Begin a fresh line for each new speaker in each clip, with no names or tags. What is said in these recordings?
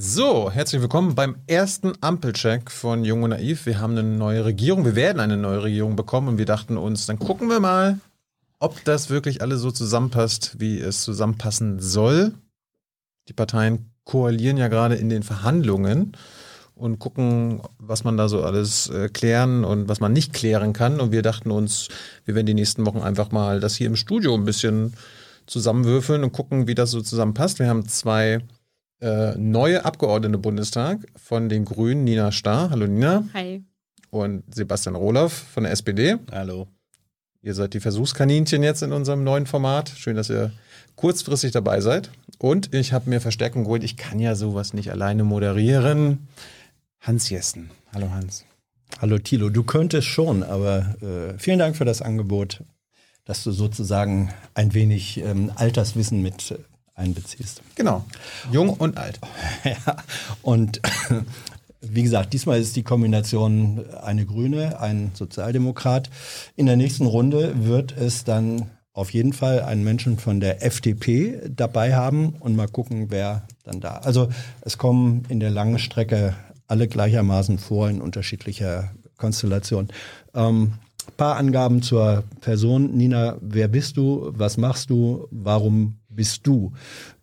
So, herzlich willkommen beim ersten Ampelcheck von Jung und Naiv. Wir haben eine neue Regierung, wir werden eine neue Regierung bekommen und wir dachten uns, dann gucken wir mal, ob das wirklich alles so zusammenpasst, wie es zusammenpassen soll. Die Parteien koalieren ja gerade in den Verhandlungen und gucken, was man da so alles äh, klären und was man nicht klären kann. Und wir dachten uns, wir werden die nächsten Wochen einfach mal das hier im Studio ein bisschen zusammenwürfeln und gucken, wie das so zusammenpasst. Wir haben zwei äh, neue Abgeordnete im Bundestag von den Grünen, Nina Starr. Hallo Nina.
Hi.
Und Sebastian Rohloff von der SPD.
Hallo.
Ihr seid die Versuchskaninchen jetzt in unserem neuen Format. Schön, dass ihr kurzfristig dabei seid. Und ich habe mir Verstärkung geholt. Ich kann ja sowas nicht alleine moderieren. Hans Jessen. Hallo Hans.
Hallo Thilo, du könntest schon, aber äh, vielen Dank für das Angebot, dass du sozusagen ein wenig ähm, Alterswissen mit äh, einbeziehst.
Genau. Jung und alt.
ja, und wie gesagt, diesmal ist die Kombination eine Grüne, ein Sozialdemokrat. In der nächsten Runde wird es dann auf jeden Fall einen Menschen von der FDP dabei haben und mal gucken, wer dann da. Also es kommen in der langen Strecke alle gleichermaßen vor in unterschiedlicher Konstellation. Ähm, paar Angaben zur Person. Nina, wer bist du? Was machst du? Warum bist du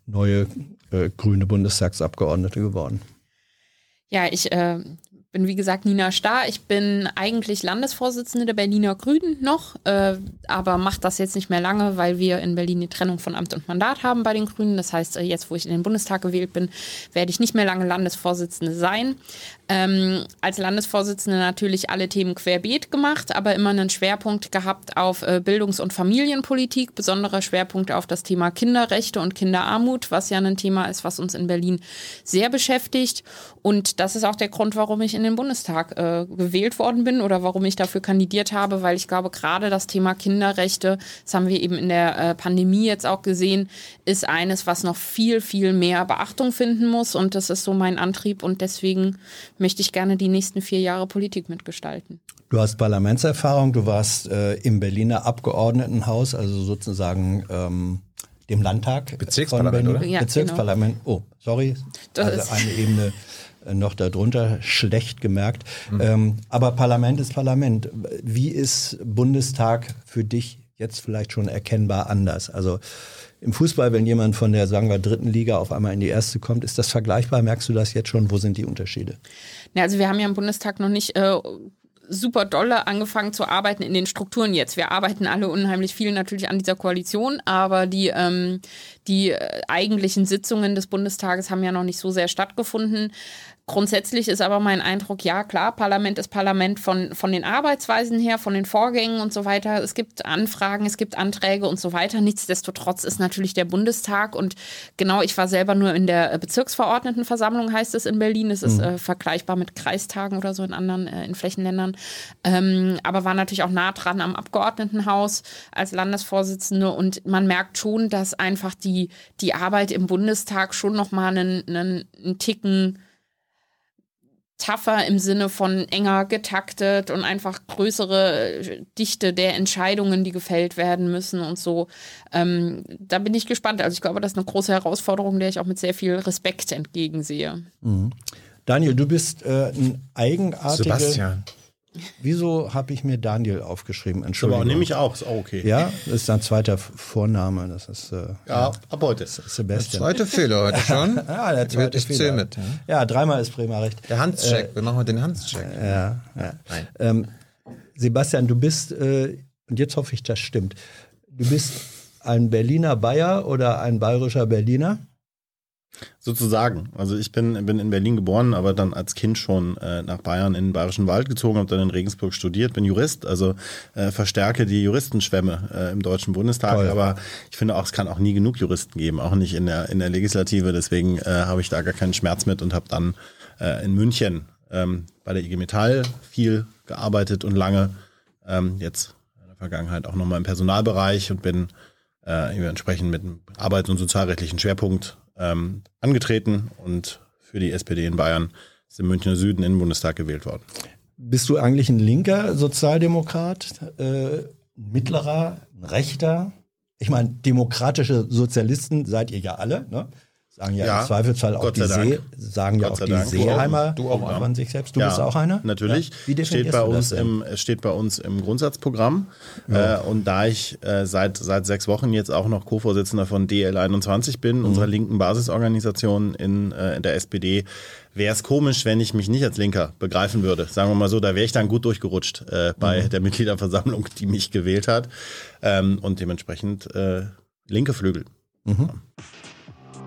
neue äh, grüne Bundestagsabgeordnete geworden?
Ja, ich äh, bin wie gesagt Nina Starr. Ich bin eigentlich Landesvorsitzende der Berliner Grünen noch, äh, aber mache das jetzt nicht mehr lange, weil wir in Berlin die Trennung von Amt und Mandat haben bei den Grünen. Das heißt, äh, jetzt, wo ich in den Bundestag gewählt bin, werde ich nicht mehr lange Landesvorsitzende sein. Ähm, als Landesvorsitzende natürlich alle Themen querbeet gemacht, aber immer einen Schwerpunkt gehabt auf äh, Bildungs- und Familienpolitik, besonderer Schwerpunkt auf das Thema Kinderrechte und Kinderarmut, was ja ein Thema ist, was uns in Berlin sehr beschäftigt. Und das ist auch der Grund, warum ich in den Bundestag äh, gewählt worden bin oder warum ich dafür kandidiert habe, weil ich glaube, gerade das Thema Kinderrechte, das haben wir eben in der äh, Pandemie jetzt auch gesehen, ist eines, was noch viel, viel mehr Beachtung finden muss. Und das ist so mein Antrieb und deswegen möchte ich gerne die nächsten vier Jahre Politik mitgestalten.
Du hast Parlamentserfahrung, du warst äh, im Berliner Abgeordnetenhaus, also sozusagen ähm, dem Landtag.
Bezirksparlament, oder?
Ja,
Bezirksparlament.
Genau.
Oh, sorry.
Das
also eine Ebene noch darunter, schlecht gemerkt. Mhm. Ähm, aber Parlament ist Parlament. Wie ist Bundestag für dich jetzt vielleicht schon erkennbar anders? Also im Fußball, wenn jemand von der, sagen wir, dritten Liga auf einmal in die erste kommt, ist das vergleichbar? Merkst du das jetzt schon? Wo sind die Unterschiede?
Ja, also wir haben ja im Bundestag noch nicht äh, super dolle angefangen zu arbeiten in den Strukturen jetzt. Wir arbeiten alle unheimlich viel natürlich an dieser Koalition, aber die, ähm, die äh, eigentlichen Sitzungen des Bundestages haben ja noch nicht so sehr stattgefunden. Grundsätzlich ist aber mein Eindruck, ja klar, Parlament ist Parlament von, von den Arbeitsweisen her, von den Vorgängen und so weiter. Es gibt Anfragen, es gibt Anträge und so weiter. Nichtsdestotrotz ist natürlich der Bundestag und genau, ich war selber nur in der Bezirksverordnetenversammlung, heißt es in Berlin. Es ist mhm. äh, vergleichbar mit Kreistagen oder so in anderen, äh, in Flächenländern. Ähm, aber war natürlich auch nah dran am Abgeordnetenhaus als Landesvorsitzende und man merkt schon, dass einfach die, die Arbeit im Bundestag schon nochmal einen, einen, einen Ticken tougher im Sinne von enger getaktet und einfach größere Dichte der Entscheidungen, die gefällt werden müssen und so. Ähm, da bin ich gespannt. Also ich glaube, das ist eine große Herausforderung, der ich auch mit sehr viel Respekt entgegensehe.
Mhm. Daniel, du bist äh, ein eigenartiger.
Sebastian.
Wieso habe ich mir Daniel aufgeschrieben? Entschuldigung.
Aber nehme ich auch, ist auch okay.
Ja, das ist ein zweiter Vorname. Das ist äh,
ja, ab heute.
Sebastian.
Der zweite Fehler heute schon.
ja, der zweite
ich
Fehler.
mit.
Ja. dreimal ist Bremer recht.
Der Hans-Check. Äh, Wir machen heute den Hans-Check.
Ja, ja. Ähm, Sebastian, du bist, äh, und jetzt hoffe ich, das stimmt, du bist ein Berliner Bayer oder ein bayerischer Berliner?
Sozusagen. Also ich bin, bin in Berlin geboren, aber dann als Kind schon äh, nach Bayern in den Bayerischen Wald gezogen, habe dann in Regensburg studiert, bin Jurist, also äh, verstärke die Juristenschwemme äh, im Deutschen Bundestag. Toll. Aber ich finde auch, es kann auch nie genug Juristen geben, auch nicht in der, in der Legislative. Deswegen äh, habe ich da gar keinen Schmerz mit und habe dann äh, in München ähm, bei der IG Metall viel gearbeitet und lange. Ähm, jetzt in der Vergangenheit auch nochmal im Personalbereich und bin äh, entsprechend mit einem arbeits- und sozialrechtlichen Schwerpunkt ähm, angetreten und für die SPD in Bayern ist im Münchner Süden in den Bundestag gewählt worden.
Bist du eigentlich ein linker Sozialdemokrat, äh, mittlerer, ein rechter? Ich meine, demokratische Sozialisten seid ihr ja alle, ne? Sagen ja,
Ja,
im Zweifelsfall auch
Gott
die,
sei Dank.
See, sagen ja auch
sei
die
Dank. Du auch.
Seeheimer
Du auch,
von sich selbst. Du
Ja,
bist auch einer?
Natürlich.
Ja. Wie
steht
definierst
bei
du das
uns im es steht bei uns im Grundsatzprogramm. Äh, und da ich äh, seit seit sechs Wochen jetzt auch noch Co-Vorsitzender von DL21 bin,
Mhm.
unserer linken Basisorganisation in, äh, in der SPD, wäre es komisch, wenn ich mich nicht als Linker begreifen würde. Sagen wir mal so, da wäre ich dann gut durchgerutscht äh, bei
Mhm.
der Mitgliederversammlung, die mich gewählt hat. Ähm, und dementsprechend äh, linke Flügel.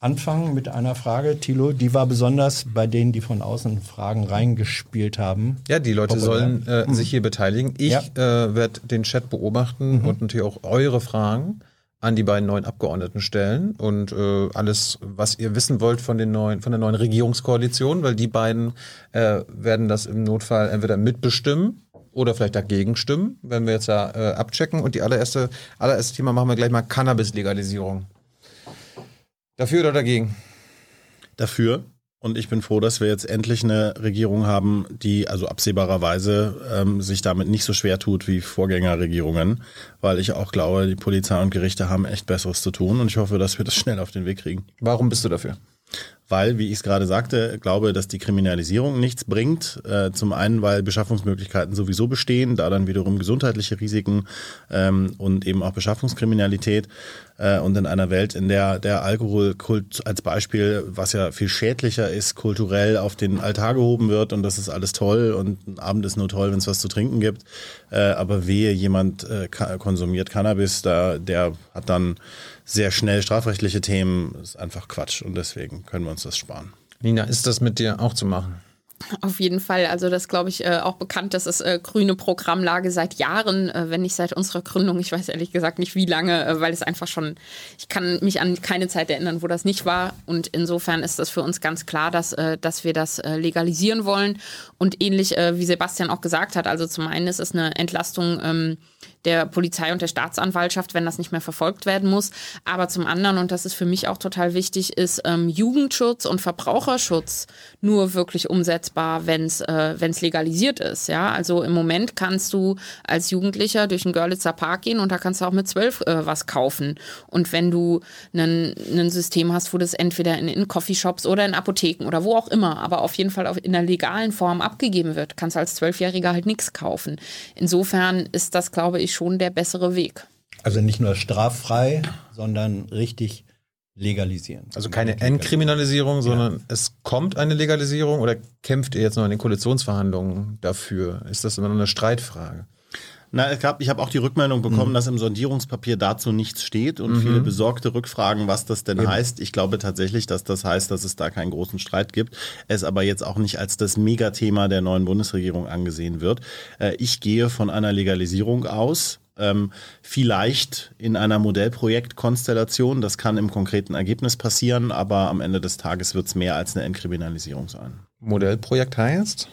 anfangen mit einer Frage, Thilo, die war besonders bei denen, die von außen Fragen reingespielt haben.
Ja, die Leute
Populär.
sollen äh, sich hier beteiligen. Ich
Ja.
äh, werde den Chat beobachten und natürlich auch eure Fragen an die beiden neuen Abgeordneten stellen und äh, alles, was ihr wissen wollt von den neuen, von der neuen Regierungskoalition, weil die beiden äh, werden das im Notfall entweder mitbestimmen oder vielleicht dagegen stimmen, wenn wir jetzt da äh, abchecken. Und die allererste, allererste Thema machen wir gleich mal Cannabis-Legalisierung. Dafür oder dagegen?
dafür. Und ich bin froh, dass wir jetzt endlich eine Regierung haben, die also absehbarerweise ähm, sich damit nicht so schwer tut wie Vorgängerregierungen, weil ich auch glaube, die Polizei und Gerichte haben echt Besseres zu tun und ich hoffe, dass wir das schnell auf den Weg kriegen.
Warum bist du dafür?
Weil, wie ich es gerade sagte, glaube, dass die Kriminalisierung nichts bringt. Äh, zum einen, weil Beschaffungsmöglichkeiten sowieso bestehen, da dann wiederum gesundheitliche Risiken ähm, und eben auch Beschaffungskriminalität. Äh, und in einer Welt, in der der Alkoholkult als Beispiel, was ja viel schädlicher ist, kulturell auf den Altar gehoben wird und das ist alles toll und ein Abend ist nur toll, wenn es was zu trinken gibt. Äh, aber wehe, jemand konsumiert Cannabis, der hat dann sehr schnell strafrechtliche Themen, ist einfach Quatsch und deswegen können wir uns das sparen.
Nina, ist das mit dir auch zu machen?
Auf jeden Fall. Also das glaube ich äh, auch bekannt. Das ist äh, grüne Programmlage seit Jahren, äh, wenn nicht seit unserer Gründung. Ich weiß ehrlich gesagt nicht wie lange, äh, weil es einfach schon, ich kann mich an keine Zeit erinnern, wo das nicht war. Und insofern ist das für uns ganz klar, dass, äh, dass wir das äh, legalisieren wollen. Und ähnlich äh, wie Sebastian auch gesagt hat, also zum einen ist es eine Entlastung ähm, der Polizei und der Staatsanwaltschaft, wenn das nicht mehr verfolgt werden muss. Aber zum anderen, und das ist für mich auch total wichtig, ist ähm, Jugendschutz und Verbraucherschutz nur wirklich umsetzbar, wenn es äh, legalisiert ist. Ja, also im Moment kannst du als Jugendlicher durch den Görlitzer Park gehen und da kannst du auch mit zwölf äh, was kaufen. Und wenn du ein System hast, wo das entweder in, in Coffeeshops oder in Apotheken oder wo auch immer, aber auf jeden Fall in der legalen Form abgegeben wird, kannst du als Zwölfjähriger halt nichts kaufen. Insofern ist das, glaube ich, schon der bessere Weg.
Also nicht nur straffrei, sondern richtig legalisieren.
Also keine Entkriminalisierung, sondern es kommt eine Legalisierung oder kämpft ihr jetzt noch in den Koalitionsverhandlungen dafür? Ist das immer noch eine Streitfrage?
Na, es gab, ich habe auch die Rückmeldung bekommen, dass im Sondierungspapier dazu nichts steht und viele besorgte Rückfragen, was das denn heißt. Ich glaube tatsächlich, dass das heißt, dass es da keinen großen Streit gibt, es aber jetzt auch nicht als das Megathema der neuen Bundesregierung angesehen wird. Äh, ich gehe von einer Legalisierung aus. Ähm, vielleicht in einer Modellprojektkonstellation, das kann im konkreten Ergebnis passieren, aber am Ende des Tages wird es mehr als eine Entkriminalisierung sein.
Modellprojekt heißt?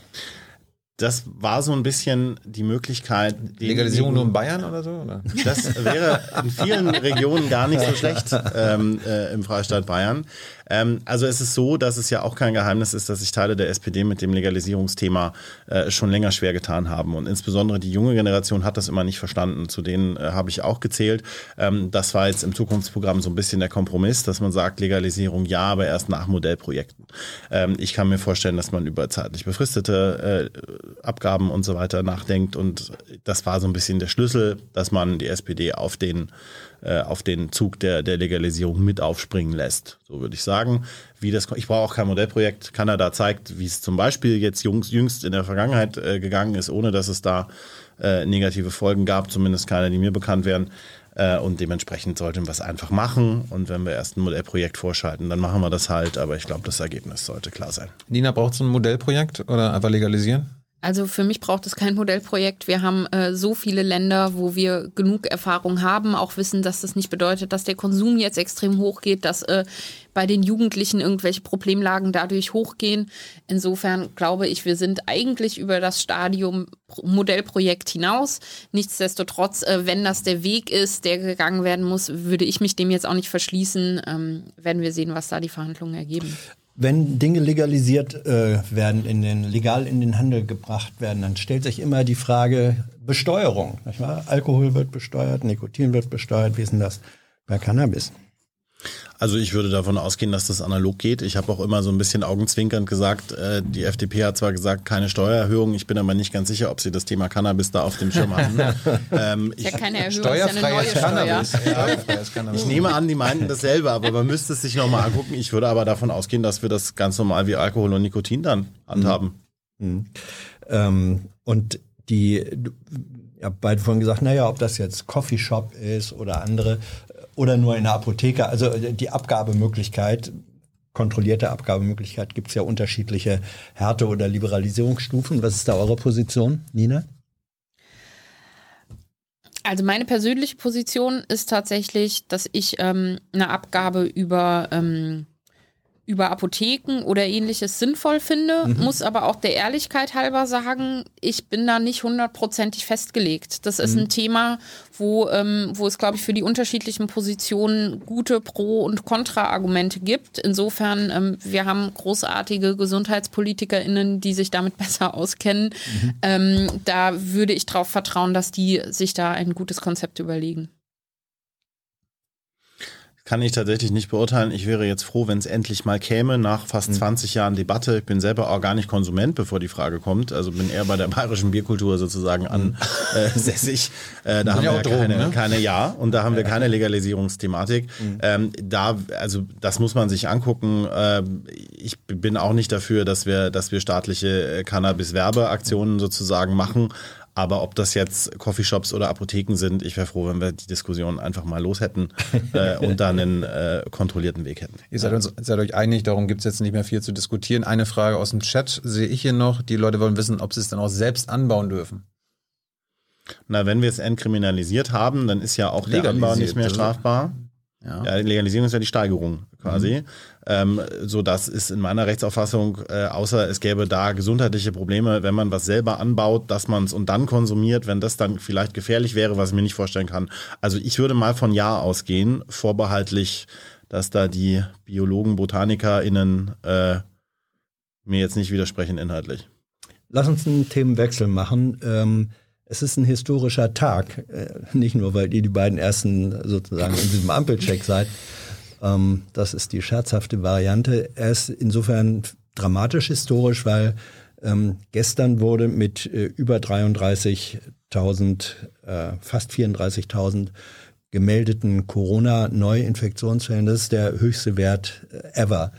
Das war so ein bisschen die Möglichkeit.
Legalisierung nur in Bayern oder so? Oder?
Das wäre in vielen Regionen gar nicht so schlecht ähm, äh, im Freistaat Bayern. Ähm, also es ist so, dass es ja auch kein Geheimnis ist, dass sich Teile der SPD mit dem Legalisierungsthema äh, schon länger schwer getan haben. Und insbesondere die junge Generation hat das immer nicht verstanden. Zu denen äh, habe ich auch gezählt. Ähm, das war jetzt im Zukunftsprogramm so ein bisschen der Kompromiss, dass man sagt, Legalisierung ja, aber erst nach Modellprojekten. Ähm, ich kann mir vorstellen, dass man über zeitlich befristete äh, Abgaben und so weiter nachdenkt. Und das war so ein bisschen der Schlüssel, dass man die SPD auf den, äh, auf den Zug der, der Legalisierung mit aufspringen lässt. So würde ich sagen. Wie das, ich brauche auch kein Modellprojekt. Kanada zeigt, wie es zum Beispiel jetzt jüngst, jüngst in der Vergangenheit äh, gegangen ist, ohne dass es da äh, negative Folgen gab, zumindest keine, die mir bekannt wären. Äh, und dementsprechend sollten wir es einfach machen. Und wenn wir erst ein Modellprojekt vorschalten, dann machen wir das halt. Aber ich glaube, das Ergebnis sollte klar sein.
Nina, braucht so ein Modellprojekt oder einfach legalisieren?
Also für mich braucht es kein Modellprojekt. Wir haben äh, so viele Länder, wo wir genug Erfahrung haben, auch wissen, dass das nicht bedeutet, dass der Konsum jetzt extrem hoch geht, dass äh, bei den Jugendlichen irgendwelche Problemlagen dadurch hochgehen. Insofern glaube ich, wir sind eigentlich über das Stadium Modellprojekt hinaus. Nichtsdestotrotz, äh, wenn das der Weg ist, der gegangen werden muss, würde ich mich dem jetzt auch nicht verschließen. Ähm, werden wir sehen, was da die Verhandlungen ergeben.
Wenn Dinge legalisiert äh, werden, in den, legal in den Handel gebracht werden, dann stellt sich immer die Frage Besteuerung. Alkohol wird besteuert, Nikotin wird besteuert. Wie ist denn das bei Cannabis?
Also ich würde davon ausgehen, dass das analog geht. Ich habe auch immer so ein bisschen augenzwinkernd gesagt, äh, die FDP hat zwar gesagt, keine Steuererhöhung, ich bin aber nicht ganz sicher, ob sie das Thema Cannabis da auf dem Schirm haben. ähm,
ich, ja keine Erhöhung,
steuerfreies
ja eine
Cannabis. Steuerfreies
Cannabis. Ich nehme an, die meinten dasselbe, aber man müsste es sich nochmal angucken. Ich würde aber davon ausgehen, dass wir das ganz normal wie Alkohol und Nikotin dann handhaben.
Mhm. Mhm. Ähm, und die, ja, beide vorhin gesagt, naja, ob das jetzt Coffeeshop ist oder andere, oder nur in der Apotheke. Also äh, die Abgabemöglichkeit, kontrollierte Abgabemöglichkeit, gibt es ja unterschiedliche Härte- oder Liberalisierungsstufen. Was ist da eure Position, Nina?
Also meine persönliche Position ist tatsächlich, dass ich ähm, eine Abgabe über ähm, über Apotheken oder ähnliches sinnvoll finde, mhm. muss aber auch der Ehrlichkeit halber sagen, ich bin da nicht hundertprozentig festgelegt. Das ist mhm. ein Thema, wo, ähm, wo es, glaube ich, für die unterschiedlichen Positionen gute Pro- und Kontra-Argumente gibt. Insofern, ähm, wir haben großartige GesundheitspolitikerInnen, die sich damit besser auskennen. Mhm. Ähm, da würde ich darauf vertrauen, dass die sich da ein gutes Konzept überlegen.
Kann ich tatsächlich nicht beurteilen. Ich wäre jetzt froh, wenn es endlich mal käme, nach fast mhm. 20 Jahren Debatte. Ich bin selber auch gar nicht Konsument, bevor die Frage kommt. Also bin eher bei der bayerischen Bierkultur sozusagen ansässig. Mhm. Äh, da haben wir ja Drogen, keine, ne? keine, ja, und da haben wir keine Legalisierungsthematik. Mhm. Ähm, da, also das muss man sich angucken. Äh, ich bin auch nicht dafür, dass wir, dass wir staatliche äh, Cannabis-Werbeaktionen sozusagen machen. Aber ob das jetzt Coffeeshops oder Apotheken sind, ich wäre froh, wenn wir die Diskussion einfach mal los hätten äh, und dann einen äh, kontrollierten Weg hätten.
Ihr seid, uns, seid euch einig, darum gibt es jetzt nicht mehr viel zu diskutieren. Eine Frage aus dem Chat sehe ich hier noch. Die Leute wollen wissen, ob sie es dann auch selbst anbauen dürfen.
Na, wenn wir es entkriminalisiert haben, dann ist ja auch der Anbau nicht mehr strafbar. Ja. ja. Legalisierung ist ja die Steigerung quasi. Mhm. Ähm, so das ist in meiner Rechtsauffassung, äh, außer es gäbe da gesundheitliche Probleme, wenn man was selber anbaut, dass man es und dann konsumiert, wenn das dann vielleicht gefährlich wäre, was ich mir nicht vorstellen kann. Also ich würde mal von Ja ausgehen, vorbehaltlich, dass da die Biologen, BotanikerInnen äh, mir jetzt nicht widersprechen inhaltlich.
Lass uns einen Themenwechsel machen. Ähm es ist ein historischer Tag, äh, nicht nur, weil ihr die beiden ersten sozusagen in diesem Ampelcheck seid. Ähm, das ist die scherzhafte Variante. Er ist insofern dramatisch historisch, weil ähm, gestern wurde mit äh, über 33.000, äh, fast 34.000 gemeldeten Corona-Neuinfektionsfällen, das ist der höchste Wert ever.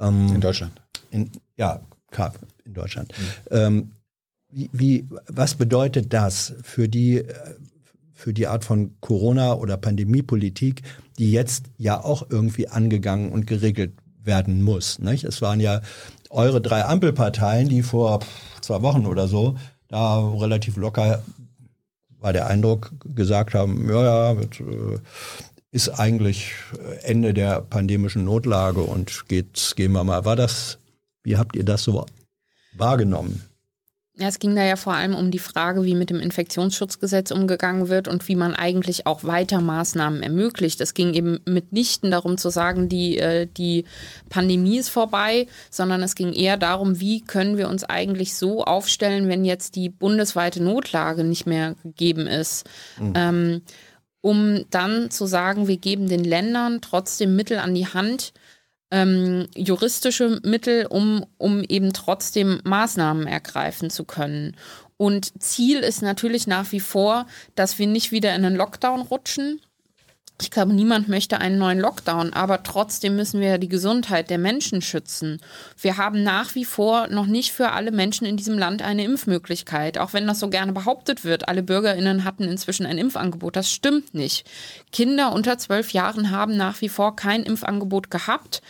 Ähm, in Deutschland.
In, ja, in Deutschland. Mhm. Wie, wie, was bedeutet das für die, für die Art von Corona- oder Pandemiepolitik, die jetzt ja auch irgendwie angegangen und geregelt werden muss? Nicht? Es waren ja eure drei Ampelparteien, die vor zwei Wochen oder so da relativ locker war der Eindruck gesagt haben, ja, ja, äh, ist eigentlich Ende der pandemischen Notlage und geht's, gehen wir mal. War das, wie habt ihr das so wahrgenommen?
Ja, es ging da ja vor allem um die Frage, wie mit dem Infektionsschutzgesetz umgegangen wird und wie man eigentlich auch weiter Maßnahmen ermöglicht. Es ging eben mitnichten darum zu sagen, die, äh, die Pandemie ist vorbei, sondern es ging eher darum, wie können wir uns eigentlich so aufstellen, wenn jetzt die bundesweite Notlage nicht mehr gegeben ist. Mhm. Ähm, um dann zu sagen, wir geben den Ländern trotzdem Mittel an die Hand, ähm, juristische Mittel, um, um eben trotzdem Maßnahmen ergreifen zu können. Und Ziel ist natürlich nach wie vor, dass wir nicht wieder in einen Lockdown rutschen, ich glaube, niemand möchte einen neuen Lockdown, aber trotzdem müssen wir die Gesundheit der Menschen schützen. Wir haben nach wie vor noch nicht für alle Menschen in diesem Land eine Impfmöglichkeit, auch wenn das so gerne behauptet wird. Alle Bürgerinnen hatten inzwischen ein Impfangebot. Das stimmt nicht. Kinder unter zwölf Jahren haben nach wie vor kein Impfangebot gehabt.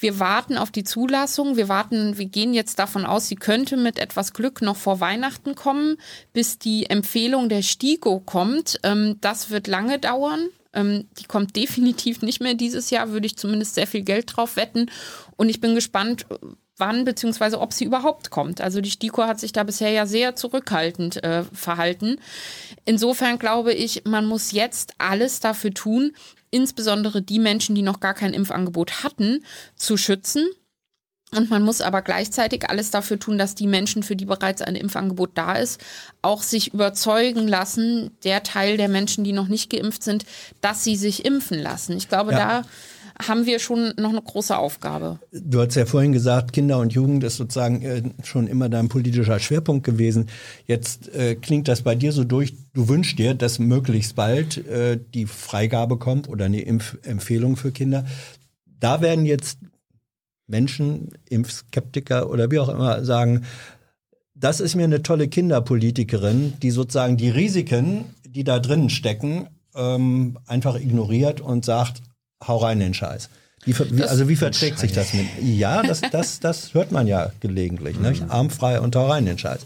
Wir warten auf die Zulassung. Wir warten, wir gehen jetzt davon aus, sie könnte mit etwas Glück noch vor Weihnachten kommen, bis die Empfehlung der STIKO kommt. Ähm, das wird lange dauern. Ähm, die kommt definitiv nicht mehr dieses Jahr, würde ich zumindest sehr viel Geld drauf wetten. Und ich bin gespannt, wann beziehungsweise ob sie überhaupt kommt. Also die STIKO hat sich da bisher ja sehr zurückhaltend äh, verhalten. Insofern glaube ich, man muss jetzt alles dafür tun, insbesondere die Menschen, die noch gar kein Impfangebot hatten, zu schützen. Und man muss aber gleichzeitig alles dafür tun, dass die Menschen, für die bereits ein Impfangebot da ist, auch sich überzeugen lassen, der Teil der Menschen, die noch nicht geimpft sind, dass sie sich impfen lassen. Ich glaube, ja. da haben wir schon noch eine große Aufgabe.
Du hast ja vorhin gesagt, Kinder und Jugend ist sozusagen äh, schon immer dein politischer Schwerpunkt gewesen. Jetzt äh, klingt das bei dir so durch, du wünschst dir, dass möglichst bald äh, die Freigabe kommt oder eine Impfempfehlung für Kinder. Da werden jetzt Menschen, Impfskeptiker oder wie auch immer sagen, das ist mir eine tolle Kinderpolitikerin, die sozusagen die Risiken, die da drinnen stecken, ähm, einfach ignoriert und sagt, hau rein den Scheiß. Wie, wie, also wie verträgt sich das mit? Ja, das, das, das hört man ja gelegentlich. Ne? Mhm. Armfrei und hau rein den Scheiß.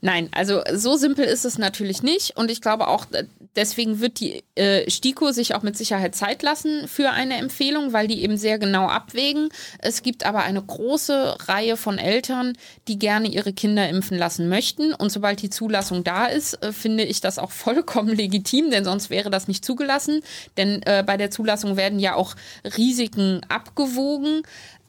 Nein, also so simpel ist es natürlich nicht. Und ich glaube auch, äh, deswegen wird die äh, STIKO sich auch mit Sicherheit Zeit lassen für eine Empfehlung, weil die eben sehr genau abwägen. Es gibt aber eine große Reihe von Eltern, die gerne ihre Kinder impfen lassen möchten. Und sobald die Zulassung da ist, äh, finde ich das auch vollkommen legitim, denn sonst wäre das nicht zugelassen. Denn äh, bei der Zulassung werden ja auch Risiken abgewogen.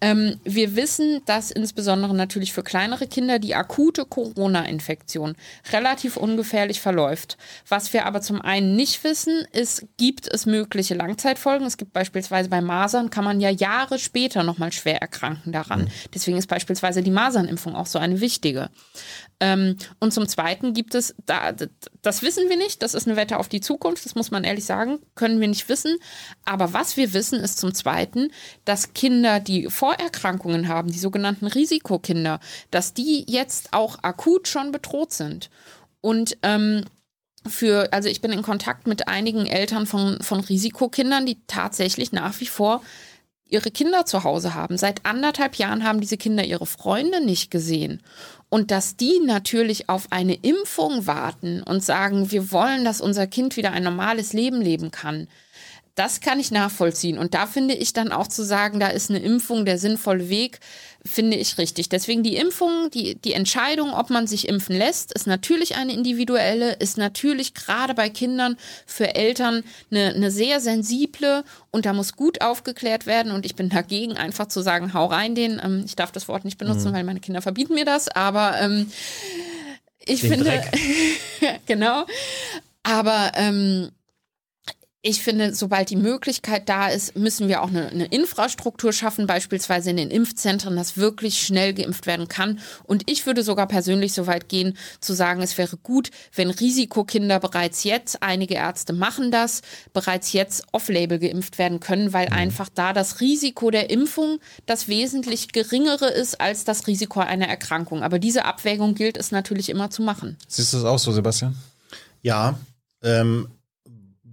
Ähm, wir wissen, dass insbesondere natürlich für kleinere Kinder die akute Corona-Infektion relativ ungefährlich verläuft. Was wir aber zum einen nicht wissen, ist, gibt es mögliche Langzeitfolgen? Es gibt beispielsweise bei Masern, kann man ja Jahre später nochmal schwer erkranken daran. Mhm. Deswegen ist beispielsweise die Masernimpfung auch so eine wichtige. Ähm, und zum Zweiten gibt es, da, das wissen wir nicht, das ist eine Wette auf die Zukunft, das muss man ehrlich sagen, können wir nicht wissen. Aber was wir wissen, ist zum Zweiten, dass Kinder, die Vorerkrankungen haben, die sogenannten Risikokinder, dass die jetzt auch akut schon bedroht sind. Und ähm, für, also ich bin in Kontakt mit einigen Eltern von, von Risikokindern, die tatsächlich nach wie vor ihre Kinder zu Hause haben. Seit anderthalb Jahren haben diese Kinder ihre Freunde nicht gesehen. Und dass die natürlich auf eine Impfung warten und sagen, wir wollen, dass unser Kind wieder ein normales Leben leben kann, das kann ich nachvollziehen. Und da finde ich dann auch zu sagen, da ist eine Impfung der sinnvolle Weg, finde ich richtig. Deswegen die Impfung, die, die Entscheidung, ob man sich impfen lässt, ist natürlich eine individuelle, ist natürlich gerade bei Kindern für Eltern eine, eine sehr sensible und da muss gut aufgeklärt werden. Und ich bin dagegen, einfach zu sagen, hau rein den. Ähm, ich darf das Wort nicht benutzen, mhm. weil meine Kinder verbieten mir das, aber ähm, ich den finde, genau. Aber ähm, ich finde, sobald die Möglichkeit da ist, müssen wir auch eine, eine, Infrastruktur schaffen, beispielsweise in den Impfzentren, dass wirklich schnell geimpft werden kann. Und ich würde sogar persönlich so weit gehen, zu sagen, es wäre gut, wenn Risikokinder bereits jetzt, einige Ärzte machen das, bereits jetzt off-label geimpft werden können, weil mhm. einfach da das Risiko der Impfung das wesentlich geringere ist als das Risiko einer Erkrankung. Aber diese Abwägung gilt es natürlich immer zu machen.
Siehst du das auch so, Sebastian?
Ja, ähm,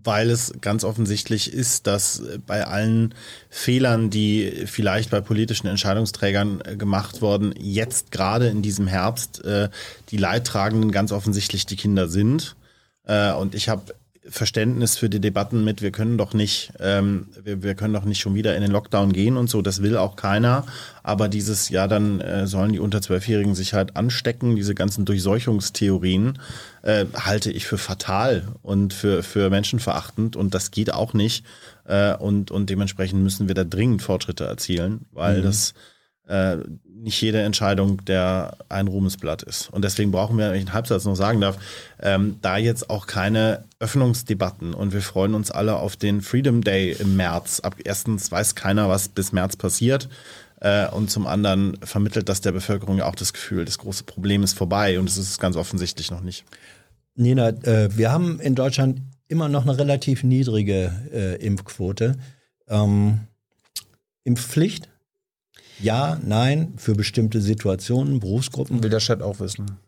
weil es ganz offensichtlich ist, dass bei allen Fehlern, die vielleicht bei politischen Entscheidungsträgern äh, gemacht wurden, jetzt gerade in diesem Herbst äh, die Leidtragenden ganz offensichtlich die Kinder sind. Äh, und ich habe Verständnis für die Debatten mit, wir können doch nicht, ähm, wir, wir können doch nicht schon wieder in den Lockdown gehen und so, das will auch keiner. Aber dieses, ja, dann äh, sollen die unter Zwölfjährigen sich halt anstecken, diese ganzen Durchseuchungstheorien, äh, halte ich für fatal und für, für menschenverachtend und das geht auch nicht. Äh, und, und dementsprechend müssen wir da dringend Fortschritte erzielen, weil mhm. das äh, nicht jede Entscheidung der ein Ruhmesblatt ist. Und deswegen brauchen wir, wenn ich einen Halbsatz noch sagen darf, ähm, da jetzt auch keine Öffnungsdebatten. Und wir freuen uns alle auf den Freedom Day im März. Ab erstens weiß keiner, was bis März passiert. Äh, und zum anderen vermittelt das der Bevölkerung ja auch das Gefühl, das große Problem ist vorbei und es ist ganz offensichtlich noch nicht.
Nina, äh, wir haben in Deutschland immer noch eine relativ niedrige äh, Impfquote. Ähm, Impfpflicht ja, nein, für bestimmte Situationen, Berufsgruppen.
Will der Chat auch wissen.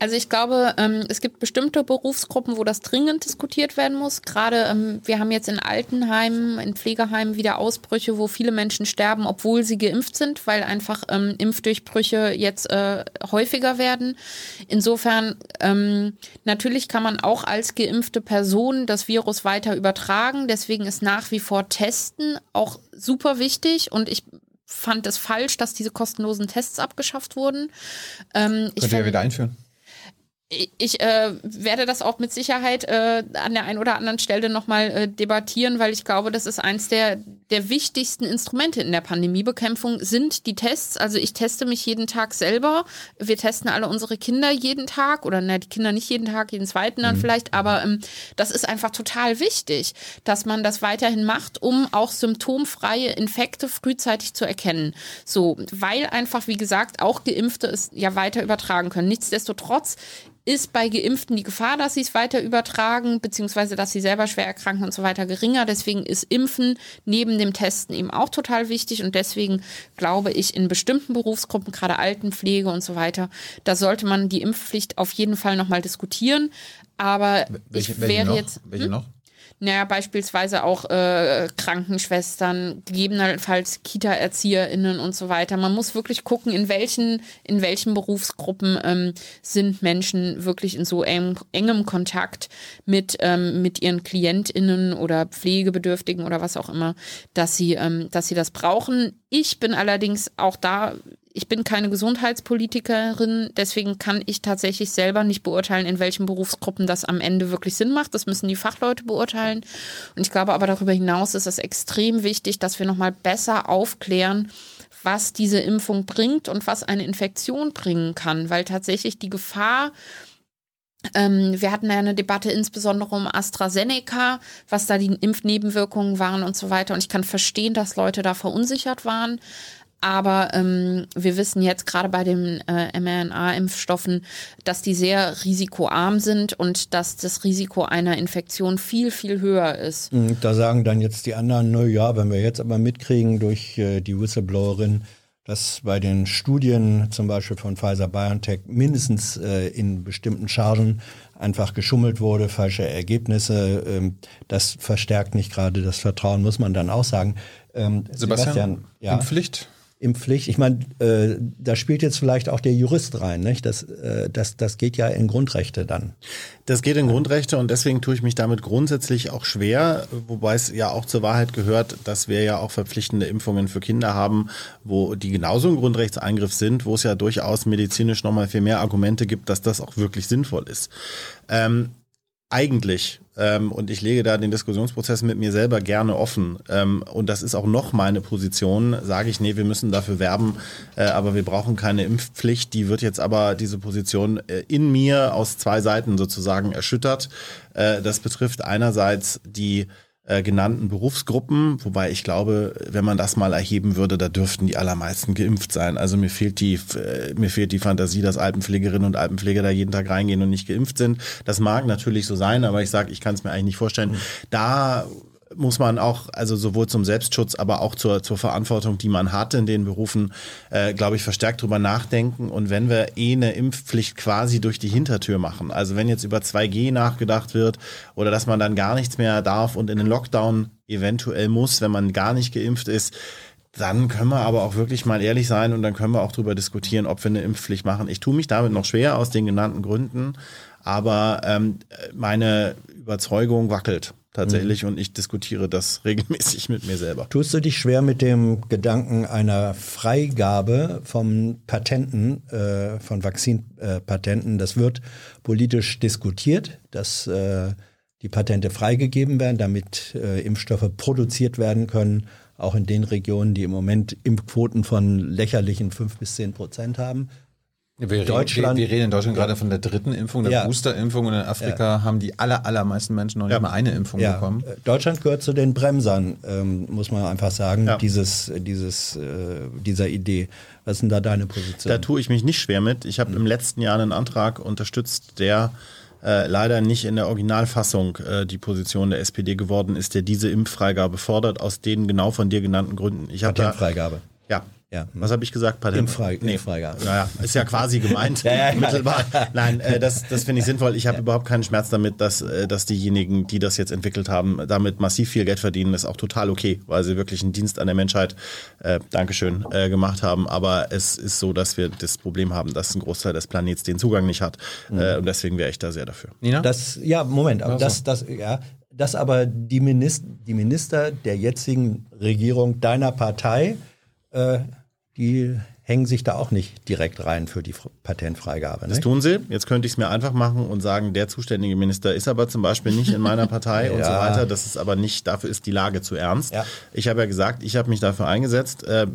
Also ich glaube, ähm, es gibt bestimmte Berufsgruppen, wo das dringend diskutiert werden muss. Gerade ähm, wir haben jetzt in Altenheimen, in Pflegeheimen wieder Ausbrüche, wo viele Menschen sterben, obwohl sie geimpft sind, weil einfach ähm, Impfdurchbrüche jetzt äh, häufiger werden. Insofern natürlich kann man auch als geimpfte Person das Virus weiter übertragen. Deswegen ist nach wie vor Testen auch super wichtig und ich fand es falsch, dass diese kostenlosen Tests abgeschafft wurden.
Ähm, Könnt ihr ja wieder einführen
ich äh, werde das auch mit Sicherheit äh, an der einen oder anderen Stelle nochmal äh, debattieren, weil ich glaube, das ist eins der, der wichtigsten Instrumente in der Pandemiebekämpfung, sind die Tests. Also ich teste mich jeden Tag selber. Wir testen alle unsere Kinder jeden Tag oder na, die Kinder nicht jeden Tag, jeden zweiten dann mhm. vielleicht, aber ähm, das ist einfach total wichtig, dass man das weiterhin macht, um auch symptomfreie Infekte frühzeitig zu erkennen. So, weil einfach, wie gesagt, auch Geimpfte es ja weiter übertragen können. Nichtsdestotrotz ist bei Geimpften die Gefahr, dass sie es weiter übertragen, beziehungsweise dass sie selber schwer erkranken und so weiter geringer. Deswegen ist Impfen neben dem Testen eben auch total wichtig und deswegen glaube ich, in bestimmten Berufsgruppen, gerade Altenpflege und so weiter, da sollte man die Impfpflicht auf jeden Fall nochmal diskutieren. Aber welche, ich wäre jetzt.
Welche hm? noch?
Naja, beispielsweise auch äh, Krankenschwestern, gegebenenfalls Kita-ErzieherInnen und so weiter. Man muss wirklich gucken, in welchen, in welchen Berufsgruppen ähm, sind Menschen wirklich in so eng, engem Kontakt mit, ähm, mit ihren KlientInnen oder Pflegebedürftigen oder was auch immer, dass sie, ähm, dass sie das brauchen. Ich bin allerdings auch da ich bin keine Gesundheitspolitikerin, deswegen kann ich tatsächlich selber nicht beurteilen, in welchen Berufsgruppen das am Ende wirklich Sinn macht. Das müssen die Fachleute beurteilen. Und ich glaube aber darüber hinaus ist es extrem wichtig, dass wir nochmal besser aufklären, was diese Impfung bringt und was eine Infektion bringen kann, weil tatsächlich die Gefahr, ähm, wir hatten ja eine Debatte insbesondere um AstraZeneca, was da die Impfnebenwirkungen waren und so weiter. Und ich kann verstehen, dass Leute da verunsichert waren. Aber ähm, wir wissen jetzt gerade bei den äh, mRNA-Impfstoffen, dass die sehr risikoarm sind und dass das Risiko einer Infektion viel, viel höher ist.
Hm, da sagen dann jetzt die anderen, na ja, wenn wir jetzt aber mitkriegen durch äh, die Whistleblowerin, dass bei den Studien zum Beispiel von Pfizer BioNTech mindestens äh, in bestimmten Chargen einfach geschummelt wurde, falsche Ergebnisse. Ähm, das verstärkt nicht gerade das Vertrauen, muss man dann auch sagen.
Ähm, Sebastian, Sebastian ja. Impfpflicht
Impfpflicht. Ich meine, äh, da spielt jetzt vielleicht auch der Jurist rein. Nicht? Das, äh, das, das geht ja in Grundrechte dann.
Das geht in Grundrechte und deswegen tue ich mich damit grundsätzlich auch schwer, wobei es ja auch zur Wahrheit gehört, dass wir ja auch verpflichtende Impfungen für Kinder haben, wo die genauso ein Grundrechtseingriff sind, wo es ja durchaus medizinisch nochmal viel mehr Argumente gibt, dass das auch wirklich sinnvoll ist. Ähm, eigentlich, ähm, und ich lege da den Diskussionsprozess mit mir selber gerne offen, ähm, und das ist auch noch meine Position, sage ich, nee, wir müssen dafür werben, äh, aber wir brauchen keine Impfpflicht. Die wird jetzt aber diese Position äh, in mir aus zwei Seiten sozusagen erschüttert. Äh, das betrifft einerseits die äh, genannten Berufsgruppen, wobei ich glaube, wenn man das mal erheben würde, da dürften die allermeisten geimpft sein. Also mir fehlt die, äh, mir fehlt die Fantasie, dass Altenpflegerinnen und Altenpfleger da jeden Tag reingehen und nicht geimpft sind. Das mag natürlich so sein, aber ich sage, ich kann es mir eigentlich nicht vorstellen. Da muss man auch, also sowohl zum Selbstschutz, aber auch zur, zur Verantwortung, die man hat in den Berufen, äh, glaube ich, verstärkt drüber nachdenken. Und wenn wir eh eine Impfpflicht quasi durch die Hintertür machen, also wenn jetzt über 2G nachgedacht wird oder dass man dann gar nichts mehr darf und in den Lockdown eventuell muss, wenn man gar nicht geimpft ist, dann können wir aber auch wirklich mal ehrlich sein und dann können wir auch darüber diskutieren, ob wir eine Impfpflicht machen. Ich tue mich damit noch schwer aus den genannten Gründen, aber ähm, meine Überzeugung wackelt tatsächlich mhm. und ich diskutiere das regelmäßig mit mir selber.
Tust du dich schwer mit dem Gedanken einer Freigabe von Patenten, äh, von Vakzinpatenten? das wird politisch diskutiert, dass äh, die Patente freigegeben werden, damit äh, Impfstoffe produziert werden können, auch in den Regionen, die im Moment Impfquoten von lächerlichen fünf bis zehn Prozent haben.
Wir Deutschland, reden, wir, wir, reden in Deutschland ja. gerade von der dritten Impfung, der ja. Boosterimpfung und in Afrika ja. haben die aller, allermeisten Menschen noch nicht mal eine Impfung bekommen. Äh,
Deutschland gehört zu den Bremsern, ähm, muss man einfach sagen, dieses, dieses, äh, dieser Idee. Was ist denn da deine Position?
Da tue ich mich nicht schwer mit. Ich habe mhm. im letzten Jahr einen Antrag unterstützt, der äh, leider nicht in der Originalfassung äh, die Position der SPD geworden ist, der diese Impffreigabe fordert, aus den genau von dir genannten Gründen.
Ich Patentfreigabe.
Da, ja,
Ja.
Was habe ich gesagt? Patent
Infrage-
nee.
Infrage.
Naja, ist ja quasi gemeint.
Ja, ja,
mittelbar. Nein, äh, das, das finde ich sinnvoll. Ich habe überhaupt keinen Schmerz damit, dass, äh, dass diejenigen, die das jetzt entwickelt haben, damit massiv viel Geld verdienen. Das ist auch total okay, weil sie wirklich einen Dienst an der Menschheit, äh, Dankeschön, äh, gemacht haben. Aber es ist so, dass wir das Problem haben, dass ein Großteil des Planets den Zugang nicht hat. Äh, und deswegen wäre ich da sehr dafür.
Nina?
Das, ja, Moment, aber das, das, ja, dass aber die, Minister, die Minister der jetzigen Regierung deiner Partei, äh, die hängen sich da auch nicht direkt rein für die Fr- Patentfreigabe.
Das
Ne?
tun sie. Jetzt könnte ich es mir einfach machen und sagen, der zuständige Minister ist aber zum Beispiel nicht in meiner Partei und so
Ja.
weiter. Das ist aber nicht, dafür ist die Lage zu ernst.
Ja.
Ich habe ja gesagt, ich habe mich dafür eingesetzt. Äh,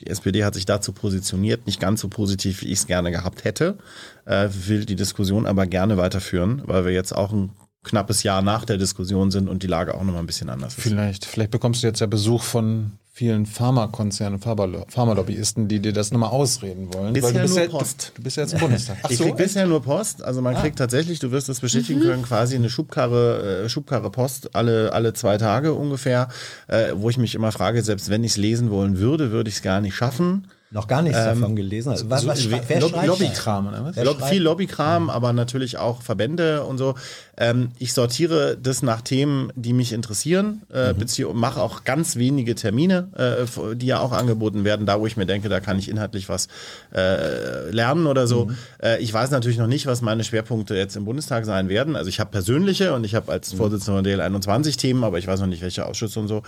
Die SPD hat sich dazu positioniert, nicht ganz so positiv, wie ich es gerne gehabt hätte. Äh, Will die Diskussion aber gerne weiterführen, weil wir jetzt auch ein knappes Jahr nach der Diskussion sind und die Lage auch nochmal ein bisschen anders ist.
Vielleicht, vielleicht bekommst du jetzt ja Besuch von vielen Pharmakonzernen, Pharma- Pharmalobbyisten, die dir das nochmal ausreden wollen.
Bisher
du bist
nur
ja,
Post.
Du, bist ja jetzt im Bundestag. Ach
ich
so,
krieg
echt?
bisher nur Post. Also man kriegt tatsächlich, du wirst das bestätigen können, quasi eine Schubkarre, äh, Schubkarre Post alle, alle zwei Tage ungefähr, äh, wo ich mich immer frage, selbst wenn ich es lesen wollen würde, würde ich es gar nicht schaffen.
Noch gar nichts davon gelesen. Also, was, was,
so-
wer
Lob-
schreibt
Lobbykram, oder was?
Wer
Lob,
schreibt-
viel Lobbykram, aber natürlich auch Verbände und so. Ähm, ich sortiere das nach Themen, die mich interessieren, äh, bezieh- mache auch ganz wenige Termine, äh, die ja auch angeboten werden, da wo ich mir denke, da kann ich inhaltlich was äh, lernen oder so. Äh, ich weiß natürlich noch nicht, was meine Schwerpunkte jetzt im Bundestag sein werden. Also ich habe persönliche und ich habe als Vorsitzender der DL 21 Themen, aber ich weiß noch nicht, welche Ausschüsse und so.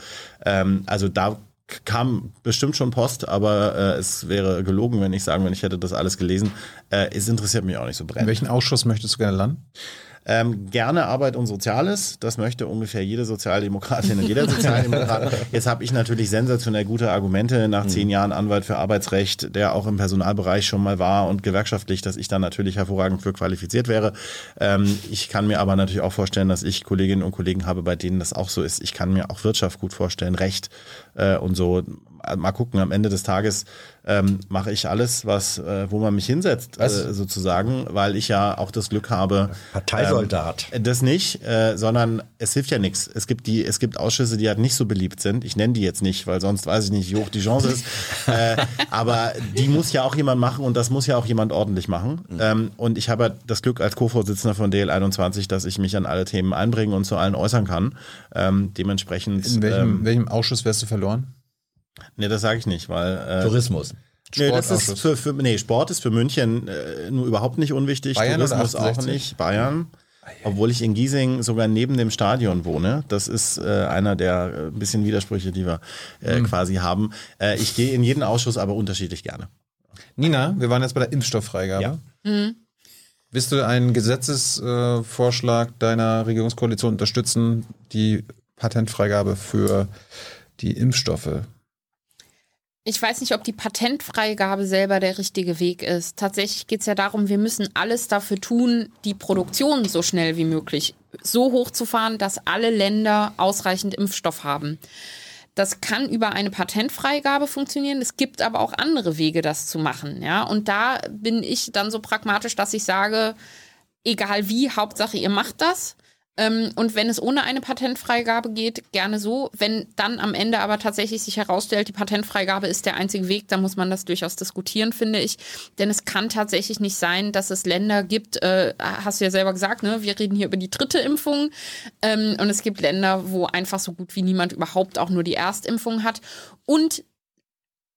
Ähm, also da kam bestimmt schon Post, aber äh, es wäre gelogen, wenn ich sagen, wenn ich hätte das alles gelesen. Äh, es interessiert mich auch nicht so
In
brennend.
welchen Ausschuss möchtest du gerne landen?
Ähm, gerne Arbeit und Soziales. Das möchte ungefähr jede Sozialdemokratin und jeder Sozialdemokrat. Jetzt habe ich natürlich sensationell gute Argumente nach zehn Jahren Anwalt für Arbeitsrecht, der auch im Personalbereich schon mal war und gewerkschaftlich, dass ich da natürlich hervorragend für qualifiziert wäre. Ähm, ich kann mir aber natürlich auch vorstellen, dass ich Kolleginnen und Kollegen habe, bei denen das auch so ist. Ich kann mir auch Wirtschaft gut vorstellen, Recht äh, und so. Mal gucken, am Ende des Tages ähm, mache ich alles, was, äh, wo man mich hinsetzt, äh, sozusagen, weil ich ja auch das Glück habe,
Parteisoldat.
ähm, das nicht, äh, sondern es hilft ja nichts. Es gibt die, es gibt Ausschüsse, die halt nicht so beliebt sind. Ich nenne die jetzt nicht, weil sonst weiß ich nicht, wie hoch die Chance ist. äh, aber die muss ja auch jemand machen und das muss ja auch jemand ordentlich machen. Ähm, und ich habe halt das Glück als Co-Vorsitzender von DL21, dass ich mich an alle Themen einbringen und zu allen äußern kann. Ähm, dementsprechend.
In welchem,
ähm,
welchem Ausschuss wärst du verloren?
Nee, das sage ich nicht, weil äh,
Tourismus.
Nee, das ist für, für, nee, Sport ist für München äh, nur überhaupt nicht unwichtig.
Bayern
Tourismus auch
68?
nicht. Bayern. Obwohl ich in Giesing sogar neben dem Stadion wohne. Das ist äh, einer der äh, ein bisschen Widersprüche, die wir äh,
Hm.
quasi haben. Äh, ich gehe in jeden Ausschuss, aber unterschiedlich gerne.
Nina, wir waren jetzt bei der Impfstofffreigabe.
Ja.
Willst du einen Gesetzesvorschlag deiner Regierungskoalition unterstützen, die Patentfreigabe für die Impfstoffe?
Ich weiß nicht, ob die Patentfreigabe selber der richtige Weg ist. Tatsächlich geht es ja darum, wir müssen alles dafür tun, die Produktion so schnell wie möglich so hochzufahren, dass alle Länder ausreichend Impfstoff haben. Das kann über eine Patentfreigabe funktionieren. Es gibt aber auch andere Wege, das zu machen. Ja, und da bin ich dann so pragmatisch, dass ich sage, egal wie, Hauptsache ihr macht das. Ähm, und wenn es ohne eine Patentfreigabe geht, gerne so. Wenn dann am Ende aber tatsächlich sich herausstellt, die Patentfreigabe ist der einzige Weg, dann muss man das durchaus diskutieren, finde ich. Denn es kann tatsächlich nicht sein, dass es Länder gibt, äh, hast du ja selber gesagt, ne? wir reden hier über die dritte Impfung. Ähm, und es gibt Länder, wo einfach so gut wie niemand überhaupt auch nur die Erstimpfung hat. Und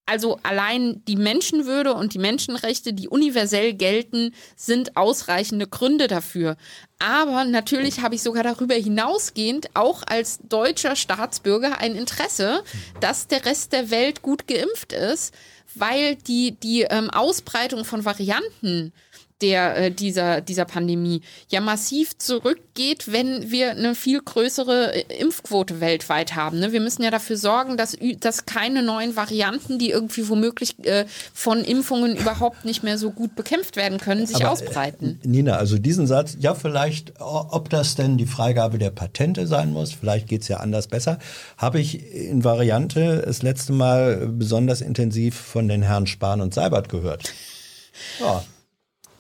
also allein die Menschenwürde und die Menschenrechte, die universell gelten, sind ausreichende Gründe dafür. Aber natürlich habe ich sogar darüber hinausgehend auch als deutscher Staatsbürger ein Interesse, dass der Rest der Welt gut geimpft ist, weil die, die ähm, Ausbreitung von Varianten der, äh, dieser, dieser Pandemie ja massiv zurückgeht, wenn wir eine viel größere äh, Impfquote weltweit haben. Ne? Wir müssen ja dafür sorgen, dass, dass keine neuen Varianten, die irgendwie womöglich äh, von Impfungen überhaupt nicht mehr so gut bekämpft werden können, sich
Aber,
ausbreiten.
äh, Nina, also diesen Satz, ja, vielleicht, ob das denn die Freigabe der Patente sein muss, vielleicht geht's ja anders besser, habe ich in Variante das letzte Mal besonders intensiv von den Herren Spahn und Seibert gehört. Ja,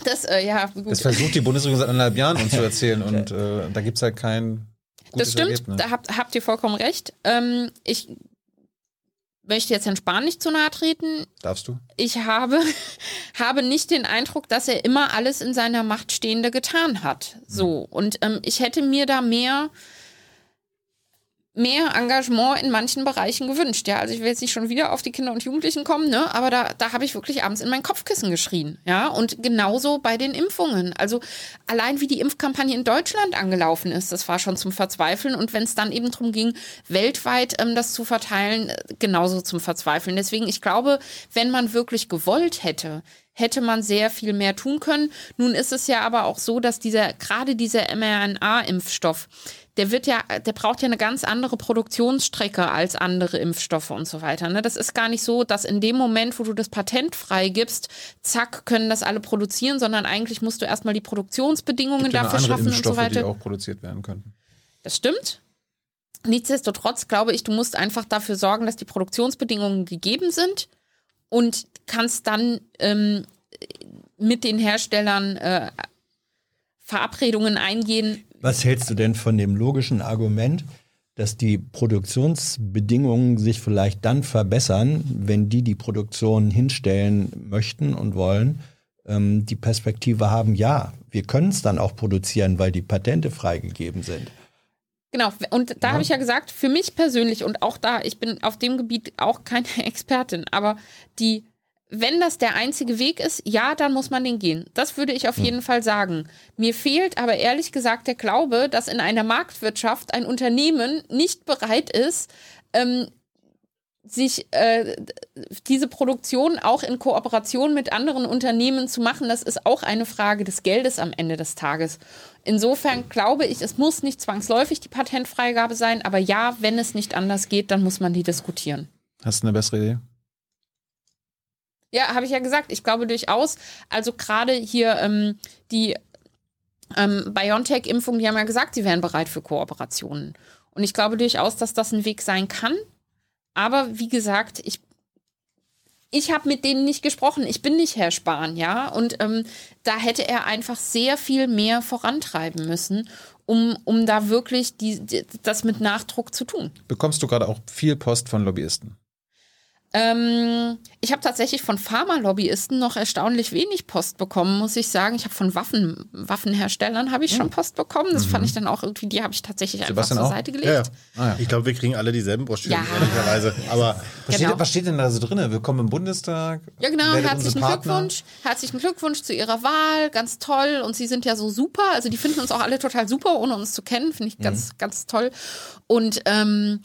Das, äh, ja, gut.
Das versucht die Bundesregierung seit anderthalb Jahren uns zu erzählen und äh, da gibt es halt kein gutes
Das stimmt,
Ergebnis.
da habt, habt ihr vollkommen recht. Ähm, ich möchte jetzt Herrn Spahn nicht zu nahe treten.
Darfst du?
Ich habe, habe nicht den Eindruck, dass er immer alles in seiner Macht Stehende getan hat. So. Und ähm, ich hätte mir da mehr mehr Engagement in manchen Bereichen gewünscht. Ja, also ich will jetzt nicht schon wieder auf die Kinder und Jugendlichen kommen, ne? Aber da, da habe ich wirklich abends in mein Kopfkissen geschrien. Ja, und genauso bei den Impfungen. Also allein wie die Impfkampagne in Deutschland angelaufen ist, das war schon zum Verzweifeln. Und wenn es dann eben darum ging, weltweit ähm, das zu verteilen, äh, genauso zum Verzweifeln. Deswegen, ich glaube, wenn man wirklich gewollt hätte, hätte man sehr viel mehr tun können. Nun ist es ja aber auch so, dass dieser, gerade dieser mRNA-Impfstoff, der wird ja, der braucht ja eine ganz andere Produktionsstrecke als andere Impfstoffe und so weiter. Ne? Das ist gar nicht so, dass in dem Moment, wo du das Patent freigibst, zack, können das alle produzieren, sondern eigentlich musst du erstmal die Produktionsbedingungen
ja
dafür schaffen und so
Impfstoffe,
weiter.
die auch produziert werden könnten.
Das stimmt. Nichtsdestotrotz glaube ich, du musst einfach dafür sorgen, dass die Produktionsbedingungen gegeben sind und kannst dann ähm, mit den Herstellern äh, Verabredungen eingehen.
Was hältst du denn von dem logischen Argument, dass die Produktionsbedingungen sich vielleicht dann verbessern, wenn die die Produktion hinstellen möchten und wollen, ähm, die Perspektive haben, ja, wir können es dann auch produzieren, weil die Patente freigegeben sind.
Genau, und da
Ja.
habe ich ja gesagt, für mich persönlich und auch da, ich bin auf dem Gebiet auch keine Expertin, aber die, wenn das der einzige Weg ist, ja, dann muss man den gehen. Das würde ich auf jeden Fall sagen. Mir fehlt aber ehrlich gesagt der Glaube, dass in einer Marktwirtschaft ein Unternehmen nicht bereit ist, ähm, sich äh, diese Produktion auch in Kooperation mit anderen Unternehmen zu machen, das ist auch eine Frage des Geldes am Ende des Tages. Insofern glaube ich, es muss nicht zwangsläufig die Patentfreigabe sein, aber ja, wenn es nicht anders geht, dann muss man die diskutieren.
Hast du eine bessere Idee?
Ja, habe ich ja gesagt. Ich glaube durchaus. Also gerade hier ähm, die ähm, BioNTech-Impfung, die haben ja gesagt, sie wären bereit für Kooperationen. Und ich glaube durchaus, dass das ein Weg sein kann. Aber wie gesagt, ich, ich habe mit denen nicht gesprochen. Ich bin nicht Herr Spahn, ja. Und ähm, da hätte er einfach sehr viel mehr vorantreiben müssen, um, um da wirklich die, die, das mit Nachdruck zu tun.
Bekommst du gerade auch viel Post von Lobbyisten?
Ähm, ich habe tatsächlich von Pharmalobbyisten noch erstaunlich wenig Post bekommen, muss ich sagen. Ich habe von Waffen, Waffenherstellern habe ich schon Post bekommen. Das fand ich dann auch irgendwie, die habe ich tatsächlich einfach
Sebastian
zur
auch?
Seite gelegt.
Ja, ja.
Ah, ja.
Ich glaube, wir kriegen alle dieselben Broschüren,
Ja.
ehrlicherweise. Aber
Was,
Genau.
steht, was steht denn da so drin? Willkommen im Bundestag.
Ja, genau. Herzlichen. Glückwunsch. Herzlichen Glückwunsch zu Ihrer Wahl. Ganz toll. Und Sie sind ja so super. Also, die finden uns auch alle total super, ohne uns zu kennen. Finde ich ganz, ganz toll. Und ähm,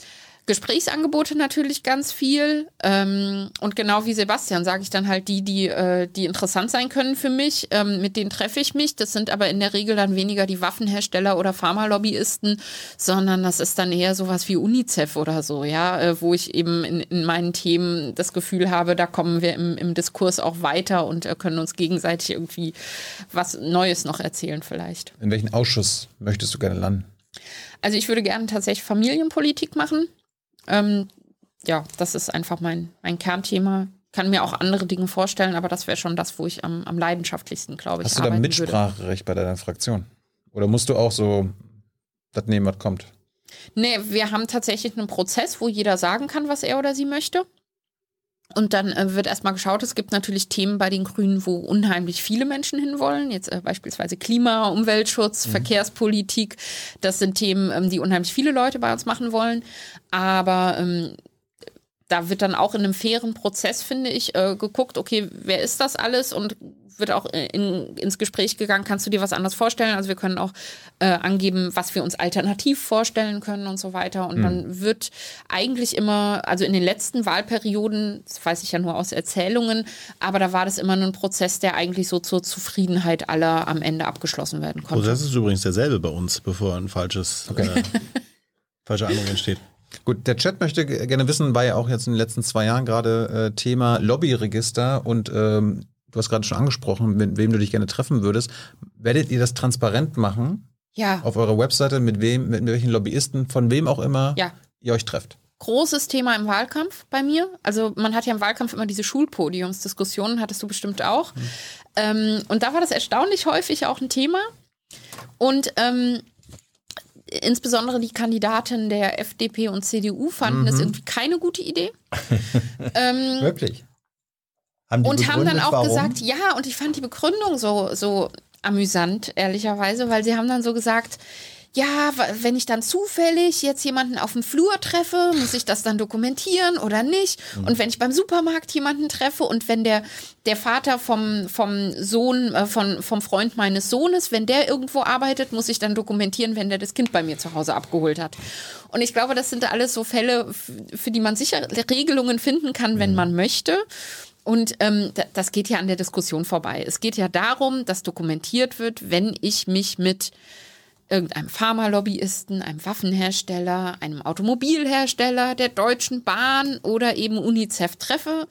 Gesprächsangebote natürlich ganz viel. Ähm, und genau wie Sebastian sage ich dann halt die, die, äh, die interessant sein können für mich. Ähm, mit denen treffe ich mich. Das sind aber in der Regel dann weniger die Waffenhersteller oder Pharmalobbyisten, sondern das ist dann eher sowas wie UNICEF oder so, ja, äh, wo ich eben in, in meinen Themen das Gefühl habe, da kommen wir im, im Diskurs auch weiter und äh, können uns gegenseitig irgendwie was Neues noch erzählen vielleicht.
In welchen Ausschuss möchtest du gerne landen?
Also ich würde gerne tatsächlich Familienpolitik machen. Ähm, ja, das ist einfach mein, mein Kernthema. Kann mir auch andere Dinge vorstellen, aber das wäre schon das, wo ich am, am leidenschaftlichsten, glaube ich,
Hast du da. Mitspracherecht bei deiner Fraktion? Oder musst du auch so das nehmen, was kommt?
Nee, wir haben tatsächlich einen Prozess, wo jeder sagen kann, was er oder sie möchte. Und dann äh, wird erstmal geschaut, es gibt natürlich Themen bei den Grünen, wo unheimlich viele Menschen hinwollen. Jetzt äh, beispielsweise Klima, Umweltschutz, Verkehrspolitik. Das sind Themen, ähm, die unheimlich viele Leute bei uns machen wollen. Aber ähm, da wird dann auch in einem fairen Prozess, finde ich, äh, geguckt, okay, wer ist das alles und wird auch in, ins Gespräch gegangen, kannst du dir was anderes vorstellen? Also wir können auch äh, angeben, was wir uns alternativ vorstellen können und so weiter. Und dann wird eigentlich immer, also in den letzten Wahlperioden, das weiß ich ja nur aus Erzählungen, aber da war das immer ein Prozess, der eigentlich so zur Zufriedenheit aller am Ende abgeschlossen werden konnte.
Prozess ist übrigens derselbe bei uns, bevor ein falsches, äh, falsche Eindruck entsteht.
Gut, der Chat möchte gerne wissen, war ja auch jetzt in den letzten zwei Jahren gerade äh, Thema Lobbyregister und ähm, du hast gerade schon angesprochen, mit wem du dich gerne treffen würdest. Werdet ihr das transparent machen
Ja.
auf eurer Webseite, mit wem, mit welchen Lobbyisten, von wem auch immer
Ja.
ihr euch trefft?
großes Thema im Wahlkampf bei mir. Also man hat ja im Wahlkampf immer diese Schulpodiumsdiskussionen, hattest du bestimmt auch. Ähm, und da war das erstaunlich häufig auch ein Thema. Und ähm, insbesondere die Kandidaten der FDP und CDU fanden das irgendwie keine gute Idee. ähm,
Wirklich?
Und haben dann auch
warum?
gesagt, ja, und ich fand die Begründung so, so amüsant, ehrlicherweise, weil sie haben dann so gesagt, ja, wenn ich dann zufällig jetzt jemanden auf dem Flur treffe, muss ich das dann dokumentieren oder nicht? Und wenn ich beim Supermarkt jemanden treffe und wenn der, der Vater vom, vom Sohn, äh, von, vom Freund meines Sohnes, wenn der irgendwo arbeitet, muss ich dann dokumentieren, wenn der das Kind bei mir zu Hause abgeholt hat. Und ich glaube, das sind alles so Fälle, für die man sicher Regelungen finden kann, wenn man möchte. Und ähm, da- das geht ja an der Diskussion vorbei. Es geht ja darum, dass dokumentiert wird, wenn ich mich mit irgendeinem Pharmalobbyisten, einem Waffenhersteller, einem Automobilhersteller, der Deutschen Bahn oder eben UNICEF treffe,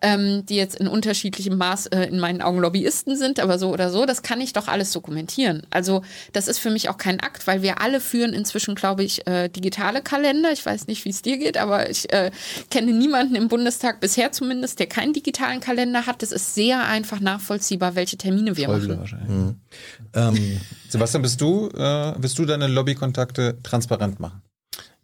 ähm, die jetzt in unterschiedlichem Maß äh, in meinen Augen Lobbyisten sind, aber so oder so, das kann ich doch alles dokumentieren. Also das ist für mich auch kein Akt, weil wir alle führen inzwischen, glaube ich, äh, digitale Kalender. Ich weiß nicht, wie es dir geht, aber ich äh, kenne niemanden im Bundestag bisher zumindest, der keinen digitalen Kalender hat. Das ist sehr einfach nachvollziehbar, welche Termine wir
Voll
machen.
wahrscheinlich.
Ähm,
Sebastian, bist du, äh, willst du deine Lobbykontakte transparent machen?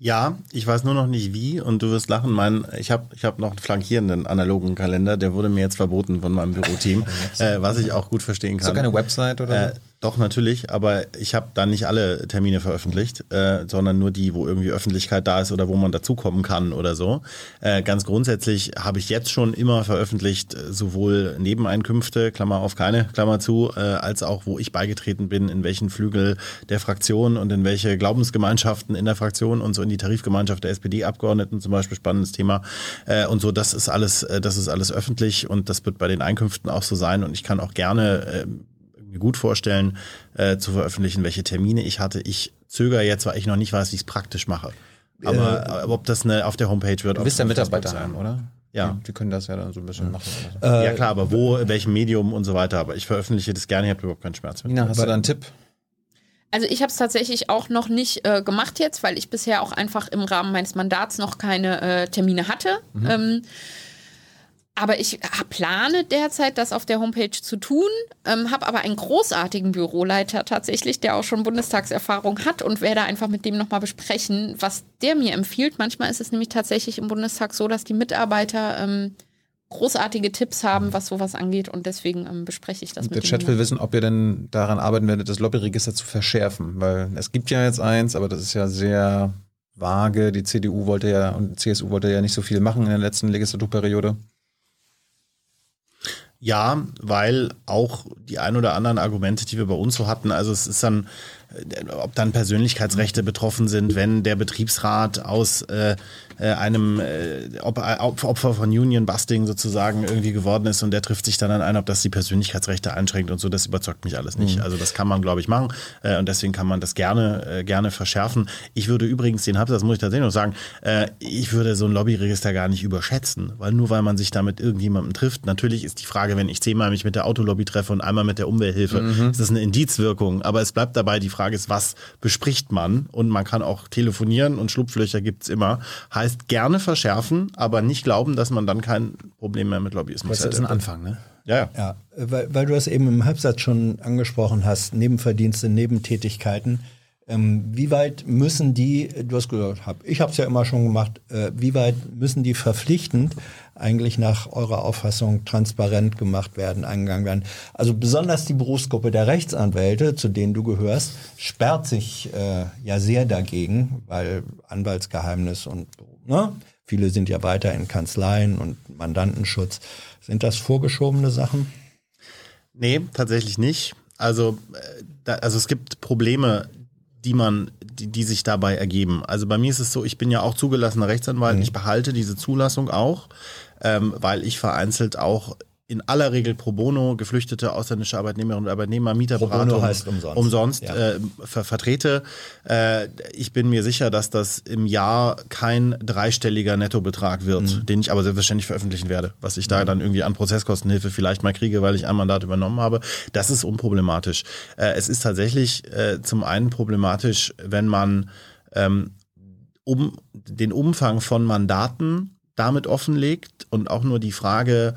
Ja, ich weiß nur noch nicht wie und du wirst lachen. Mein, ich habe ich hab noch einen flankierenden analogen Kalender, der wurde mir jetzt verboten von meinem Büroteam, äh, was ich auch gut verstehen
Hast du
kann.
keine Website oder
Äh, doch, natürlich, aber ich habe da nicht alle Termine veröffentlicht, äh, sondern nur die, wo irgendwie Öffentlichkeit da ist oder wo man dazukommen kann oder so. Äh, ganz grundsätzlich habe ich jetzt schon immer veröffentlicht, äh, sowohl Nebeneinkünfte, Klammer auf keine, Klammer zu, äh, als auch, wo ich beigetreten bin, in welchen Flügel der Fraktion und in welche Glaubensgemeinschaften in der Fraktion und so in die Tarifgemeinschaft der SPD-Abgeordneten zum Beispiel, spannendes Thema. Äh, und so, das ist alles, äh, das ist alles öffentlich und das wird bei den Einkünften auch so sein und ich kann auch gerne mir gut vorstellen, äh, zu veröffentlichen, welche Termine ich hatte. Ich zögere jetzt, weil ich noch nicht weiß, wie ich es praktisch mache. Aber, aber ob das eine, auf der Homepage wird.
Du bist ja Mitarbeiter haben, oder?
Ja.
Die können das ja dann so ein bisschen machen. Oder so.
Äh,
Ja klar, aber wo, welchem Medium und so weiter. Aber ich veröffentliche das gerne, ich habe überhaupt keinen Schmerz mit.
Nina, hast du da einen Tipp?
Also ich habe es tatsächlich auch noch nicht äh, gemacht jetzt, weil ich bisher auch einfach im Rahmen meines Mandats noch keine äh, Termine hatte. Ähm, aber ich hab- plane derzeit, das auf der Homepage zu tun, ähm, habe aber einen großartigen Büroleiter tatsächlich, der auch schon Bundestagserfahrung hat und werde einfach mit dem nochmal besprechen, was der mir empfiehlt. Manchmal ist es nämlich tatsächlich im Bundestag so, dass die Mitarbeiter ähm, großartige Tipps haben, was sowas angeht und deswegen ähm, bespreche ich das
Der
mit
Chat
dem.
will wissen, ob ihr denn daran arbeiten werdet, das Lobbyregister zu verschärfen. Weil es gibt ja jetzt eins, aber das ist ja sehr vage. Die CDU wollte ja und die CSU wollte ja nicht so viel machen in der letzten Legislaturperiode.
Ja, weil auch die ein oder anderen Argumente, die wir bei uns so hatten, also es ist dann, äh, ob dann Persönlichkeitsrechte betroffen sind, wenn der Betriebsrat aus äh, äh, einem äh, Op- Opfer von Union Busting sozusagen irgendwie geworden ist und der trifft sich dann an ein, ob das die Persönlichkeitsrechte einschränkt und so, das überzeugt mich alles nicht. Also das kann man, glaube ich, machen äh, und deswegen kann man das gerne, äh, gerne verschärfen. Ich würde übrigens den das muss ich tatsächlich noch sagen, äh, ich würde so ein Lobbyregister gar nicht überschätzen, weil nur weil man sich da mit irgendjemandem trifft, natürlich ist die Frage, wenn ich zehnmal mich mit der Autolobby treffe und einmal mit der Umwelthilfe, ist das eine Indizwirkung, aber es bleibt dabei, die Frage ist, was bespricht man? Und man kann auch telefonieren und Schlupflöcher gibt's immer, heißt gerne verschärfen, aber nicht glauben, dass man dann kein Problem mehr mit Lobbyismus
Das ist ein. Anfang, ne?
Ja, ja.
Ja, weil, weil du das eben im Halbsatz schon angesprochen hast, Nebenverdienste, Nebentätigkeiten. Ähm, wie weit müssen die, du hast gesagt, hab, ich habe es ja immer schon gemacht, äh, wie weit müssen die verpflichtend eigentlich nach eurer Auffassung transparent gemacht werden, eingegangen werden? Also besonders die Berufsgruppe der Rechtsanwälte, zu denen du gehörst, sperrt sich äh, ja sehr dagegen, weil Anwaltsgeheimnis und ne, viele sind ja weiter in Kanzleien und Mandantenschutz. Sind das vorgeschobene Sachen?
Nee, tatsächlich nicht. Also, äh, da, also es gibt Probleme, die man, die, die sich dabei ergeben. Also bei mir ist es so, ich bin ja auch zugelassener Rechtsanwalt, ich behalte diese Zulassung auch, ähm, weil ich vereinzelt auch in aller Regel pro bono geflüchtete ausländische Arbeitnehmerinnen und Arbeitnehmer, Mieterberatung
bono heißt umsonst.
umsonst
Ja.
äh, ver vertrete. Äh, ich bin mir sicher, dass das im Jahr kein dreistelliger Nettobetrag wird,
Mhm.
den ich aber selbstverständlich veröffentlichen werde, was ich da dann irgendwie an Prozesskostenhilfe vielleicht mal kriege, weil ich ein Mandat übernommen habe. Das ist unproblematisch. Äh, es ist tatsächlich äh, zum einen problematisch, wenn man ähm, um den Umfang von Mandaten damit offenlegt und auch nur die Frage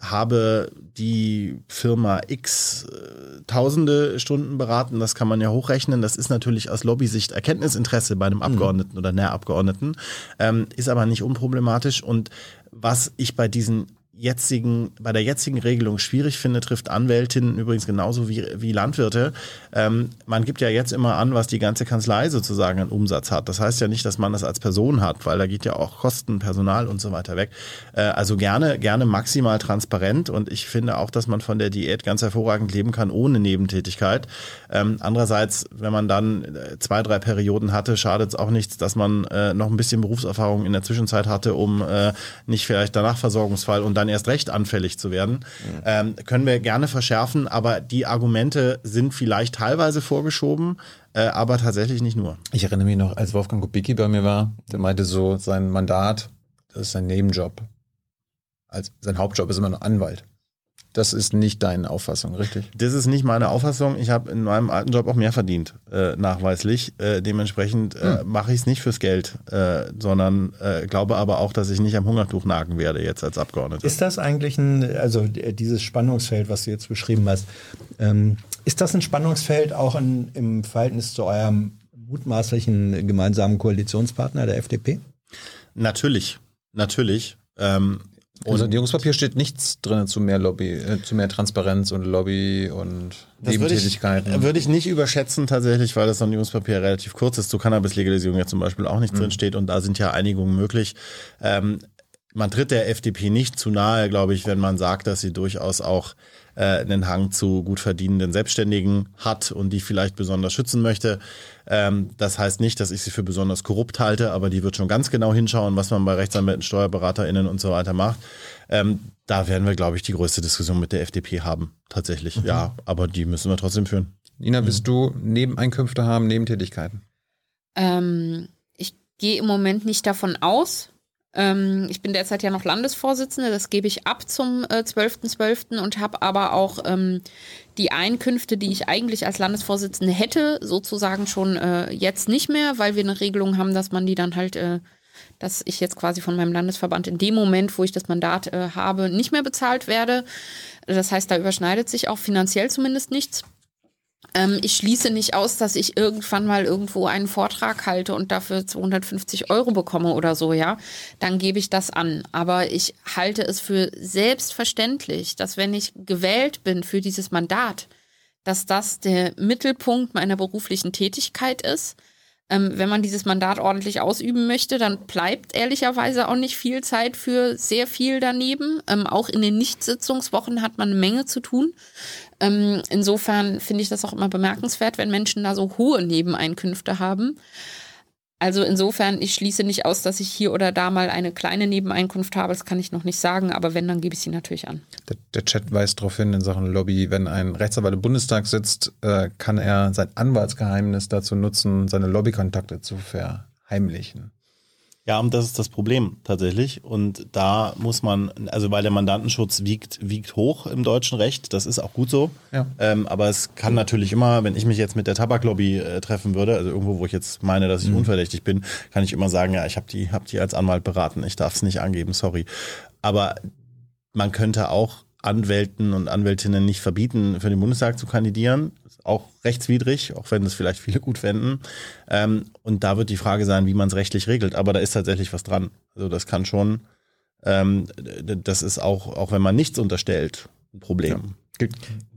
habe die Firma X äh, tausende Stunden beraten, das kann man ja hochrechnen. Das ist natürlich aus Lobbysicht Erkenntnisinteresse bei einem Abgeordneten oder Nährabgeordneten, ähm, ist aber nicht unproblematisch. Und was ich bei diesen jetzigen, bei der jetzigen Regelung schwierig finde, trifft Anwältinnen übrigens genauso wie, wie Landwirte. Ähm, man gibt ja jetzt immer an, was die ganze Kanzlei sozusagen an Umsatz hat. Das heißt ja nicht, dass man das als Person hat, weil da geht ja auch Kosten, Personal und so weiter weg. Äh, also gerne, gerne maximal transparent und ich finde auch, dass man von der Diät ganz hervorragend leben kann ohne Nebentätigkeit. Ähm, andererseits, wenn man dann äh, zwei, drei Perioden hatte, schadet es auch nichts, dass man äh, noch ein bisschen Berufserfahrung in der Zwischenzeit hatte, um äh, nicht vielleicht danach Versorgungsfall und dann erst recht anfällig zu werden. Mhm. Ähm, können wir gerne verschärfen, aber die Argumente sind vielleicht teilweise vorgeschoben, äh, aber tatsächlich nicht nur.
Ich erinnere mich noch, als Wolfgang Kubicki bei mir war, der meinte so, sein Mandat, das ist sein Nebenjob. Als, sein Hauptjob ist immer noch Anwalt. Das ist nicht deine Auffassung, richtig?
Das ist nicht meine Auffassung. Ich habe in meinem alten Job auch mehr verdient, äh, nachweislich. Äh, dementsprechend äh, hm. mache ich es nicht fürs Geld, äh, sondern äh, glaube aber auch, dass ich nicht am Hungertuch nagen werde jetzt als Abgeordneter.
Ist das eigentlich ein, also dieses Spannungsfeld, was du jetzt beschrieben hast, ähm, ist das ein Spannungsfeld auch in, im Verhältnis zu eurem mutmaßlichen gemeinsamen Koalitionspartner, der FDP?
Natürlich, natürlich. Ähm,
und Im Sondierungspapier steht nichts drin zu mehr Lobby, äh, zu mehr Transparenz und Lobby und Nebentätigkeiten.
Würde ich, würde ich nicht überschätzen tatsächlich, weil das Sondierungspapier relativ kurz ist. Zu Cannabis-Legalisierung ja zum Beispiel auch nicht mhm. drin steht und da sind ja Einigungen möglich. Ähm, man tritt der FDP nicht zu nahe, glaube ich, wenn man sagt, dass sie durchaus auch äh, einen Hang zu gut verdienenden Selbstständigen hat und die vielleicht besonders schützen möchte. Ähm, das heißt nicht, dass ich sie für besonders korrupt halte, aber die wird schon ganz genau hinschauen, was man bei Rechtsanwälten, SteuerberaterInnen und so weiter macht. Ähm, da werden wir, glaube ich, die größte Diskussion mit der FDP haben. Tatsächlich, mhm. ja. Aber die müssen wir trotzdem führen.
Nina, willst mhm. du Nebeneinkünfte haben, Nebentätigkeiten?
Ähm, ich gehe im Moment nicht davon aus, ähm, ich bin derzeit ja noch Landesvorsitzende, das gebe ich ab zum äh, 12.12. .12. und habe aber auch ähm, die Einkünfte, die ich eigentlich als Landesvorsitzende hätte, sozusagen schon äh, jetzt nicht mehr, weil wir eine Regelung haben, dass man die dann halt, äh, dass ich jetzt quasi von meinem Landesverband in dem Moment, wo ich das Mandat äh, habe, nicht mehr bezahlt werde. Das heißt, da überschneidet sich auch finanziell zumindest nichts. Ähm, ich schließe nicht aus, dass ich irgendwann mal irgendwo einen Vortrag halte und dafür 250 Euro bekomme oder so, ja. Dann gebe ich das an. Aber ich halte es für selbstverständlich, dass wenn ich gewählt bin für dieses Mandat, dass das der Mittelpunkt meiner beruflichen Tätigkeit ist ähm, wenn man dieses Mandat ordentlich ausüben möchte, dann bleibt ehrlicherweise auch nicht viel Zeit für sehr viel daneben. Ähm, auch in den Nichtsitzungswochen hat man eine Menge zu tun. Ähm, insofern finde ich das auch immer bemerkenswert, wenn Menschen da so hohe Nebeneinkünfte haben. Also insofern, ich schließe nicht aus, dass ich hier oder da mal eine kleine Nebeneinkunft habe. Das kann ich noch nicht sagen, aber wenn, dann gebe ich sie natürlich an.
Der, der Chat weist darauf hin in Sachen Lobby, wenn ein Rechtsanwalt im Bundestag sitzt, äh, kann er sein Anwaltsgeheimnis dazu nutzen, seine Lobbykontakte zu verheimlichen.
Ja, und das ist das Problem tatsächlich. Und da muss man, also weil der Mandantenschutz wiegt, wiegt hoch im deutschen Recht, das ist auch gut so. Ja. Ähm, aber es kann natürlich immer, wenn ich mich jetzt mit der Tabaklobby äh, treffen würde, also irgendwo, wo ich jetzt meine, dass ich mhm. unverdächtig bin, kann ich immer sagen, ja, ich habe die, hab die als Anwalt beraten, ich darf es nicht angeben, sorry. Aber man könnte auch Anwälten und Anwältinnen nicht verbieten, für den Bundestag zu kandidieren auch rechtswidrig, auch wenn das vielleicht viele gut fänden. Ähm, und da wird die Frage sein, wie man es rechtlich regelt. Aber da ist tatsächlich was dran. Also das kann schon, ähm, das ist auch, auch wenn man nichts unterstellt, ein Problem.
Ja.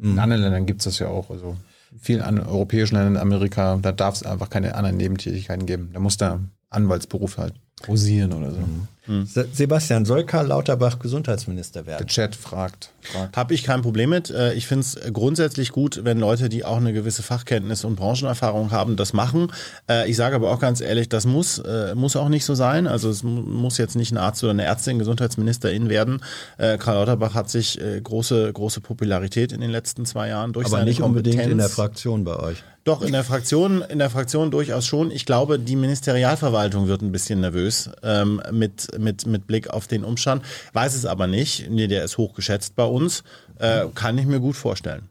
In anderen Ländern gibt es das ja auch. Also vielen europäischen Ländern in Amerika, da darf es einfach keine anderen Nebentätigkeiten geben. Da muss der Anwaltsberuf halt posieren oder so. Mhm.
Hm. Sebastian, soll Karl Lauterbach Gesundheitsminister werden?
Der Chat fragt.
fragt. Habe ich kein Problem mit. Äh, ich finde es grundsätzlich gut, wenn Leute, die auch eine gewisse Fachkenntnis und Branchenerfahrung haben, das machen. Äh, ich sage aber auch ganz ehrlich, das muss, äh, muss auch nicht so sein. Also es muss jetzt nicht ein Arzt oder eine Ärztin Gesundheitsministerin werden. Karl Lauterbach hat sich große, große Popularität in den letzten zwei Jahren durch
aber
seine
nicht unbedingt in der Fraktion bei euch.
Doch, in der Fraktion, in der Fraktion durchaus schon. Ich glaube, die Ministerialverwaltung wird ein bisschen nervös ähm, mit, mit, mit Blick auf den Umstand. Weiß es aber nicht. Nee, der ist hochgeschätzt bei uns. Äh, kann ich mir gut vorstellen.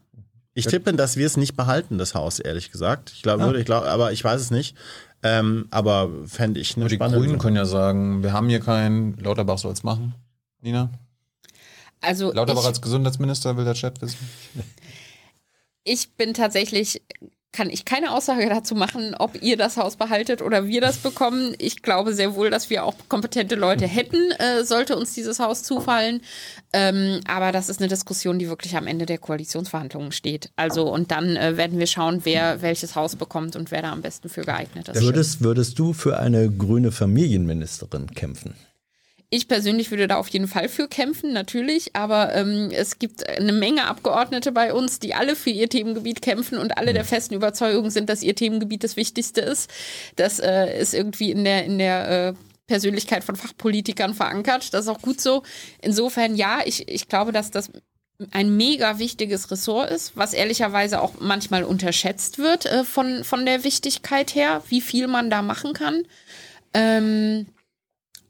Ich tippe, dass wir es nicht behalten, das Haus, ehrlich gesagt. Ich glaube, ja. ich glaube, aber ich weiß es nicht. Ähm, aber fände ich eine
Die Grünen können ja sagen, wir haben hier keinen, Lauterbach soll es machen. Nina?
Also
Lauterbach
ich,
als Gesundheitsminister will der Chat wissen.
ich bin tatsächlich, kann ich keine Aussage dazu machen, ob ihr das Haus behaltet oder wir das bekommen. Ich glaube sehr wohl, dass wir auch kompetente Leute hätten, äh, sollte uns dieses Haus zufallen. Ähm, aber das ist eine Diskussion, die wirklich am Ende der Koalitionsverhandlungen steht. Also und dann äh, werden wir schauen, wer welches Haus bekommt und wer da am besten für geeignet ist.
Würdest, würdest du für eine grüne Familienministerin kämpfen?
Ich persönlich würde da auf jeden Fall für kämpfen, natürlich, aber ähm, es gibt eine Menge Abgeordnete bei uns, die alle für ihr Themengebiet kämpfen und alle der festen Überzeugung sind, dass ihr Themengebiet das Wichtigste ist. Das äh, ist irgendwie in der, in der äh, Persönlichkeit von Fachpolitikern verankert. Das ist auch gut so. Insofern, ja, ich, ich glaube, dass das ein mega wichtiges Ressort ist, was ehrlicherweise auch manchmal unterschätzt wird äh, von, von der Wichtigkeit her, wie viel man da machen kann. Ähm,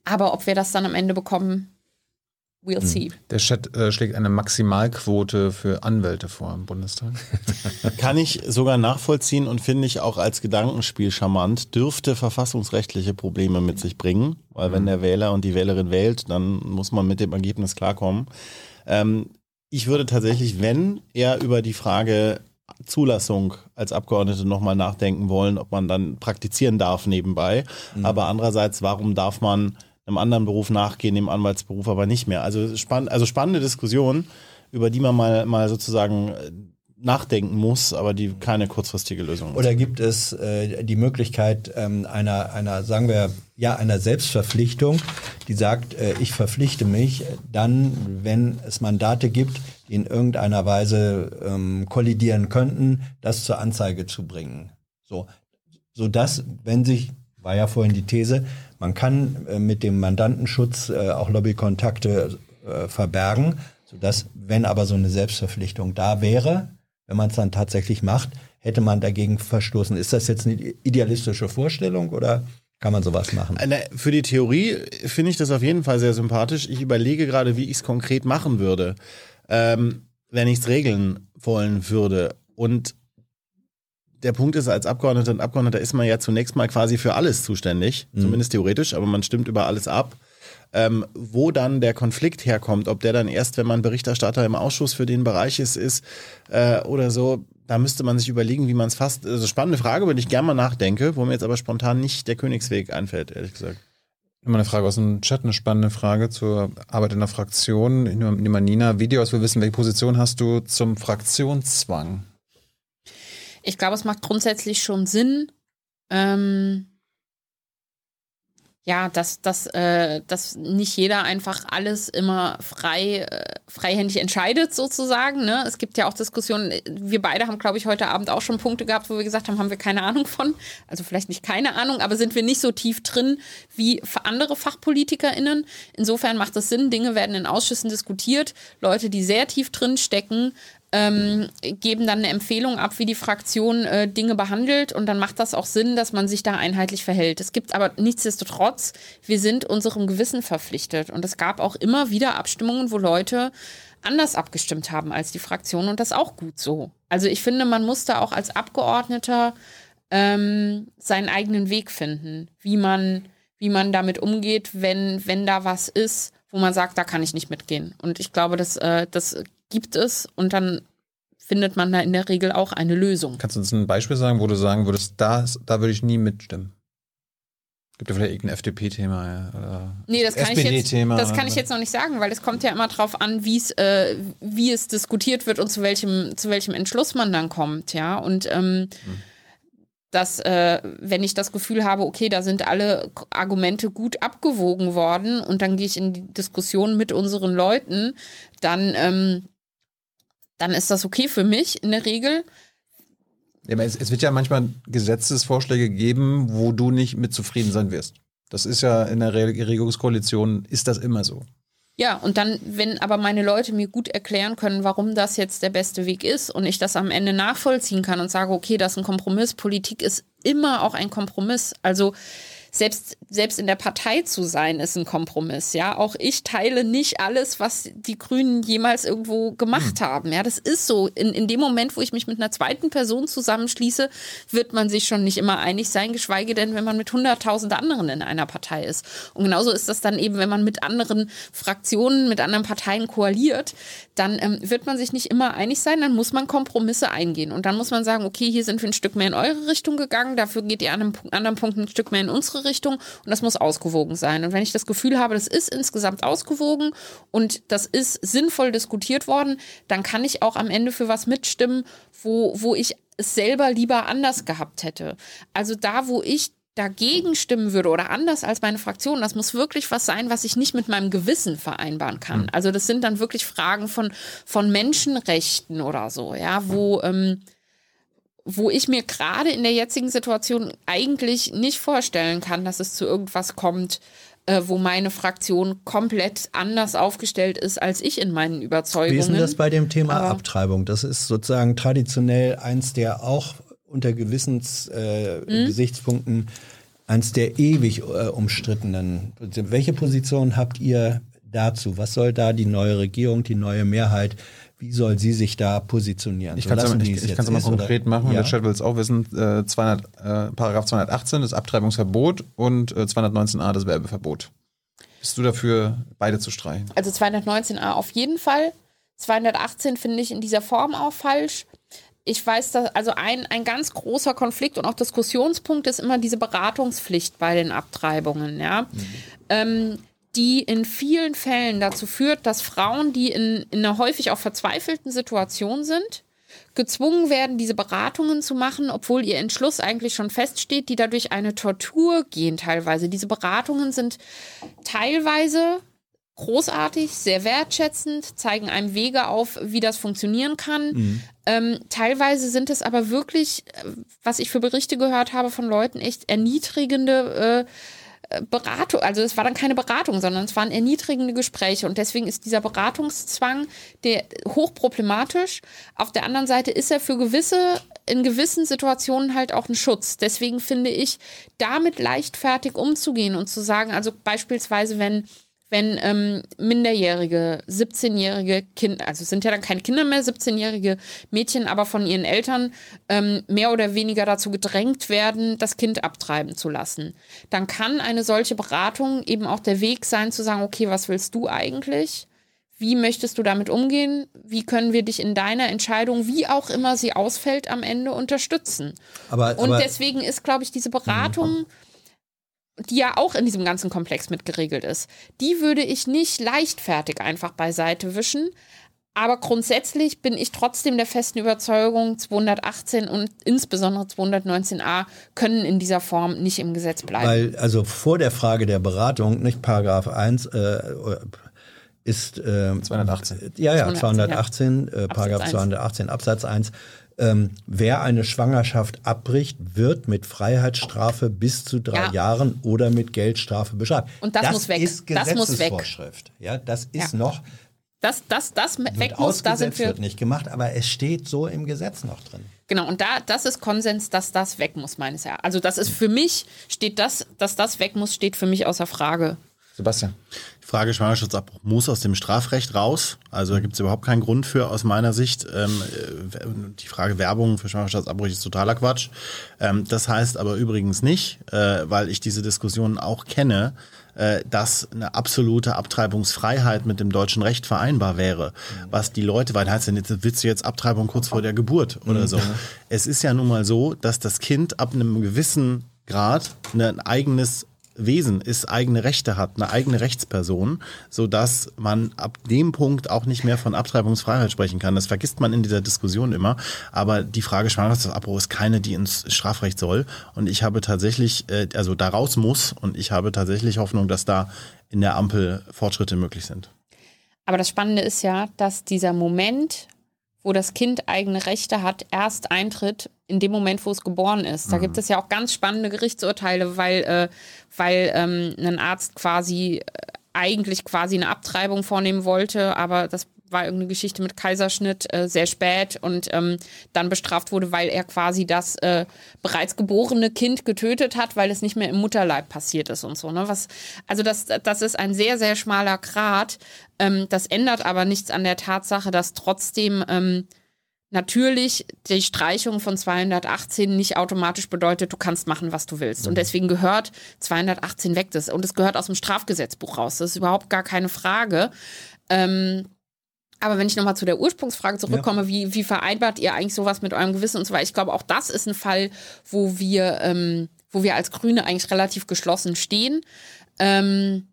aber ob wir das dann am Ende bekommen, we'll see.
Der Chat äh, schlägt eine Maximalquote für Anwälte vor im Bundestag.
Kann ich sogar nachvollziehen und finde ich auch als Gedankenspiel charmant, dürfte verfassungsrechtliche Probleme mit sich bringen, weil wenn der Wähler und die Wählerin wählt, dann muss man mit dem Ergebnis klarkommen. Ähm, ich würde tatsächlich, wenn er über die Frage Zulassung als Abgeordnete nochmal nachdenken wollen, ob man dann praktizieren darf nebenbei. Aber andererseits, warum darf man einem anderen Beruf nachgehen, dem Anwaltsberuf aber nicht mehr? Also, spann also spannende Diskussion, über die man mal, mal sozusagen äh, nachdenken muss, aber die keine kurzfristige Lösung ist.
Oder gibt es äh, die Möglichkeit ähm, einer, einer, sagen wir, ja, einer Selbstverpflichtung, die sagt, äh, ich verpflichte mich dann, wenn es Mandate gibt, die in irgendeiner Weise ähm, kollidieren könnten, das zur Anzeige zu bringen. So, so dass, wenn sich, war ja vorhin die These, man kann äh, mit dem Mandantenschutz äh, auch Lobbykontakte äh, verbergen, sodass, wenn aber so eine Selbstverpflichtung da wäre, wenn man es dann tatsächlich macht, hätte man dagegen verstoßen. Ist das jetzt eine idealistische Vorstellung oder kann man sowas machen?
Na, Für die Theorie finde ich das auf jeden Fall sehr sympathisch. Ich überlege gerade, wie ich es konkret machen würde, ähm, wenn ich es regeln wollen würde. Und der Punkt ist, als Abgeordneter und Abgeordneter ist man ja zunächst mal quasi für alles zuständig, zumindest theoretisch, aber man stimmt über alles ab. Ähm, wo dann der Konflikt herkommt, ob der dann erst, wenn man Berichterstatter im Ausschuss für den Bereich ist, ist äh, oder so, da müsste man sich überlegen, wie man es fasst. Also spannende Frage, über die ich gerne mal nachdenke, wo mir jetzt aber spontan nicht der Königsweg einfällt, ehrlich gesagt.
Immer eine Frage aus dem Chat, eine spannende Frage zur Arbeit in der Fraktion. Ich nehme mal Nina Videos, wir wissen, welche Position hast du zum Fraktionszwang?
Ich glaube, es macht grundsätzlich schon Sinn, ähm, ja, dass, dass, äh, dass nicht jeder einfach alles immer frei, äh, freihändig entscheidet, sozusagen. Ne? Es gibt ja auch Diskussionen, wir beide haben, glaube ich, heute Abend auch schon Punkte gehabt, wo wir gesagt haben, haben wir keine Ahnung von. Also vielleicht nicht keine Ahnung, aber sind wir nicht so tief drin wie andere FachpolitikerInnen. Insofern macht es Sinn, Dinge werden in Ausschüssen diskutiert. Leute, die sehr tief drin stecken, ähm, geben dann eine Empfehlung ab, wie die Fraktion äh, Dinge behandelt und dann macht das auch Sinn, dass man sich da einheitlich verhält. Es gibt aber nichtsdestotrotz, wir sind unserem Gewissen verpflichtet und es gab auch immer wieder Abstimmungen, wo Leute anders abgestimmt haben als die Fraktion und das auch gut so. Also ich finde, man muss da auch als Abgeordneter ähm, seinen eigenen Weg finden, wie man, wie man damit umgeht, wenn, wenn da was ist, wo man sagt, da kann ich nicht mitgehen. Und ich glaube, das, äh, das gibt es und dann findet man da in der Regel auch eine Lösung.
Kannst du uns ein Beispiel sagen, wo du sagen würdest, da, da würde ich nie mitstimmen? Gibt ja vielleicht irgendein FDP-Thema oder
Nee, das kann, ich jetzt, das kann ich jetzt noch nicht sagen, weil es kommt ja immer drauf an, wie's, äh, wie es diskutiert wird und zu welchem, zu welchem Entschluss man dann kommt, ja. Und ähm, dass, äh, wenn ich das Gefühl habe, okay, da sind alle Argumente gut abgewogen worden und dann gehe ich in die Diskussion mit unseren Leuten, dann, ähm, dann ist das okay für mich in der Regel.
Ja, aber es, es wird ja manchmal Gesetzesvorschläge geben, wo du nicht mit zufrieden sein wirst. Das ist ja in der Re Regierungskoalition, ist das immer so.
Ja, und dann, wenn aber meine Leute mir gut erklären können, warum das jetzt der beste Weg ist und ich das am Ende nachvollziehen kann und sage, okay, das ist ein Kompromiss. Politik ist immer auch ein Kompromiss. Also selbst, selbst in der Partei zu sein, ist ein Kompromiss. Ja, auch ich teile nicht alles, was die Grünen jemals irgendwo gemacht hm. haben. Ja, das ist so. In, in dem Moment, wo ich mich mit einer zweiten Person zusammenschließe, wird man sich schon nicht immer einig sein, geschweige denn, wenn man mit hunderttausend anderen in einer Partei ist. Und genauso ist das dann eben, wenn man mit anderen Fraktionen, mit anderen Parteien koaliert, dann ähm, wird man sich nicht immer einig sein, dann muss man Kompromisse eingehen. Und dann muss man sagen, okay, hier sind wir ein Stück mehr in eure Richtung gegangen, dafür geht ihr an einem anderen Punkt ein Stück mehr in unsere Richtung und das muss ausgewogen sein. Und wenn ich das Gefühl habe, das ist insgesamt ausgewogen und das ist sinnvoll diskutiert worden, dann kann ich auch am Ende für was mitstimmen, wo, wo ich es selber lieber anders gehabt hätte. Also da, wo ich dagegen stimmen würde oder anders als meine Fraktion, das muss wirklich was sein, was ich nicht mit meinem Gewissen vereinbaren kann. Hm. Also das sind dann wirklich Fragen von, von Menschenrechten oder so, ja, wo, ähm, wo ich mir gerade in der jetzigen Situation eigentlich nicht vorstellen kann, dass es zu irgendwas kommt, äh, wo meine Fraktion komplett anders aufgestellt ist als ich in meinen Überzeugungen. Wie ist
denn das bei dem Thema Aber Abtreibung? Das ist sozusagen traditionell eins der auch unter Gewissensgesichtspunkten äh, mhm. eins der ewig äh, umstrittenen. Welche Position habt ihr dazu? Was soll da die neue Regierung, die neue Mehrheit wie soll sie sich da positionieren?
Ich kann es mal konkret machen. Ja? Der Chat will es auch wissen. Äh, 200, äh, Paragraph 218 das Abtreibungsverbot und äh, 219a das Werbeverbot. Bist du dafür, beide zu streichen?
Also 219a auf jeden Fall. 218 finde ich in dieser Form auch falsch. Ich weiß, dass also ein, ein ganz großer Konflikt und auch Diskussionspunkt ist immer diese Beratungspflicht bei den Abtreibungen. Ja. Mhm. Ähm, die in vielen Fällen dazu führt, dass Frauen, die in, in einer häufig auch verzweifelten Situation sind, gezwungen werden, diese Beratungen zu machen, obwohl ihr Entschluss eigentlich schon feststeht, die dadurch eine Tortur gehen teilweise. Diese Beratungen sind teilweise großartig, sehr wertschätzend, zeigen einem Wege auf, wie das funktionieren kann. Mhm. Ähm, teilweise sind es aber wirklich, äh, was ich für Berichte gehört habe von Leuten, echt erniedrigende äh, Beratung, also es war dann keine Beratung, sondern es waren erniedrigende Gespräche und deswegen ist dieser Beratungszwang der hochproblematisch. Auf der anderen Seite ist er für gewisse in gewissen Situationen halt auch ein Schutz. Deswegen finde ich, damit leichtfertig umzugehen und zu sagen, also beispielsweise, wenn wenn ähm, minderjährige, 17-jährige Kinder, also es sind ja dann keine Kinder mehr, 17-jährige Mädchen, aber von ihren Eltern ähm, mehr oder weniger dazu gedrängt werden, das Kind abtreiben zu lassen, dann kann eine solche Beratung eben auch der Weg sein, zu sagen, okay, was willst du eigentlich? Wie möchtest du damit umgehen? Wie können wir dich in deiner Entscheidung, wie auch immer sie ausfällt, am Ende unterstützen? Aber, Und aber, deswegen ist, glaube ich, diese Beratung. Mhm die ja auch in diesem ganzen Komplex mit geregelt ist, die würde ich nicht leichtfertig einfach beiseite wischen. Aber grundsätzlich bin ich trotzdem der festen Überzeugung, 218 und insbesondere 219a können in dieser Form nicht im Gesetz bleiben.
Weil also vor der Frage der Beratung, nicht Paragraph 1, äh, ist äh, 218. Ja, ja, 218, ja. Äh, Paragraph 218 Absatz 1 ähm, wer eine Schwangerschaft abbricht, wird mit Freiheitsstrafe bis zu drei ja. Jahren oder mit Geldstrafe bestraft.
Und das, das muss weg.
Ist das muss weg. Ja, das ist ja. noch.
Das, das, das weg muss, da sind wir.
wird nicht gemacht, aber es steht so im Gesetz noch drin.
Genau, und da, das ist Konsens, dass das weg muss, meines Erachtens. Also, das ist für mich, steht das, dass das weg muss, steht für mich außer Frage.
Sebastian.
Die Frage Schwangerschaftsabbruch muss aus dem Strafrecht raus. Also da gibt es überhaupt keinen Grund für aus meiner Sicht. Ähm, äh, die Frage Werbung für Schwangerschaftsabbruch ist totaler Quatsch. Ähm, das heißt aber übrigens nicht, äh, weil ich diese Diskussionen auch kenne, äh, dass eine absolute Abtreibungsfreiheit mit dem deutschen Recht vereinbar wäre. Was die Leute, weil heißt denn jetzt, willst du jetzt Abtreibung kurz vor der Geburt oder mhm. so? Es ist ja nun mal so, dass das Kind ab einem gewissen Grad ein eigenes Wesen ist, eigene Rechte hat, eine eigene Rechtsperson, so dass man ab dem Punkt auch nicht mehr von Abtreibungsfreiheit sprechen kann. Das vergisst man in dieser Diskussion immer. Aber die Frage Schwangerschaftsabbruch ist keine, die ins Strafrecht soll. Und ich habe tatsächlich, äh, also daraus muss, und ich habe tatsächlich Hoffnung, dass da in der Ampel Fortschritte möglich sind.
Aber das Spannende ist ja, dass dieser Moment, wo das Kind eigene Rechte hat, erst eintritt in dem Moment, wo es geboren ist. Da mhm. gibt es ja auch ganz spannende Gerichtsurteile, weil, äh, weil ähm, ein Arzt quasi äh, eigentlich quasi eine Abtreibung vornehmen wollte, aber das war irgendeine Geschichte mit Kaiserschnitt äh, sehr spät und ähm, dann bestraft wurde, weil er quasi das äh, bereits geborene Kind getötet hat, weil es nicht mehr im Mutterleib passiert ist und so. Ne? Was, also das, das ist ein sehr, sehr schmaler Grat. Ähm, das ändert aber nichts an der Tatsache, dass trotzdem ähm, natürlich die Streichung von 218 nicht automatisch bedeutet, du kannst machen, was du willst. Und deswegen gehört 218 weg. Das, und es gehört aus dem Strafgesetzbuch raus. Das ist überhaupt gar keine Frage. Ähm, aber wenn ich nochmal zu der Ursprungsfrage zurückkomme, ja. wie, wie vereinbart ihr eigentlich sowas mit eurem Gewissen und so weiter? Ich glaube, auch das ist ein Fall, wo wir, ähm, wo wir als Grüne eigentlich relativ geschlossen stehen. Ähm,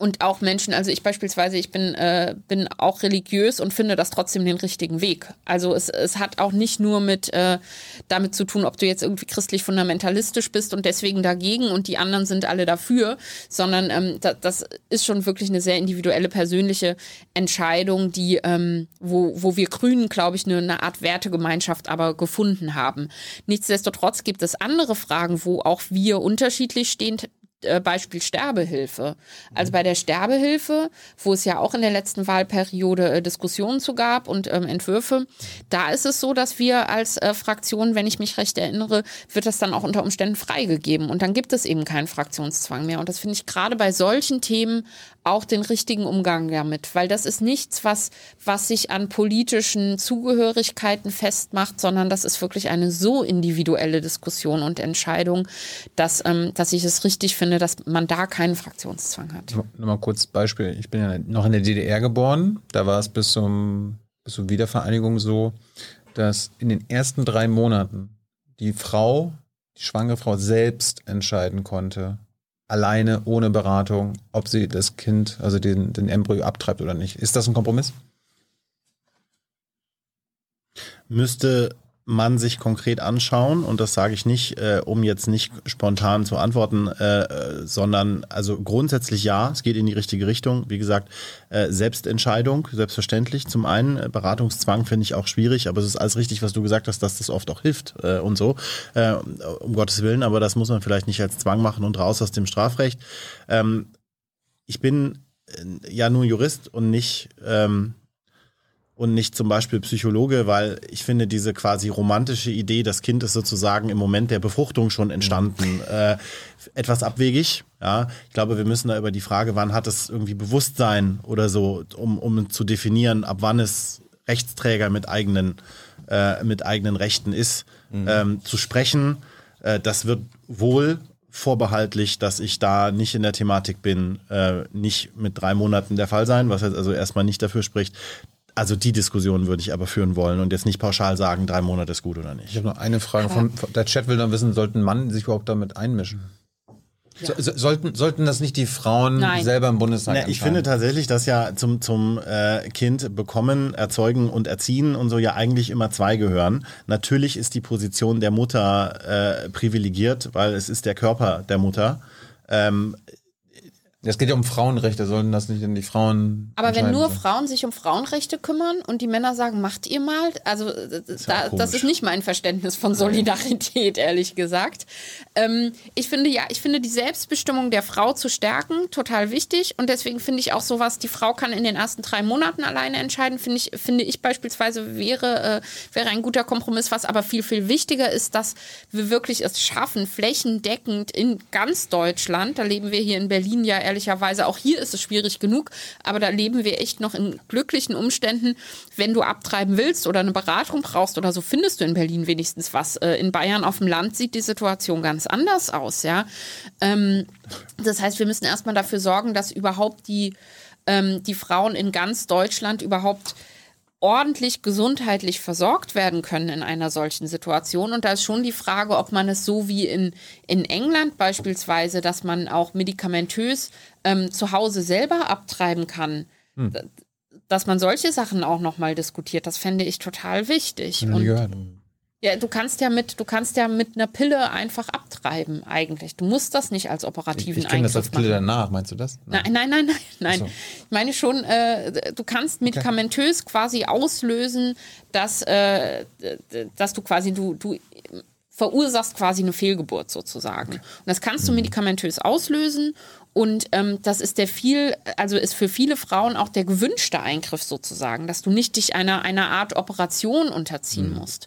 und auch Menschen, also ich beispielsweise, ich bin, äh, bin auch religiös und finde das trotzdem den richtigen Weg. Also es, es hat auch nicht nur mit äh, damit zu tun, ob du jetzt irgendwie christlich fundamentalistisch bist und deswegen dagegen und die anderen sind alle dafür, sondern ähm, da, das ist schon wirklich eine sehr individuelle persönliche Entscheidung, die, ähm, wo, wo wir Grünen, glaube ich, eine, eine Art Wertegemeinschaft aber gefunden haben. Nichtsdestotrotz gibt es andere Fragen, wo auch wir unterschiedlich stehen Beispiel Sterbehilfe. Also bei der Sterbehilfe, wo es ja auch in der letzten Wahlperiode äh, Diskussionen zu gab und ähm, Entwürfe, da ist es so, dass wir als äh, Fraktion, wenn ich mich recht erinnere, wird das dann auch unter Umständen freigegeben und dann gibt es eben keinen Fraktionszwang mehr. Und das finde ich gerade bei solchen Themen auch den richtigen Umgang damit, weil das ist nichts, was, was sich an politischen Zugehörigkeiten festmacht, sondern das ist wirklich eine so individuelle Diskussion und Entscheidung, dass, ähm, dass ich es richtig finde, dass man da keinen Fraktionszwang hat.
Nochmal kurz Beispiel. Ich bin ja noch in der DDR geboren. Da war es bis zum, bis zur Wiedervereinigung so, dass in den ersten drei Monaten die Frau, die schwangere Frau selbst entscheiden konnte, alleine, ohne Beratung, ob sie das Kind, also den, den Embryo abtreibt oder nicht. Ist das ein Kompromiss?
Müsste man sich konkret anschauen und das sage ich nicht, äh, um jetzt nicht spontan zu antworten, äh, sondern also grundsätzlich ja, es geht in die richtige Richtung. Wie gesagt, äh, Selbstentscheidung, selbstverständlich. Zum einen äh, Beratungszwang finde ich auch schwierig, aber es ist alles richtig, was du gesagt hast, dass das oft auch hilft äh, und so, äh, um Gottes Willen. Aber das muss man vielleicht nicht als Zwang machen und raus aus dem Strafrecht. Ähm, ich bin äh, ja nur Jurist und nicht ähm, und nicht zum Beispiel Psychologe, weil ich finde diese quasi romantische Idee, das Kind ist sozusagen im Moment der Befruchtung schon entstanden, äh, etwas abwegig. Ja, ich glaube, wir müssen da über die Frage, wann hat es irgendwie Bewusstsein oder so, um, um zu definieren, ab wann es Rechtsträger mit eigenen, äh, mit eigenen Rechten ist, mhm. ähm, zu sprechen. Äh, das wird wohl vorbehaltlich, dass ich da nicht in der Thematik bin, äh, nicht mit drei Monaten der Fall sein, was jetzt also erstmal nicht dafür spricht, also die Diskussion würde ich aber führen wollen und jetzt nicht pauschal sagen, drei Monate ist gut oder nicht.
Ich habe noch eine Frage. Von, der Chat will dann wissen, sollten Mann sich überhaupt damit einmischen? Ja. So, sollten, sollten das nicht die Frauen Nein. selber im Bundestag
nee, Ich finde tatsächlich, dass ja zum, zum äh, Kind bekommen, erzeugen und erziehen und so ja eigentlich immer zwei gehören. Natürlich ist die Position der Mutter äh, privilegiert, weil es ist der Körper der Mutter. Ähm,
es geht ja um Frauenrechte, sollen das nicht in die Frauen.
Aber wenn nur Frauen sich um Frauenrechte kümmern und die Männer sagen, macht ihr mal, also ist da, ja das ist nicht mein Verständnis von Solidarität, ehrlich gesagt. Ähm, ich finde ja, ich finde die Selbstbestimmung der Frau zu stärken total wichtig. Und deswegen finde ich auch sowas, die Frau kann in den ersten drei Monaten alleine entscheiden, finde ich, finde ich beispielsweise wäre, äh, wäre ein guter Kompromiss, was aber viel, viel wichtiger ist, dass wir wirklich es schaffen, flächendeckend in ganz Deutschland, da leben wir hier in Berlin ja ehrlicherweise. Auch hier ist es schwierig genug, aber da leben wir echt noch in glücklichen Umständen. Wenn du abtreiben willst oder eine Beratung brauchst oder so, findest du in Berlin wenigstens was. Äh, in Bayern auf dem Land sieht die Situation ganz anders aus, ja. Ähm, das heißt, wir müssen erstmal dafür sorgen, dass überhaupt die, ähm, die Frauen in ganz Deutschland überhaupt ordentlich gesundheitlich versorgt werden können in einer solchen Situation. Und da ist schon die Frage, ob man es so wie in, in England beispielsweise, dass man auch medikamentös ähm, zu Hause selber abtreiben kann. Hm. Dass man solche Sachen auch nochmal diskutiert, das fände ich total wichtig. Und, gehört. Ja, du kannst ja mit, du kannst ja mit einer Pille einfach abtreiben, eigentlich. Du musst das nicht als operativen ich,
ich kenne das als Pille machen. danach, meinst du das?
Nein, nein, nein, nein, nein. So. Ich meine schon, äh, du kannst medikamentös okay. quasi auslösen, dass, äh, dass du quasi, du, du verursachst quasi eine Fehlgeburt sozusagen. Okay. Und das kannst du mhm. medikamentös auslösen Und ähm, das ist der viel, also ist für viele Frauen auch der gewünschte Eingriff sozusagen, dass du nicht dich einer, einer Art Operation unterziehen musst.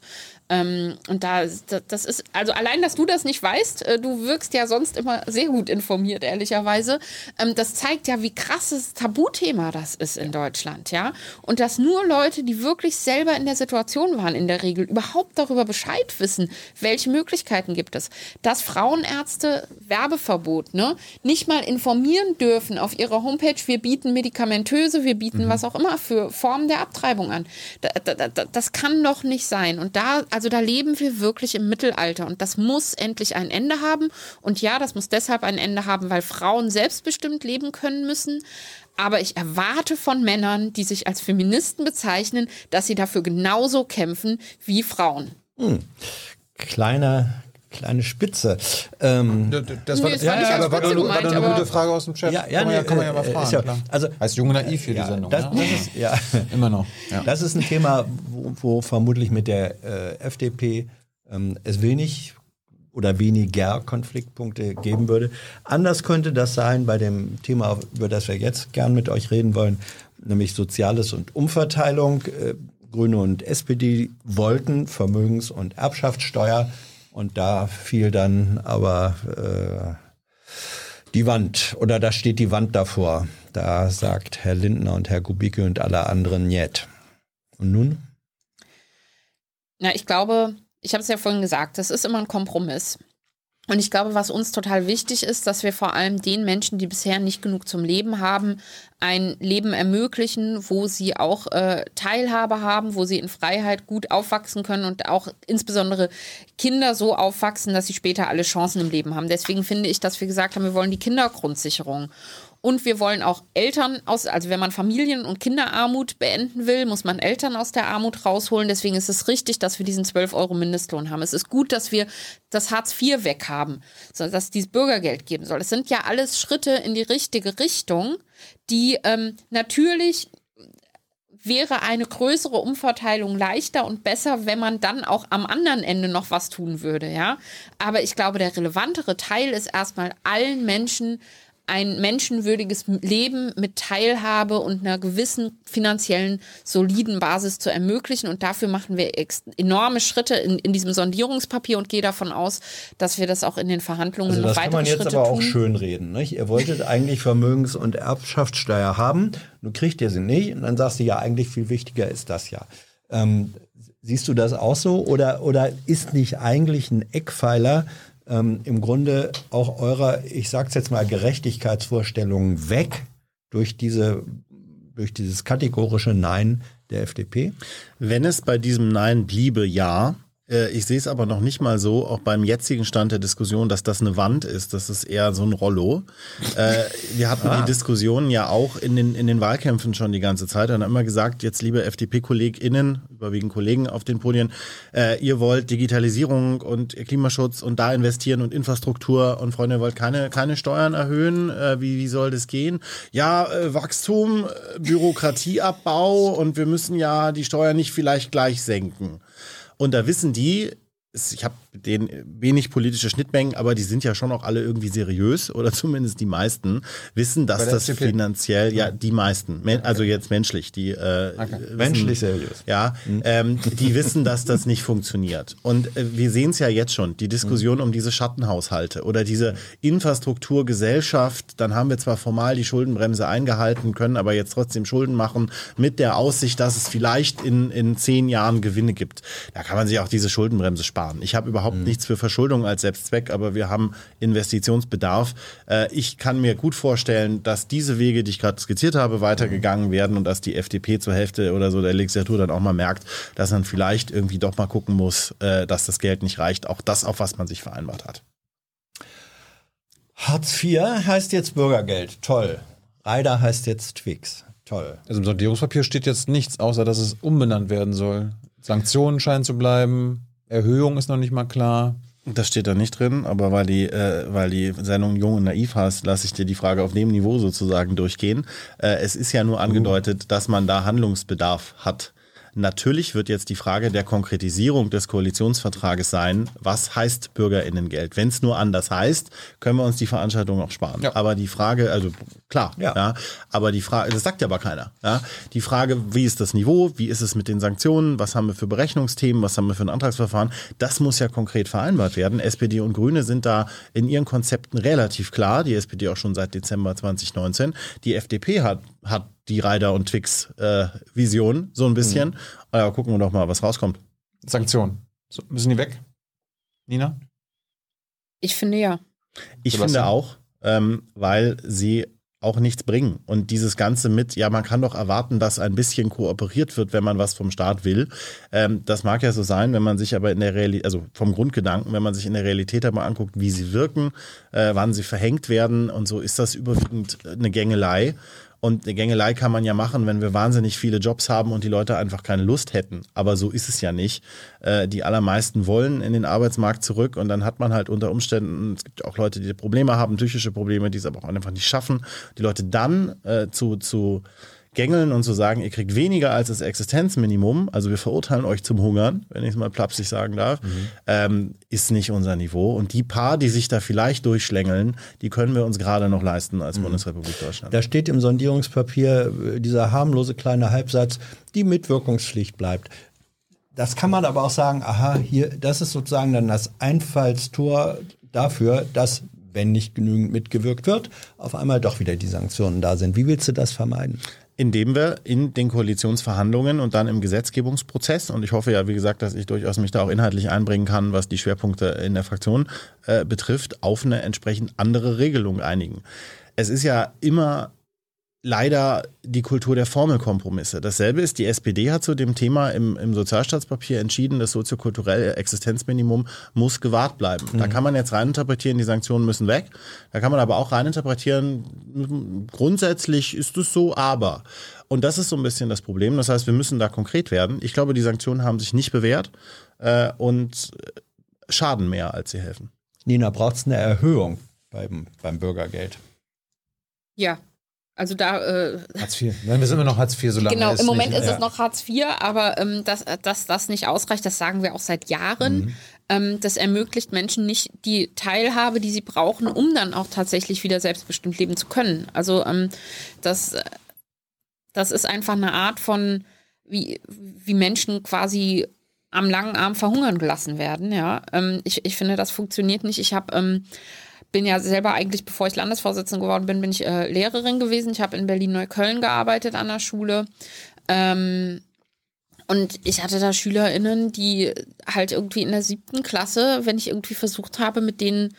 Ähm, und da, das ist, also allein, dass du das nicht weißt, äh, du wirkst ja sonst immer sehr gut informiert, ehrlicherweise. Ähm, das zeigt ja, wie krasses Tabuthema das ist in Deutschland, ja. Und dass nur Leute, die wirklich selber in der Situation waren, in der Regel überhaupt darüber Bescheid wissen, welche Möglichkeiten gibt es. Dass Frauenärzte Werbeverbot, ne, nicht mal informieren dürfen auf ihrer Homepage, wir bieten medikamentöse, wir bieten mhm. was auch immer für Formen der Abtreibung an. Da, da, da, das kann doch nicht sein. Und da, also da leben wir wirklich im Mittelalter und das muss endlich ein Ende haben. Und ja, das muss deshalb ein Ende haben, weil Frauen selbstbestimmt leben können müssen. Aber ich erwarte von Männern, die sich als Feministen bezeichnen, dass sie dafür genauso kämpfen wie Frauen.
Hm. Kleiner kleine Spitze. Ähm,
das war, nee, das ja, ja, aber war, doch, gemeint, war doch eine gute Frage aus dem Chat.
Ja, ja, kann, man, ja, kann man ja mal fragen. Ja,
also, heißt Junge Naiv für die Sendung.
Das, das ist, ja.
Immer noch.
Das ist ein Thema, wo, wo vermutlich mit der äh, FDP ähm, es wenig oder weniger Konfliktpunkte geben würde. Anders könnte das sein bei dem Thema, über das wir jetzt gern mit euch reden wollen, nämlich Soziales und Umverteilung. Äh, Grüne und SPD wollten Vermögens- und Erbschaftssteuer und da fiel dann aber äh, die Wand oder da steht die Wand davor. Da sagt Herr Lindner und Herr Kubicki und alle anderen Niet. Und nun?
Na, ich glaube, ich habe es ja vorhin gesagt, das ist immer ein Kompromiss. Und ich glaube, was uns total wichtig ist, dass wir vor allem den Menschen, die bisher nicht genug zum Leben haben, ein Leben ermöglichen, wo sie auch äh, Teilhabe haben, wo sie in Freiheit gut aufwachsen können und auch insbesondere Kinder so aufwachsen, dass sie später alle Chancen im Leben haben. Deswegen finde ich, dass wir gesagt haben, wir wollen die Kindergrundsicherung. Und wir wollen auch Eltern aus, also wenn man Familien- und Kinderarmut beenden will, muss man Eltern aus der Armut rausholen. Deswegen ist es richtig, dass wir diesen 12 Euro Mindestlohn haben. Es ist gut, dass wir das Hartz IV weghaben, dass es dieses Bürgergeld geben soll. Es sind ja alles Schritte in die richtige Richtung, die ähm, natürlich wäre eine größere Umverteilung leichter und besser, wenn man dann auch am anderen Ende noch was tun würde, ja. Aber ich glaube, der relevantere Teil ist erstmal allen Menschen ein menschenwürdiges Leben mit Teilhabe und einer gewissen finanziellen soliden Basis zu ermöglichen. Und dafür machen wir enorme Schritte in, in diesem Sondierungspapier und gehe davon aus, dass wir das auch in den Verhandlungen also
noch weitere Schritte tun. Das kann man jetzt aber tun. auch schön reden. Nicht? Ihr wolltet eigentlich Vermögens- und Erbschaftssteuer haben, nun kriegt ihr sie nicht und dann sagst du ja, eigentlich viel wichtiger ist das ja. Ähm, siehst du das auch so oder, oder ist nicht eigentlich ein Eckpfeiler ähm, im Grunde auch eurer, ich sag's jetzt mal, Gerechtigkeitsvorstellungen weg durch diese durch dieses kategorische Nein der FDP?
Wenn es bei diesem Nein bliebe, ja, ich sehe es aber noch nicht mal so, auch beim jetzigen Stand der Diskussion, dass das eine Wand ist. Das ist eher so ein Rollo. Äh, wir hatten ah. die Diskussionen ja auch in den, in den Wahlkämpfen schon die ganze Zeit und haben immer gesagt, jetzt liebe FDP-KollegInnen, überwiegend Kollegen auf den Podien, äh, ihr wollt Digitalisierung und Klimaschutz und da investieren und Infrastruktur und Freunde, ihr wollt keine, keine Steuern erhöhen. Äh, wie, wie soll das gehen? Ja, äh, Wachstum, Bürokratieabbau und wir müssen ja die Steuern nicht vielleicht gleich senken. Und da wissen die, ich habe den wenig politische Schnittmengen, aber die sind ja schon auch alle irgendwie seriös oder zumindest die meisten wissen, dass das FDP. finanziell ja die meisten, also jetzt menschlich, die äh,
okay. wissen, menschlich seriös,
ja, mhm. ähm, die wissen, dass das nicht funktioniert. Und äh, wir sehen es ja jetzt schon, die Diskussion mhm. um diese Schattenhaushalte oder diese Infrastrukturgesellschaft. Dann haben wir zwar formal die Schuldenbremse eingehalten, können aber jetzt trotzdem Schulden machen mit der Aussicht, dass es vielleicht in in zehn Jahren Gewinne gibt. Da kann man sich auch diese Schuldenbremse sparen. Ich habe überhaupt mhm. nichts für Verschuldung als Selbstzweck, aber wir haben Investitionsbedarf. Äh, ich kann mir gut vorstellen, dass diese Wege, die ich gerade skizziert habe, weitergegangen werden und dass die FDP zur Hälfte oder so der Legislatur dann auch mal merkt, dass man vielleicht irgendwie doch mal gucken muss, äh, dass das Geld nicht reicht. Auch das, auf was man sich vereinbart hat.
Hartz IV heißt jetzt Bürgergeld. Toll. Reider heißt jetzt Twix. Toll.
Also im Sondierungspapier steht jetzt nichts, außer dass es umbenannt werden soll. Sanktionen scheinen zu bleiben. Erhöhung ist noch nicht mal klar.
Das steht da nicht drin, aber weil die, äh, weil die Sendung Jung und Naiv heißt, lasse ich dir die Frage auf dem Niveau sozusagen durchgehen. Äh, es ist ja nur angedeutet, uh. dass man da Handlungsbedarf hat. Natürlich wird jetzt die Frage der Konkretisierung des Koalitionsvertrages sein, was heißt Bürgerinnengeld? Wenn es nur anders heißt, können wir uns die Veranstaltung auch sparen.
Ja.
Aber die Frage, also klar, ja.
Ja.
aber die Frage, das sagt ja aber keiner. Ja? Die Frage, wie ist das Niveau, wie ist es mit den Sanktionen, was haben wir für Berechnungsthemen, was haben wir für ein Antragsverfahren, das muss ja konkret vereinbart werden. SPD und Grüne sind da in ihren Konzepten relativ klar, die SPD auch schon seit Dezember 2019. Die FDP hat, hat die Reiter- und Twix-Vision so ein bisschen. Aber gucken wir doch mal, was rauskommt.
Sanktionen. So, müssen die weg? Nina?
Ich finde ja.
Ich
Sebastian?
finde auch, ähm, weil sie auch nichts bringen. Und dieses Ganze mit, ja, man kann doch erwarten, dass ein bisschen kooperiert wird, wenn man was vom Staat will. Ähm, das mag ja so sein, wenn man sich aber in der Realität, also vom Grundgedanken, wenn man sich in der Realität aber anguckt, wie sie wirken, äh, wann sie verhängt werden und so, ist das überwiegend eine Gängelei. Und eine Gängelei kann man ja machen, wenn wir wahnsinnig viele Jobs haben und die Leute einfach keine Lust hätten. Aber so ist es ja nicht. Äh, die allermeisten wollen in den Arbeitsmarkt zurück und dann hat man halt unter Umständen, es gibt auch Leute, die Probleme haben, psychische Probleme, die es aber auch einfach nicht schaffen, die Leute dann äh, zu, zu gängeln und zu sagen, ihr kriegt weniger als das Existenzminimum, also wir verurteilen euch zum Hungern, wenn ich es mal plapsig sagen darf, ähm, ist nicht unser Niveau. Und die paar, die sich da vielleicht durchschlängeln, die können wir uns gerade noch leisten als Bundesrepublik Deutschland.
Da steht im Sondierungspapier äh, dieser harmlose kleine Halbsatz, die Mitwirkungspflicht bleibt. Das kann man aber auch sagen, aha, hier, das ist sozusagen dann das Einfallstor dafür, dass, wenn nicht genügend mitgewirkt wird, auf einmal doch wieder die Sanktionen da sind. Wie willst du das vermeiden?
Indem wir in den Koalitionsverhandlungen und dann im Gesetzgebungsprozess, und ich hoffe ja, wie gesagt, dass ich durchaus mich da auch inhaltlich einbringen kann, was die Schwerpunkte in der Fraktion äh, betrifft, auf eine entsprechend andere Regelung einigen. Es ist ja immer leider die Kultur der Formelkompromisse. Dasselbe ist, die SPD hat zu dem Thema im, im Sozialstaatspapier entschieden, das soziokulturelle Existenzminimum muss gewahrt bleiben. Da kann man jetzt reininterpretieren, die Sanktionen müssen weg. Da kann man aber auch reininterpretieren, grundsätzlich ist es so, aber. Und das ist so ein bisschen das Problem. Das heißt, wir müssen da konkret werden. Ich glaube, die Sanktionen haben sich nicht bewährt äh, und schaden mehr, als sie helfen.
Nina, braucht es eine Erhöhung beim, beim Bürgergeld?
Ja. Also da, äh,
Hartz IV. Nein, wir sind immer noch Hartz IV, solange
genau,
es
im Moment
nicht,
ist
ja.
es noch Hartz IV, aber ähm, dass, dass das nicht ausreicht, das sagen wir auch seit Jahren. Ähm, das ermöglicht Menschen nicht die Teilhabe, die sie brauchen, um dann auch tatsächlich wieder selbstbestimmt leben zu können. Also ähm, das, äh, das ist einfach eine Art von, wie, wie Menschen quasi am langen Arm verhungern gelassen werden. Ja, ähm, ich, ich finde, das funktioniert nicht. Ich habe ähm, bin ja selber eigentlich, bevor ich Landesvorsitzende geworden bin, bin ich äh, Lehrerin gewesen. Ich habe in Berlin-Neukölln gearbeitet an der Schule. Ähm, und ich hatte da SchülerInnen, die halt irgendwie in der siebten Klasse, wenn ich irgendwie versucht habe, mit denen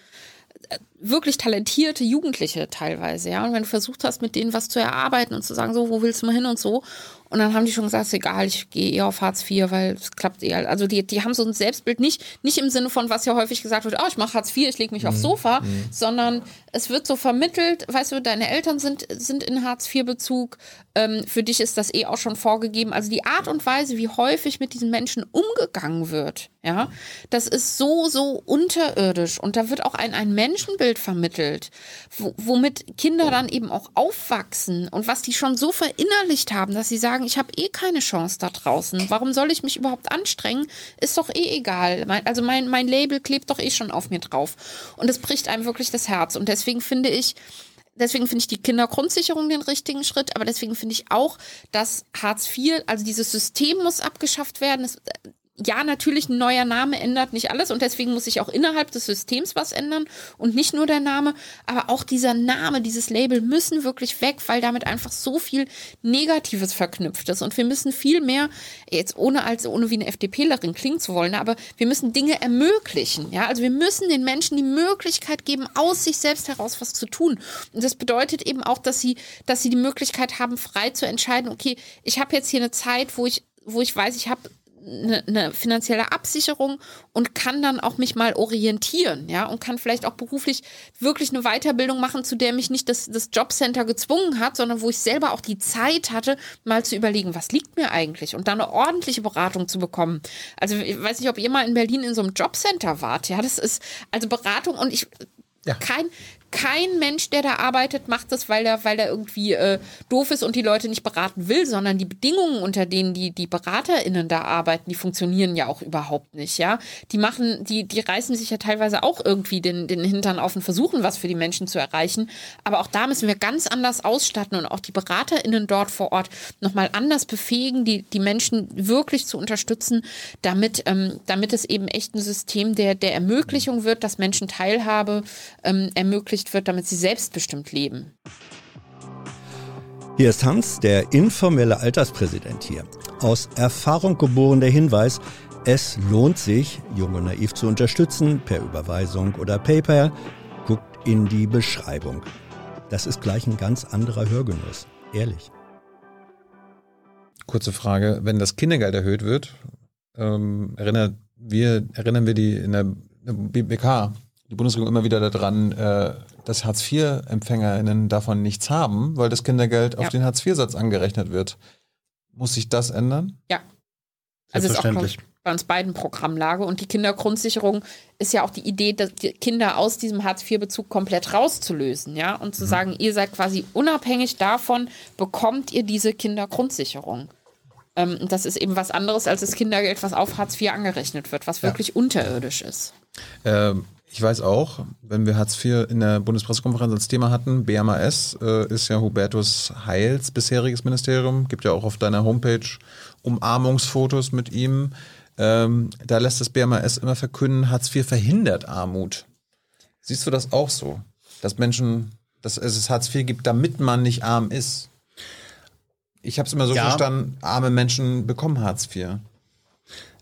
äh, wirklich talentierte Jugendliche teilweise, ja. Und wenn du versucht hast, mit denen was zu erarbeiten und zu sagen, so, wo willst du mal hin und so. Und dann haben die schon gesagt, ist egal, ich gehe eher auf Hartz IV, weil es klappt eher. Also die, die haben so ein Selbstbild nicht, nicht im Sinne von, was ja häufig gesagt wird, oh, ich mache Hartz IV, ich lege mich aufs Sofa, sondern es wird so vermittelt, weißt du, deine Eltern sind, sind in Hartz IV-Bezug, ähm, für dich ist das eh auch schon vorgegeben. Also die Art und Weise, wie häufig mit diesen Menschen umgegangen wird, ja, das ist so, so unterirdisch. Und da wird auch ein, ein Menschenbild vermittelt, wo, womit Kinder dann eben auch aufwachsen und was die schon so verinnerlicht haben, dass sie sagen, ich habe eh keine Chance da draußen. Warum soll ich mich überhaupt anstrengen? Ist doch eh egal. Also mein, mein Label klebt doch eh schon auf mir drauf. Und es bricht einem wirklich das Herz. Und deswegen finde ich, Deswegen finde ich die Kindergrundsicherung den richtigen Schritt, aber deswegen finde ich auch, dass Hartz IV, also dieses System muss abgeschafft werden. Es, ja, natürlich ein neuer Name ändert nicht alles und deswegen muss sich auch innerhalb des Systems was ändern und nicht nur der Name, aber auch dieser Name, dieses Label müssen wirklich weg, weil damit einfach so viel Negatives verknüpft ist. Und wir müssen viel mehr, jetzt ohne als ohne wie eine FDPlerin klingen zu wollen, aber wir müssen Dinge ermöglichen, ja, also wir müssen den Menschen die Möglichkeit geben, aus sich selbst heraus was zu tun. Und das bedeutet eben auch, dass sie, dass sie die Möglichkeit haben, frei zu entscheiden, okay, ich habe jetzt hier eine Zeit, wo ich wo ich weiß, ich habe eine, eine finanzielle Absicherung und kann dann auch mich mal orientieren, ja, und kann vielleicht auch beruflich wirklich eine Weiterbildung machen, zu der mich nicht das, das Jobcenter gezwungen hat, sondern wo ich selber auch die Zeit hatte, mal zu überlegen, was liegt mir eigentlich und dann eine ordentliche Beratung zu bekommen. Also ich weiß nicht, ob ihr mal in Berlin in so einem Jobcenter wart, ja, das ist also Beratung und ich
Ja.
kein kein Mensch, der da arbeitet, macht das, weil er, weil er irgendwie äh, doof ist und die Leute nicht beraten will, sondern die Bedingungen, unter denen die, die BeraterInnen da arbeiten, die funktionieren ja auch überhaupt nicht, ja. Die machen, die, die reißen sich ja teilweise auch irgendwie den, den Hintern auf und versuchen, was für die Menschen zu erreichen. Aber auch da müssen wir ganz anders ausstatten und auch die BeraterInnen dort vor Ort nochmal anders befähigen, die, die Menschen wirklich zu unterstützen, damit, ähm, damit es eben echt ein System der, der Ermöglichung wird, dass Menschen Teilhabe ähm, ermöglicht wird, damit sie selbstbestimmt leben.
Hier ist Hans, der informelle Alterspräsident hier. Aus Erfahrung geboren der Hinweis, es lohnt sich, Jung und Naiv zu unterstützen, per Überweisung oder PayPal. Guckt in die Beschreibung. Das ist gleich ein ganz anderer Hörgenuss. Ehrlich.
Kurze Frage, wenn das Kindergeld erhöht wird, ähm, erinnert wir, erinnern wir die in der BBK, die Bundesregierung immer wieder daran, äh, dass Hartz-IV-EmpfängerInnen davon nichts haben, weil das Kindergeld
Ja.
auf den Hartz-IV-Satz angerechnet wird. Muss sich das ändern?
Ja. Also ist auch bei uns beiden Programmlage. Und die Kindergrundsicherung ist ja auch die Idee, dass die Kinder aus diesem Hartz-IV-Bezug komplett rauszulösen, ja. Und zu sagen, ihr seid quasi unabhängig davon, bekommt ihr diese Kindergrundsicherung. Ähm, und das ist eben was anderes als das Kindergeld, was auf Hartz IV angerechnet wird, was wirklich unterirdisch ist.
Ähm, ich weiß auch, wenn wir Hartz IV in der Bundespressekonferenz als Thema hatten, BMAS äh, ist ja Hubertus Heils bisheriges Ministerium, gibt ja auch auf deiner Homepage Umarmungsfotos mit ihm. Ähm, da lässt das BMAS immer verkünden, Hartz IV verhindert Armut. Siehst du das auch so? Dass Menschen, dass es Hartz IV gibt, damit man nicht arm ist? Ich habe es immer so
Ja.
verstanden, arme Menschen bekommen Hartz IV.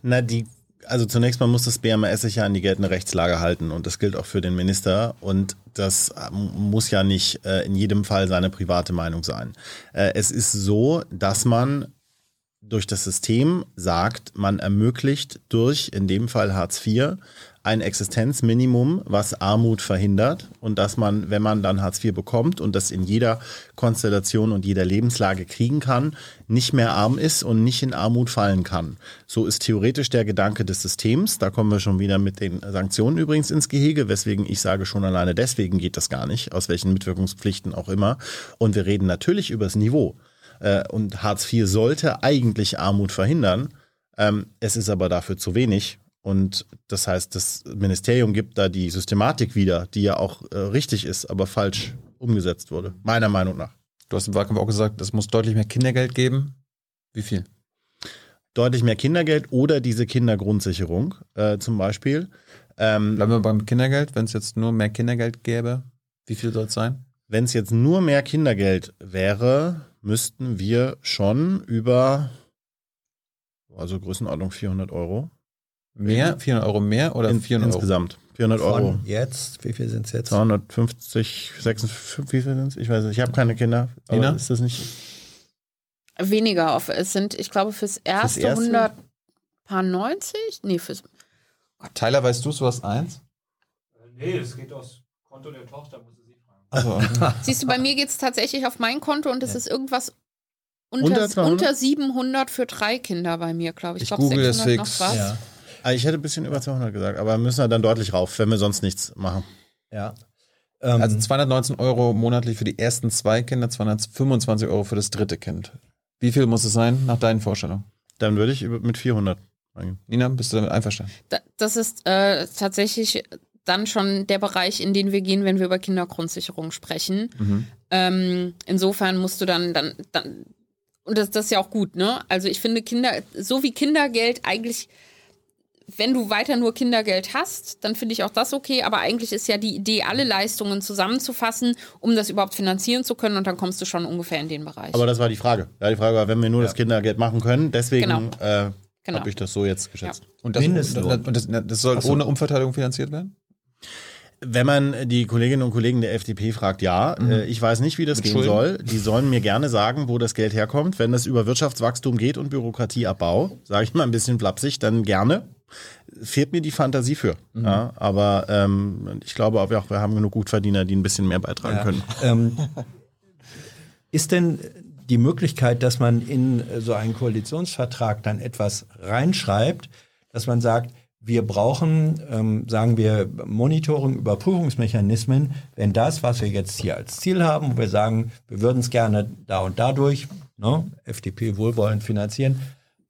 Na, die, also zunächst mal muss das BMS sich ja an die geltende Rechtslage halten und das gilt auch für den Minister und das ähm, muss ja nicht äh, in jedem Fall seine private Meinung sein. Äh, es ist so, dass man durch das System sagt, man ermöglicht durch, in dem Fall Hartz IV, ein Existenzminimum, was Armut verhindert und dass man, wenn man dann Hartz IV bekommt und das in jeder Konstellation und jeder Lebenslage kriegen kann, nicht mehr arm ist und nicht in Armut fallen kann. So ist theoretisch der Gedanke des Systems. Da kommen wir schon wieder mit den Sanktionen übrigens ins Gehege, weswegen ich sage, schon alleine deswegen geht das gar nicht, aus welchen Mitwirkungspflichten auch immer. Und wir reden natürlich über das Niveau. Äh, Und Hartz IV sollte eigentlich Armut verhindern. Ähm, Es ist aber dafür zu wenig. Und das heißt, das Ministerium gibt da die Systematik wieder, die ja auch äh, richtig ist, aber falsch umgesetzt wurde, meiner Meinung nach.
Du hast im Wahlkampf auch gesagt, es muss deutlich mehr Kindergeld geben. Wie viel?
Deutlich mehr Kindergeld oder diese Kindergrundsicherung äh, zum Beispiel. Ähm,
Bleiben wir beim Kindergeld, wenn es jetzt nur mehr Kindergeld gäbe. Wie viel soll es sein?
Wenn es jetzt nur mehr Kindergeld wäre, müssten wir schon über, also Größenordnung 400 Euro.
Mehr? 400 Euro mehr oder
In,
400 Euro?
insgesamt. 400 Euro.
Von jetzt, wie viel sind es jetzt?
250, 56, wie viel sind es? Ich weiß nicht, ich habe keine Kinder. Aber
Nina?
ist das nicht?
Weniger auf. Es sind, ich glaube, fürs erste,
erste?
100 paar 90? Nee, fürs.
Tyler, weißt du es, du hast eins?
Nee, das geht aus Konto der Tochter, muss sie fragen.
Also,
Siehst du, bei mir geht es tatsächlich auf mein Konto und es ist irgendwas unter,
Unter 200?
unter 700 für drei Kinder bei mir, glaube ich.
Ich
Ich glaube,
google es
600 noch
fix.
was.
Ja.
Ah, Ich hätte ein bisschen über 200 gesagt, aber müssen wir dann deutlich rauf, wenn wir sonst nichts machen.
ja. Ähm,
also 219 Euro monatlich für die ersten zwei Kinder, 225 Euro für das dritte Kind. Wie viel muss es sein, nach deinen Vorstellungen?
Dann würde ich mit 400 eingehen.
Nina, bist du damit einverstanden?
Da, das ist äh, tatsächlich dann schon der Bereich, in den wir gehen, wenn wir über Kindergrundsicherung sprechen.
Mhm.
Ähm, insofern musst du dann, dann, dann und das, das ist ja auch gut, ne? Also ich finde Kinder, so wie Kindergeld eigentlich, wenn du weiter nur Kindergeld hast, dann finde ich auch das okay, aber eigentlich ist ja die Idee, alle Leistungen zusammenzufassen, um das überhaupt finanzieren zu können und dann kommst du schon ungefähr in den Bereich.
Aber das war die Frage. Ja, die Frage war, wenn wir nur das Kindergeld machen können, deswegen
Genau.
äh,
Genau.
habe ich das so jetzt geschätzt.
Und das,
Mindestlohn.
und das, das soll ohne Umverteilung finanziert werden?
Wenn man die Kolleginnen und Kollegen der FDP fragt, ja, äh, ich weiß nicht, wie das
Mit
gehen
Schulden?
soll. Die sollen mir gerne sagen, wo das Geld herkommt. Wenn es über Wirtschaftswachstum geht und Bürokratieabbau, sage ich mal ein bisschen flapsig, dann gerne. Fehlt mir die Fantasie für. Ja, aber ähm, ich glaube auch, wir haben genug Gutverdiener, die ein bisschen mehr beitragen
Ja.
können.
Ähm, ist denn die Möglichkeit, dass man in so einen Koalitionsvertrag dann etwas reinschreibt, dass man sagt, wir brauchen, ähm, sagen wir, Monitoring, Überprüfungsmechanismen, wenn das, was wir jetzt hier als Ziel haben, wo wir sagen, wir würden es gerne da und dadurch, ne, FDP wohlwollend finanzieren,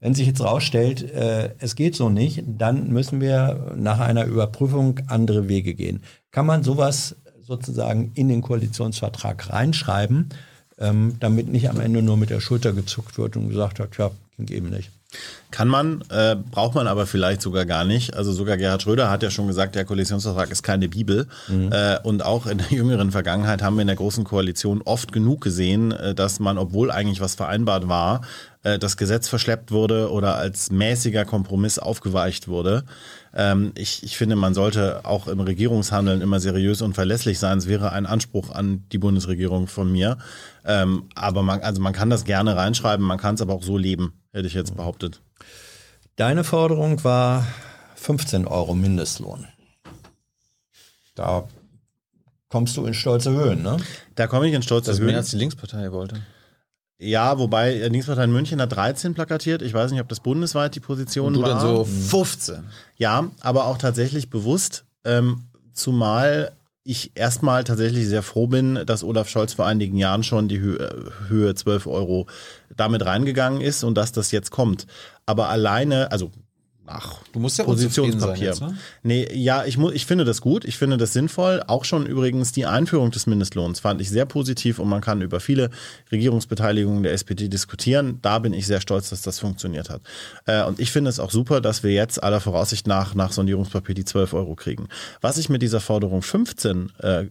wenn sich jetzt rausstellt, äh, es geht so nicht, dann müssen wir nach einer Überprüfung andere Wege gehen. Kann man sowas sozusagen in den Koalitionsvertrag reinschreiben, ähm, damit nicht am Ende nur mit der Schulter gezuckt wird und gesagt hat, ja, ging eben nicht.
Kann man, äh, braucht man aber vielleicht sogar gar nicht. Also sogar Gerhard Schröder hat ja schon gesagt, der Koalitionsvertrag ist keine Bibel. Mhm. Äh, und auch in der jüngeren Vergangenheit haben wir in der Großen Koalition oft genug gesehen, äh, dass man, obwohl eigentlich was vereinbart war, äh, das Gesetz verschleppt wurde oder als mäßiger Kompromiss aufgeweicht wurde. Ähm, ich, ich finde, man sollte auch im Regierungshandeln immer seriös und verlässlich sein. Es wäre ein Anspruch an die Bundesregierung von mir. Ähm, aber man, also man kann das gerne reinschreiben, man kann es aber auch so leben hätte ich jetzt behauptet.
Deine Forderung war 15 Euro Mindestlohn. Da kommst du in stolze Höhen, ne?
Da komme ich in stolze
Das ist
Höhen.
mehr als die Linkspartei wollte.
Ja, wobei die Linkspartei in München hat 13 plakatiert. Ich weiß nicht, ob das bundesweit die Position
Und du
war.
dann so 15.
Ja, aber auch tatsächlich bewusst, ähm, zumal ich erstmal tatsächlich sehr froh bin, dass Olaf Scholz vor einigen Jahren schon die Höhe, Höhe 12 Euro damit reingegangen ist und dass das jetzt kommt. Aber alleine, also Ach,
Du musst ja
Positionspapier.
sein jetzt, ne?
Nee, ja, ich, ich finde das gut, ich finde das sinnvoll. Auch schon übrigens die Einführung des Mindestlohns fand ich sehr positiv und man kann über viele Regierungsbeteiligungen der SPD diskutieren. Da bin ich sehr stolz, dass das funktioniert hat. Äh, und ich finde es auch super, dass wir jetzt aller Voraussicht nach nach Sondierungspapier die 12 Euro kriegen. Was ich mit dieser Forderung 15 äh,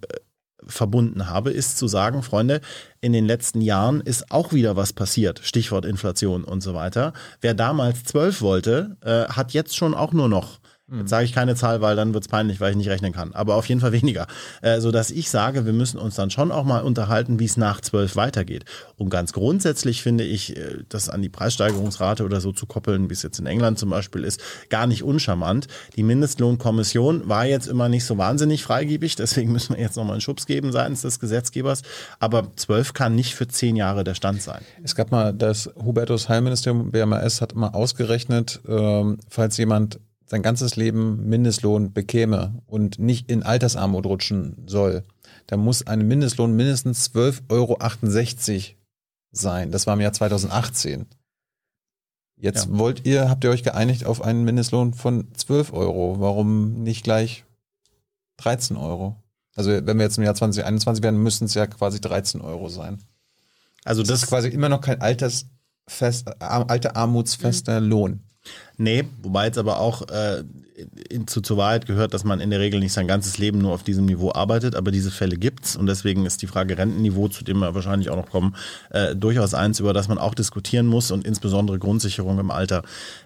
verbunden habe, ist zu sagen, Freunde, in den letzten Jahren ist auch wieder was passiert. Stichwort Inflation und so weiter. Wer damals 12 wollte, äh, hat jetzt schon auch nur noch Jetzt sage ich keine Zahl, weil dann wird's peinlich, weil ich nicht rechnen kann. Aber auf jeden Fall weniger. Äh, so dass ich sage, wir müssen uns dann schon auch mal unterhalten, wie es nach zwölf weitergeht. Und ganz grundsätzlich finde ich, äh, das an die Preissteigerungsrate oder so zu koppeln, wie es jetzt in England zum Beispiel ist, gar nicht uncharmant. Die Mindestlohnkommission war jetzt immer nicht so wahnsinnig freigebig, deswegen müssen wir jetzt nochmal einen Schubs geben seitens des Gesetzgebers. Aber zwölf kann nicht für zehn Jahre der Stand sein.
Es gab mal das Hubertus Heilministerium, BMAS, hat mal ausgerechnet, ähm, falls jemand sein ganzes Leben Mindestlohn bekäme und nicht in Altersarmut rutschen soll, dann muss ein Mindestlohn mindestens 12,68 Euro sein. Das war im Jahr 2018. Jetzt
Ja.
wollt ihr, habt ihr euch geeinigt auf einen Mindestlohn von 12 Euro. Warum nicht gleich 13 Euro? Also wenn wir jetzt im Jahr 2021 werden, müssten es ja quasi 13 Euro sein.
Also
Das ist quasi immer noch kein altersfest, äh, alter armutsfester Lohn.
Nee, wobei jetzt aber auch äh, in, zu, zur Wahrheit gehört, dass man in der Regel nicht sein ganzes Leben nur auf diesem Niveau arbeitet, aber diese Fälle gibt's und deswegen ist die Frage Rentenniveau, zu dem wir wahrscheinlich auch noch kommen, äh, durchaus eins, über das man auch diskutieren muss und insbesondere Grundsicherung im Alter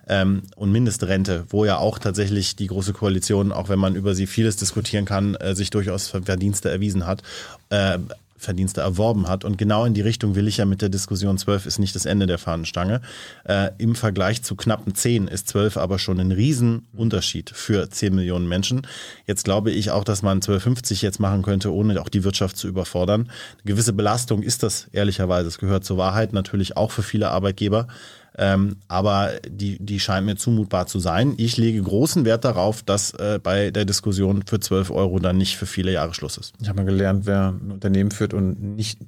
ähm, und Mindestrente, wo ja auch tatsächlich die Große Koalition, auch wenn man über sie vieles diskutieren kann, äh, sich durchaus Verdienste erwiesen hat. Äh, Verdienste erworben hat. Und genau in die Richtung will ich ja mit der Diskussion 12 ist nicht das Ende der Fahnenstange. Äh, Im Vergleich zu knappen 10 ist 12 aber schon ein Riesenunterschied für 10 Millionen Menschen. Jetzt glaube ich auch, dass man 12,50 jetzt machen könnte, ohne auch die Wirtschaft zu überfordern. Eine gewisse Belastung ist das ehrlicherweise. Es gehört zur Wahrheit natürlich auch für viele Arbeitgeber. Ähm, aber die, die scheint mir zumutbar zu sein. Ich lege großen Wert darauf, dass äh, bei der Diskussion für 12 Euro dann nicht für viele Jahre Schluss ist.
Ich habe mal gelernt, wer ein Unternehmen führt und nicht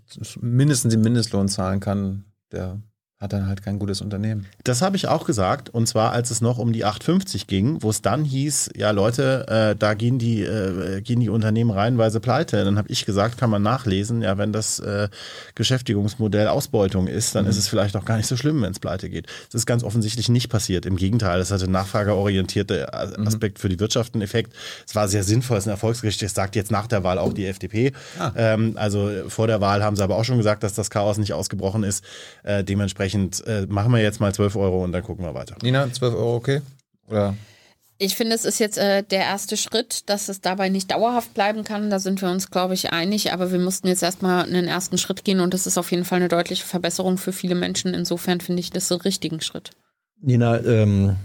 mindestens den Mindestlohn zahlen kann, der hat dann halt kein gutes Unternehmen.
Das habe ich auch gesagt, und zwar als es noch um die 850 ging, wo es dann hieß, ja Leute, äh, da gehen die, äh, gehen die Unternehmen reihenweise pleite. Dann habe ich gesagt, kann man nachlesen, ja, wenn das äh, Beschäftigungsmodell Ausbeutung ist, dann ist es vielleicht auch gar nicht so schlimm, wenn es pleite geht. Das ist ganz offensichtlich nicht passiert. Im Gegenteil, es hatte einen nachfrageorientierte Aspekt für die Wirtschaft einen Effekt. Es war sehr sinnvoll, es ist ein Erfolgsgericht, das sagt jetzt nach der Wahl auch die FDP. Ähm, also vor der Wahl haben sie aber auch schon gesagt, dass das Chaos nicht ausgebrochen ist. Äh, dementsprechend äh, machen wir jetzt mal 12 Euro und dann gucken wir weiter.
Nina, 12 Euro okay? Oder
Ich finde, es ist jetzt äh, der erste Schritt, dass es dabei nicht dauerhaft bleiben kann. Da sind wir uns, glaube ich, einig. Aber wir mussten jetzt erstmal einen ersten Schritt gehen und das ist auf jeden Fall eine deutliche Verbesserung für viele Menschen. Insofern finde ich das den richtigen Schritt.
Nina, ähm,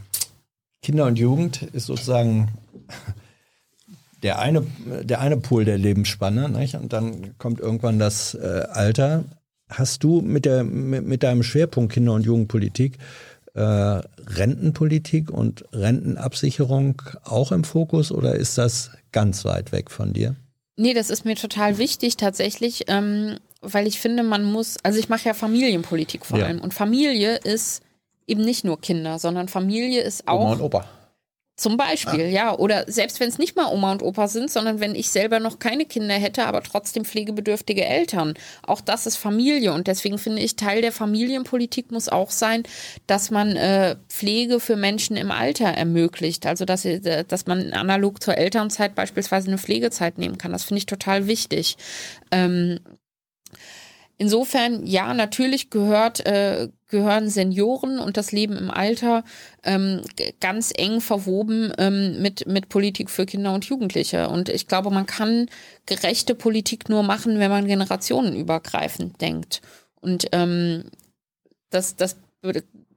Kinder und Jugend ist sozusagen der eine, der eine Pol der Lebensspanne. Nicht? Und dann kommt irgendwann das äh, Alter. Hast du mit, der, mit, mit deinem Schwerpunkt Kinder- und Jugendpolitik äh, Rentenpolitik und Rentenabsicherung auch im Fokus oder ist das ganz weit weg von dir?
Nee, das ist mir total wichtig tatsächlich, ähm, weil ich finde, man muss, also ich mache ja Familienpolitik vor
Ja.
allem und Familie ist eben nicht nur Kinder, sondern Familie ist auch
Oma und Opa.
Zum Beispiel, ja. Oder selbst wenn es nicht mal Oma und Opa sind, sondern wenn ich selber noch keine Kinder hätte, aber trotzdem pflegebedürftige Eltern. Auch das ist Familie. Und deswegen finde ich, Teil der Familienpolitik muss auch sein, dass man äh, Pflege für Menschen im Alter ermöglicht. Also dass, äh, dass man analog zur Elternzeit beispielsweise eine Pflegezeit nehmen kann. Das finde ich total wichtig. Ähm, Insofern, ja, natürlich gehört, äh, gehören Senioren und das Leben im Alter ähm, ganz eng verwoben ähm, mit, mit Politik für Kinder und Jugendliche. Und ich glaube, man kann gerechte Politik nur machen, wenn man generationenübergreifend denkt. Und ähm, das, das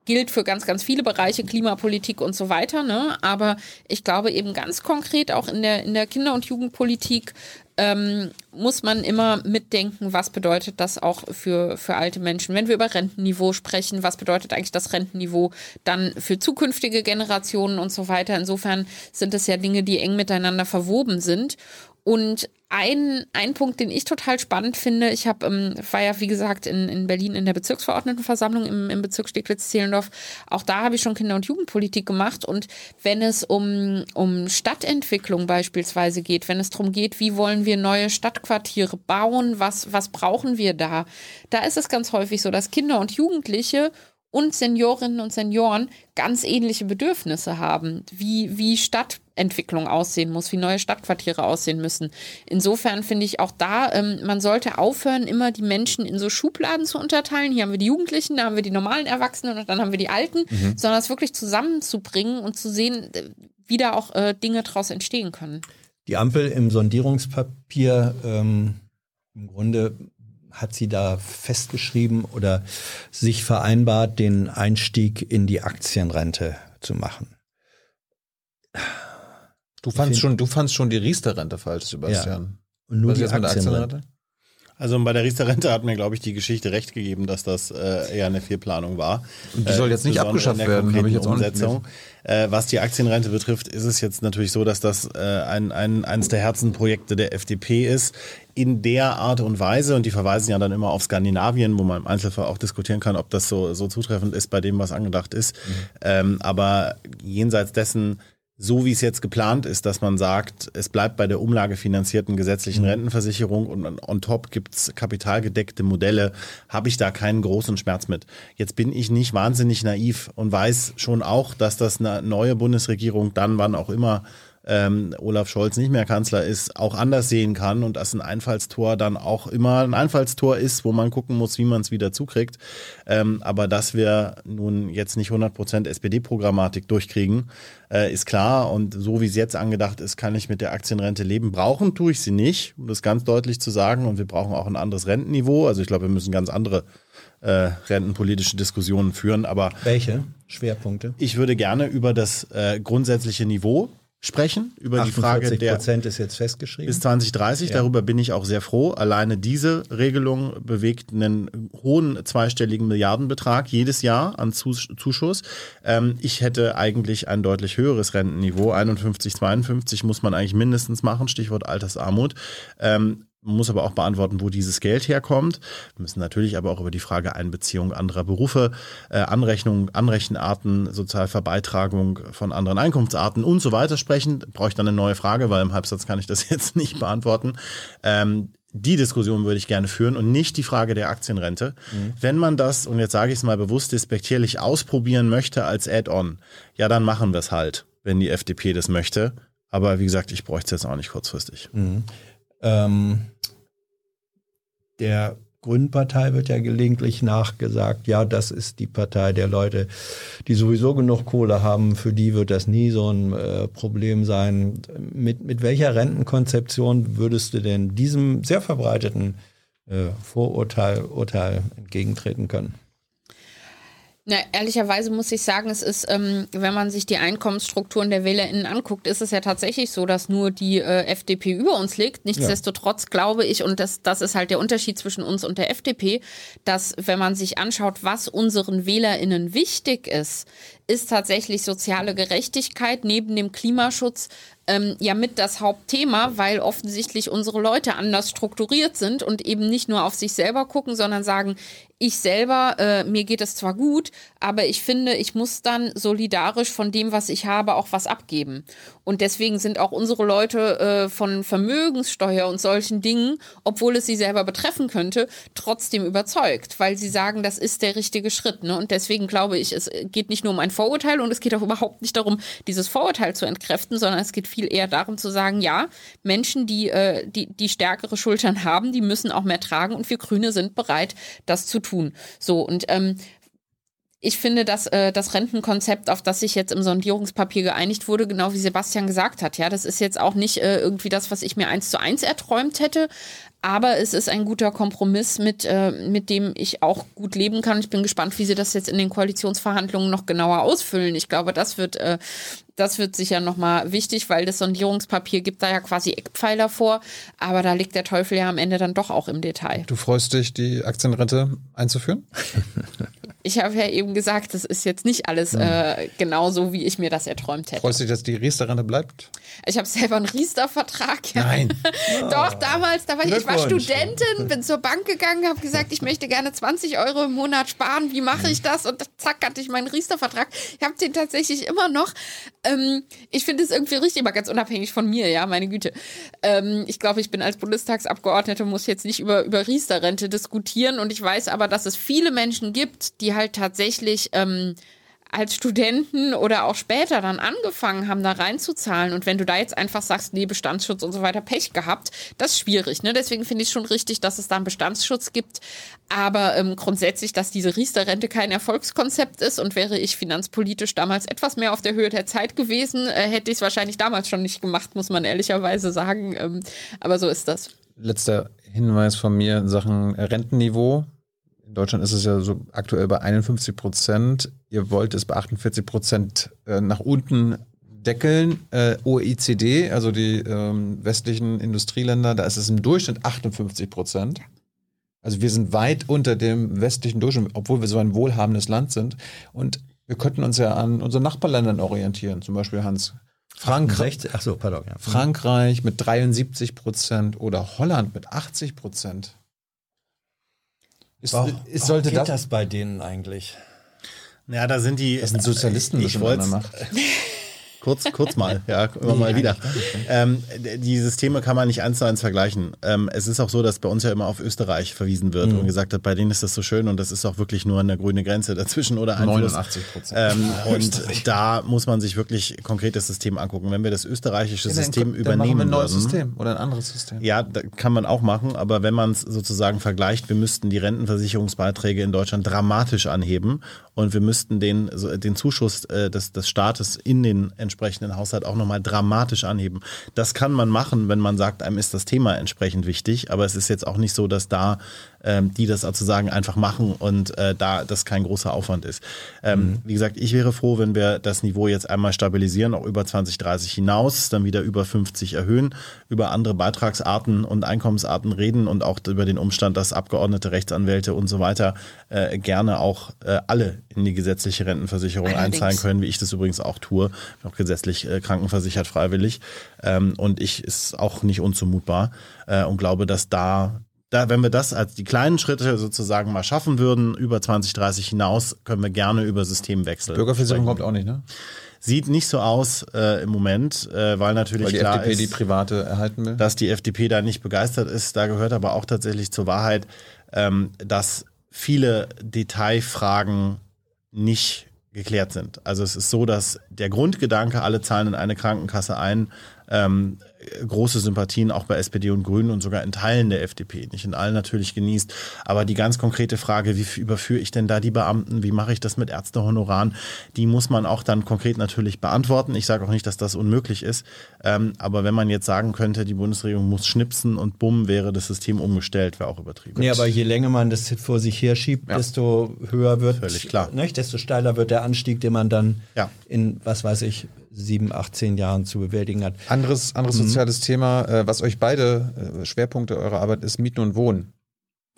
gilt für ganz, ganz viele Bereiche, Klimapolitik und so weiter. Ne? Aber ich glaube eben ganz konkret auch in der, in der Kinder- und Jugendpolitik ähm, muss man immer mitdenken, was bedeutet das auch für, für alte Menschen. Wenn wir über Rentenniveau sprechen, was bedeutet eigentlich das Rentenniveau dann für zukünftige Generationen und so weiter. Insofern sind es ja Dinge, die eng miteinander verwoben sind. Und ein, ein Punkt, den ich total spannend finde, ich habe, ähm, war ja wie gesagt in, in Berlin in der Bezirksverordnetenversammlung im, im Bezirk Steglitz-Zehlendorf. Auch da habe ich schon Kinder- und Jugendpolitik gemacht. Und wenn es um, um Stadtentwicklung beispielsweise geht, wenn es darum geht, wie wollen wir neue Stadtquartiere bauen, was, was brauchen wir da, da ist es ganz häufig so, dass Kinder und Jugendliche und Seniorinnen und Senioren ganz ähnliche Bedürfnisse haben, wie, wie Stadtentwicklung aussehen muss, wie neue Stadtquartiere aussehen müssen. Insofern finde ich auch da, ähm, man sollte aufhören, immer die Menschen in so Schubladen zu unterteilen. Hier haben wir die Jugendlichen, da haben wir die normalen Erwachsenen und dann haben wir die Alten, sondern es wirklich zusammenzubringen und zu sehen, äh, wie da auch äh, Dinge daraus entstehen können.
Die Ampel im Sondierungspapier, ähm, im Grunde hat sie da festgeschrieben oder sich vereinbart, den Einstieg in die Aktienrente zu machen.
Du fandst, schon, du fandst schon die Riester-Rente falsch, Sebastian.
Und nur
Was
die Aktienrente.
Aktienrente?
Also bei der Riester-Rente hat mir, glaube ich, die Geschichte recht gegeben, dass das äh, eher eine Fehlplanung war.
Und die soll jetzt nicht
insbesondere
abgeschafft
in der
werden, habe ich jetzt auch nicht
Umsetzung. Äh, was die Aktienrente betrifft, ist es jetzt natürlich so, dass das äh, ein, ein, eines der Herzenprojekte der FDP ist. In der Art und Weise, und die verweisen ja dann immer auf Skandinavien, wo man im Einzelfall auch diskutieren kann, ob das so, so zutreffend ist bei dem, was angedacht ist. Ähm, aber jenseits dessen so wie es jetzt geplant ist, dass man sagt, es bleibt bei der umlagefinanzierten gesetzlichen Rentenversicherung und on- on top gibt's kapitalgedeckte Modelle, habe ich da keinen großen Schmerz mit. Jetzt bin ich nicht wahnsinnig naiv und weiß schon auch, dass das eine neue Bundesregierung dann, wann auch immer ähm, Olaf Scholz nicht mehr Kanzler ist, auch anders sehen kann und dass ein Einfallstor dann auch immer ein Einfallstor ist, wo man gucken muss, wie man es wieder zukriegt. Ähm, aber dass wir nun jetzt nicht 100% SPD-Programmatik durchkriegen, äh, ist klar. Und so wie es jetzt angedacht ist, kann ich mit der Aktienrente leben. Brauchen tue ich sie nicht, um das ganz deutlich zu sagen. Und wir brauchen auch ein anderes Rentenniveau. Also ich glaube, wir müssen ganz andere äh, rentenpolitische Diskussionen führen. Aber
Welche Schwerpunkte?
ich würde gerne über das äh, grundsätzliche Niveau sprechen, über die Frage
48
der
Prozent ist jetzt festgeschrieben.
bis 2030. Darüber bin ich auch sehr froh. Alleine diese Regelung bewegt einen hohen zweistelligen Milliardenbetrag jedes Jahr an Zus Zuschuss. Ähm, ich hätte eigentlich ein deutlich höheres Rentenniveau. 51, 52 muss man eigentlich mindestens machen. Stichwort Altersarmut. Ähm, man muss aber auch beantworten, wo dieses Geld herkommt. Wir müssen natürlich aber auch über die Frage Einbeziehung anderer Berufe, äh, Anrechnung, Anrechenarten, Sozialverbeitragung von anderen Einkunftsarten und so weiter sprechen. Brauche ich dann eine neue Frage, weil im Halbsatz kann ich das jetzt nicht beantworten. Ähm, die Diskussion würde ich gerne führen und nicht die Frage der Aktienrente. Wenn man das, und jetzt sage ich es mal bewusst despektierlich, ausprobieren möchte als Add-on, ja, dann machen wir es halt, wenn die FDP das möchte. Aber wie gesagt, ich bräuchte es jetzt auch nicht kurzfristig.
Ähm, der Grünen Partei wird ja gelegentlich nachgesagt, ja, das ist die Partei der Leute, die sowieso genug Kohle haben, für die wird das nie so ein äh, Problem sein. Mit, mit welcher Rentenkonzeption würdest du denn diesem sehr verbreiteten äh, Vorurteil Urteil entgegentreten können?
Na, ehrlicherweise muss ich sagen, es ist, ähm, wenn man sich die Einkommensstrukturen der WählerInnen anguckt, ist es ja tatsächlich so, dass nur die äh, FDP über uns liegt. Nichtsdestotrotz glaube ich, und das, das ist halt der Unterschied zwischen uns und der FDP, dass wenn man sich anschaut, was unseren WählerInnen wichtig ist, ist tatsächlich soziale Gerechtigkeit neben dem Klimaschutz ähm, ja mit das Hauptthema, weil offensichtlich unsere Leute anders strukturiert sind und eben nicht nur auf sich selber gucken, sondern sagen, ich selber, äh, mir geht es zwar gut, aber ich finde, ich muss dann solidarisch von dem, was ich habe, auch was abgeben. Und deswegen sind auch unsere Leute äh, von Vermögenssteuer und solchen Dingen, obwohl es sie selber betreffen könnte, trotzdem überzeugt, weil sie sagen, das ist der richtige Schritt. Ne? Und deswegen glaube ich, es geht nicht nur um ein Vorurteil und es geht auch überhaupt nicht darum, dieses Vorurteil zu entkräften, sondern es geht viel eher darum zu sagen, ja, Menschen, die, äh, die, die stärkere Schultern haben, die müssen auch mehr tragen und wir Grüne sind bereit, das zu tun. So, und ähm, ich finde, dass äh, das Rentenkonzept, auf das sich jetzt im Sondierungspapier geeinigt wurde, genau wie Sebastian gesagt hat, ja, das ist jetzt auch nicht äh, irgendwie das, was ich mir eins zu eins erträumt hätte, aber es ist ein guter Kompromiss, mit, äh, mit dem ich auch gut leben kann. Ich bin gespannt, wie sie das jetzt in den Koalitionsverhandlungen noch genauer ausfüllen. Ich glaube, das wird, äh, das wird sicher nochmal wichtig, weil das Sondierungspapier gibt da ja quasi Eckpfeiler vor, aber da liegt der Teufel ja am Ende dann doch auch im Detail.
Du freust dich, die Aktienrente einzuführen?
Ich habe ja eben gesagt, das ist jetzt nicht alles äh, genau so, wie ich mir das erträumt hätte.
Freust du dich, dass die Riester-Rente bleibt?
Ich habe selber einen Riester-Vertrag. Ja.
Nein.
Doch, damals, da war ich, ich war. Studentin, bin zur Bank gegangen, habe gesagt, ich möchte gerne 20 Euro im Monat sparen. Wie mache ich das? Und zack, hatte ich meinen Riester-Vertrag. Ich habe den tatsächlich immer noch. Ähm, ich finde es irgendwie richtig, aber ganz unabhängig von mir, ja, meine Güte. Ähm, ich glaube, ich bin als Bundestagsabgeordnete, muss jetzt nicht über, über Riester-Rente diskutieren. Und ich weiß aber, dass es viele Menschen gibt, die halt tatsächlich ähm, als Studenten oder auch später dann angefangen haben, da reinzuzahlen. Und wenn du da jetzt einfach sagst, nee, Bestandsschutz und so weiter, Pech gehabt, das ist schwierig. Ne? Deswegen finde ich schon richtig, dass es da einen Bestandsschutz gibt. Aber ähm, grundsätzlich, dass diese Riester-Rente kein Erfolgskonzept ist und wäre ich finanzpolitisch damals etwas mehr auf der Höhe der Zeit gewesen, äh, hätte ich es wahrscheinlich damals schon nicht gemacht, muss man ehrlicherweise sagen. Ähm, aber so ist das.
Letzter Hinweis von mir in Sachen Rentenniveau. In Deutschland ist es ja so aktuell bei 51 Prozent. Ihr wollt es bei 48 Prozent äh, nach unten deckeln. Äh, OECD, also die ähm, westlichen Industrieländer, da ist es im Durchschnitt 58 Prozent. Also wir sind weit unter dem westlichen Durchschnitt, obwohl wir so ein wohlhabendes Land sind. Und wir könnten uns ja an unseren Nachbarländern orientieren. Zum Beispiel Hans Frankreich,
60, ach so, pardon. Ja.
Frankreich mit 73 Prozent oder Holland mit 80 Prozent. Ist,
Warum,
ist,
warum
sollte
geht
das,
das, bei denen eigentlich?
Ja, da sind die.
das sind Sozialisten,
ich
der
wollte. kurz, kurz mal, ja, immer mal wieder. Ähm, die Systeme kann man nicht eins zu eins vergleichen. Ähm, es ist auch so, dass bei uns ja immer auf Österreich verwiesen wird und gesagt hat, bei denen ist das so schön und das ist auch wirklich nur eine grüne Grenze dazwischen oder ein Fluss.
89 Prozent.
Ähm, und da muss man sich wirklich konkret das System angucken. Wenn wir das österreichische System
dann wir
übernehmen
ein neues
würden,
System oder ein anderes System.
ja, kann man auch machen, aber wenn man es sozusagen vergleicht, wir müssten die Rentenversicherungsbeiträge in Deutschland dramatisch anheben und wir müssten den, den Zuschuss äh, des, des Staates in den entsprechenden Haushalt auch nochmal dramatisch anheben. Das kann man machen, wenn man sagt, einem ist das Thema entsprechend wichtig, aber es ist jetzt auch nicht so, dass da ähm, die das sozusagen einfach machen und äh, da das kein großer Aufwand ist. Ähm, Wie gesagt, ich wäre froh, wenn wir das Niveau jetzt einmal stabilisieren, auch über 2030 hinaus, dann wieder über 50 erhöhen, über andere Beitragsarten und Einkommensarten reden und auch über den Umstand, dass Abgeordnete, Rechtsanwälte und so weiter äh, gerne auch äh, alle in die gesetzliche Rentenversicherung
Allerdings.
einzahlen können, wie ich das übrigens auch tue, bin auch gesetzlich äh, krankenversichert freiwillig ähm, und ich ist auch nicht unzumutbar äh, und glaube, dass da da, wenn wir das als die kleinen Schritte sozusagen mal schaffen würden, über 2030 hinaus, können wir gerne über Systemwechsel.
Bürgerversicherung kommt auch nicht, ne?
Sieht nicht so aus äh, im Moment, äh, weil natürlich
Weil die
klar
FDP
ist,
die private erhalten will.
dass die FDP da nicht begeistert ist. Da gehört aber auch tatsächlich zur Wahrheit, ähm, dass viele Detailfragen nicht geklärt sind. Also es ist so, dass der Grundgedanke, alle zahlen in eine Krankenkasse ein, ähm, große Sympathien auch bei SPD und Grünen und sogar in Teilen der FDP, nicht in allen natürlich genießt. Aber die ganz konkrete Frage, wie überführe ich denn da die Beamten, wie mache ich das mit Ärztehonoraren, die muss man auch dann konkret natürlich beantworten. Ich sage auch nicht, dass das unmöglich ist. Ähm, aber wenn man jetzt sagen könnte, die Bundesregierung muss schnipsen und bumm, wäre das System umgestellt, wäre auch übertrieben.
Nee, aber je länger man das vor sich herschiebt,
Ja.
desto höher wird,
Völlig klar.
Nicht? desto steiler wird der Anstieg, den man dann
Ja.
in, was weiß ich, sieben, acht, zehn Jahren zu bewältigen hat.
Anderes, anderes soziales Thema, äh, was euch beide äh, Schwerpunkte eurer Arbeit ist, Mieten und Wohnen.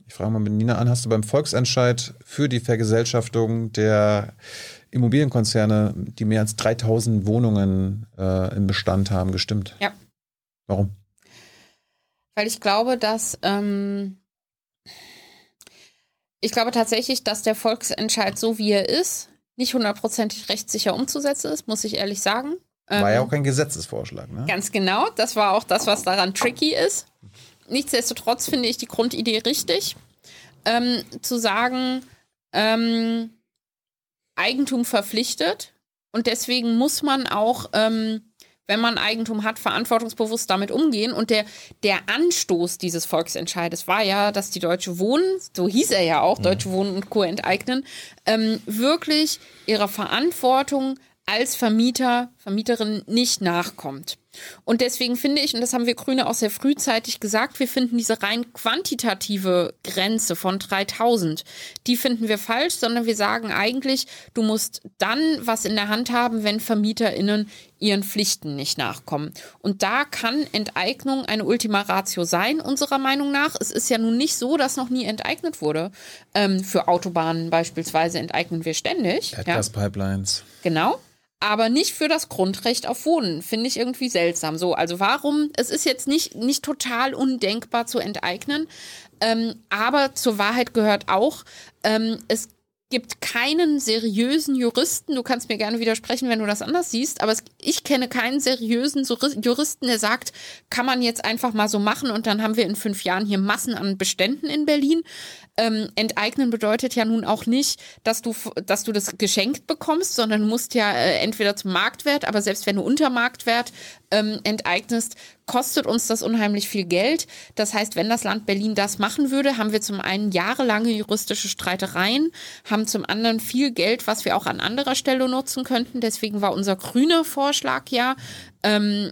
Ich frage mal mit Nina an, hast du beim Volksentscheid für die Vergesellschaftung der Immobilienkonzerne, die mehr als 3000 Wohnungen äh, im Bestand haben, gestimmt?
Ja.
Warum?
Weil ich glaube, dass ähm, ich glaube tatsächlich, dass der Volksentscheid so wie er ist, nicht hundertprozentig rechtssicher umzusetzen ist, muss ich ehrlich sagen.
War ja
Ähm,
auch kein Gesetzesvorschlag, ne?
Ganz genau. Das war auch das, was daran tricky ist. Nichtsdestotrotz finde ich die Grundidee richtig, ähm, zu sagen, ähm, Eigentum verpflichtet und deswegen muss man auch, ähm, wenn man Eigentum hat, verantwortungsbewusst damit umgehen. Und der, der Anstoß dieses Volksentscheides war ja, dass die Deutsche Wohnen, so hieß er ja auch, Deutsche Wohnen und Co. enteignen, ähm, wirklich ihrer Verantwortung als Vermieter, Vermieterin nicht nachkommt. Und deswegen finde ich, und das haben wir Grüne auch sehr frühzeitig gesagt, wir finden diese rein quantitative Grenze von 3000, die finden wir falsch, sondern wir sagen eigentlich, du musst dann was in der Hand haben, wenn VermieterInnen ihren Pflichten nicht nachkommen. Und da kann Enteignung eine Ultima Ratio sein, unserer Meinung nach. Es ist ja nun nicht so, dass noch nie enteignet wurde. Ähm, für Autobahnen beispielsweise enteignen wir ständig. Ja.
Erdgaspipelines.
Genau. Aber nicht für das Grundrecht auf Wohnen. Finde ich irgendwie seltsam. So, also warum? Es ist jetzt nicht, nicht total undenkbar zu enteignen. Ähm, aber zur Wahrheit gehört auch, ähm, es gibt keinen seriösen Juristen, du kannst mir gerne widersprechen, wenn du das anders siehst, aber es, ich kenne keinen seriösen Juristen, der sagt, kann man jetzt einfach mal so machen und dann haben wir in fünf Jahren hier Massen an Beständen in Berlin. Ähm, enteignen bedeutet ja nun auch nicht, dass du, dass du das geschenkt bekommst, sondern du musst ja äh, entweder zum Marktwert, aber selbst wenn du unter Marktwert ähm, enteignest, kostet uns das unheimlich viel Geld. Das heißt, wenn das Land Berlin das machen würde, haben wir zum einen jahrelange juristische Streitereien, haben zum anderen viel Geld, was wir auch an anderer Stelle nutzen könnten. Deswegen war unser grüner Vorschlag ja, ähm,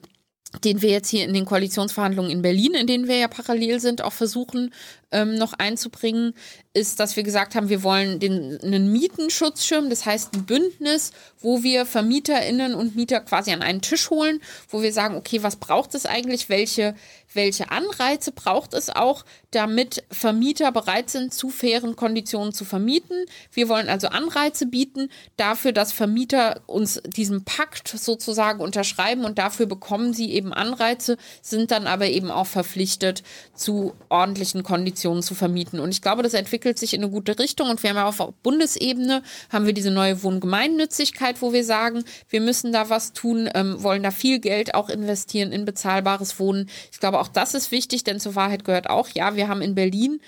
den wir jetzt hier in den Koalitionsverhandlungen in Berlin, in denen wir ja parallel sind, auch versuchen ähm, noch einzubringen, ist, dass wir gesagt haben, wir wollen den, einen Mietenschutzschirm, das heißt ein Bündnis, wo wir VermieterInnen und Mieter quasi an einen Tisch holen, wo wir sagen, okay, was braucht es eigentlich, welche, welche Anreize braucht es auch, damit Vermieter bereit sind, zu fairen Konditionen zu vermieten. Wir wollen also Anreize bieten dafür, dass Vermieter uns diesen Pakt sozusagen unterschreiben und dafür bekommen sie eben Anreize, sind dann aber eben auch verpflichtet, zu ordentlichen Konditionen zu vermieten. Und ich glaube, das entwickelt sich in eine gute Richtung und wir haben ja auf Bundesebene haben wir diese neue Wohngemeinnützigkeit, wo wir sagen, wir müssen da was tun, ähm, wollen da viel Geld auch investieren in bezahlbares Wohnen. Ich glaube, auch das ist wichtig, denn zur Wahrheit gehört auch, ja, wir haben in Berlin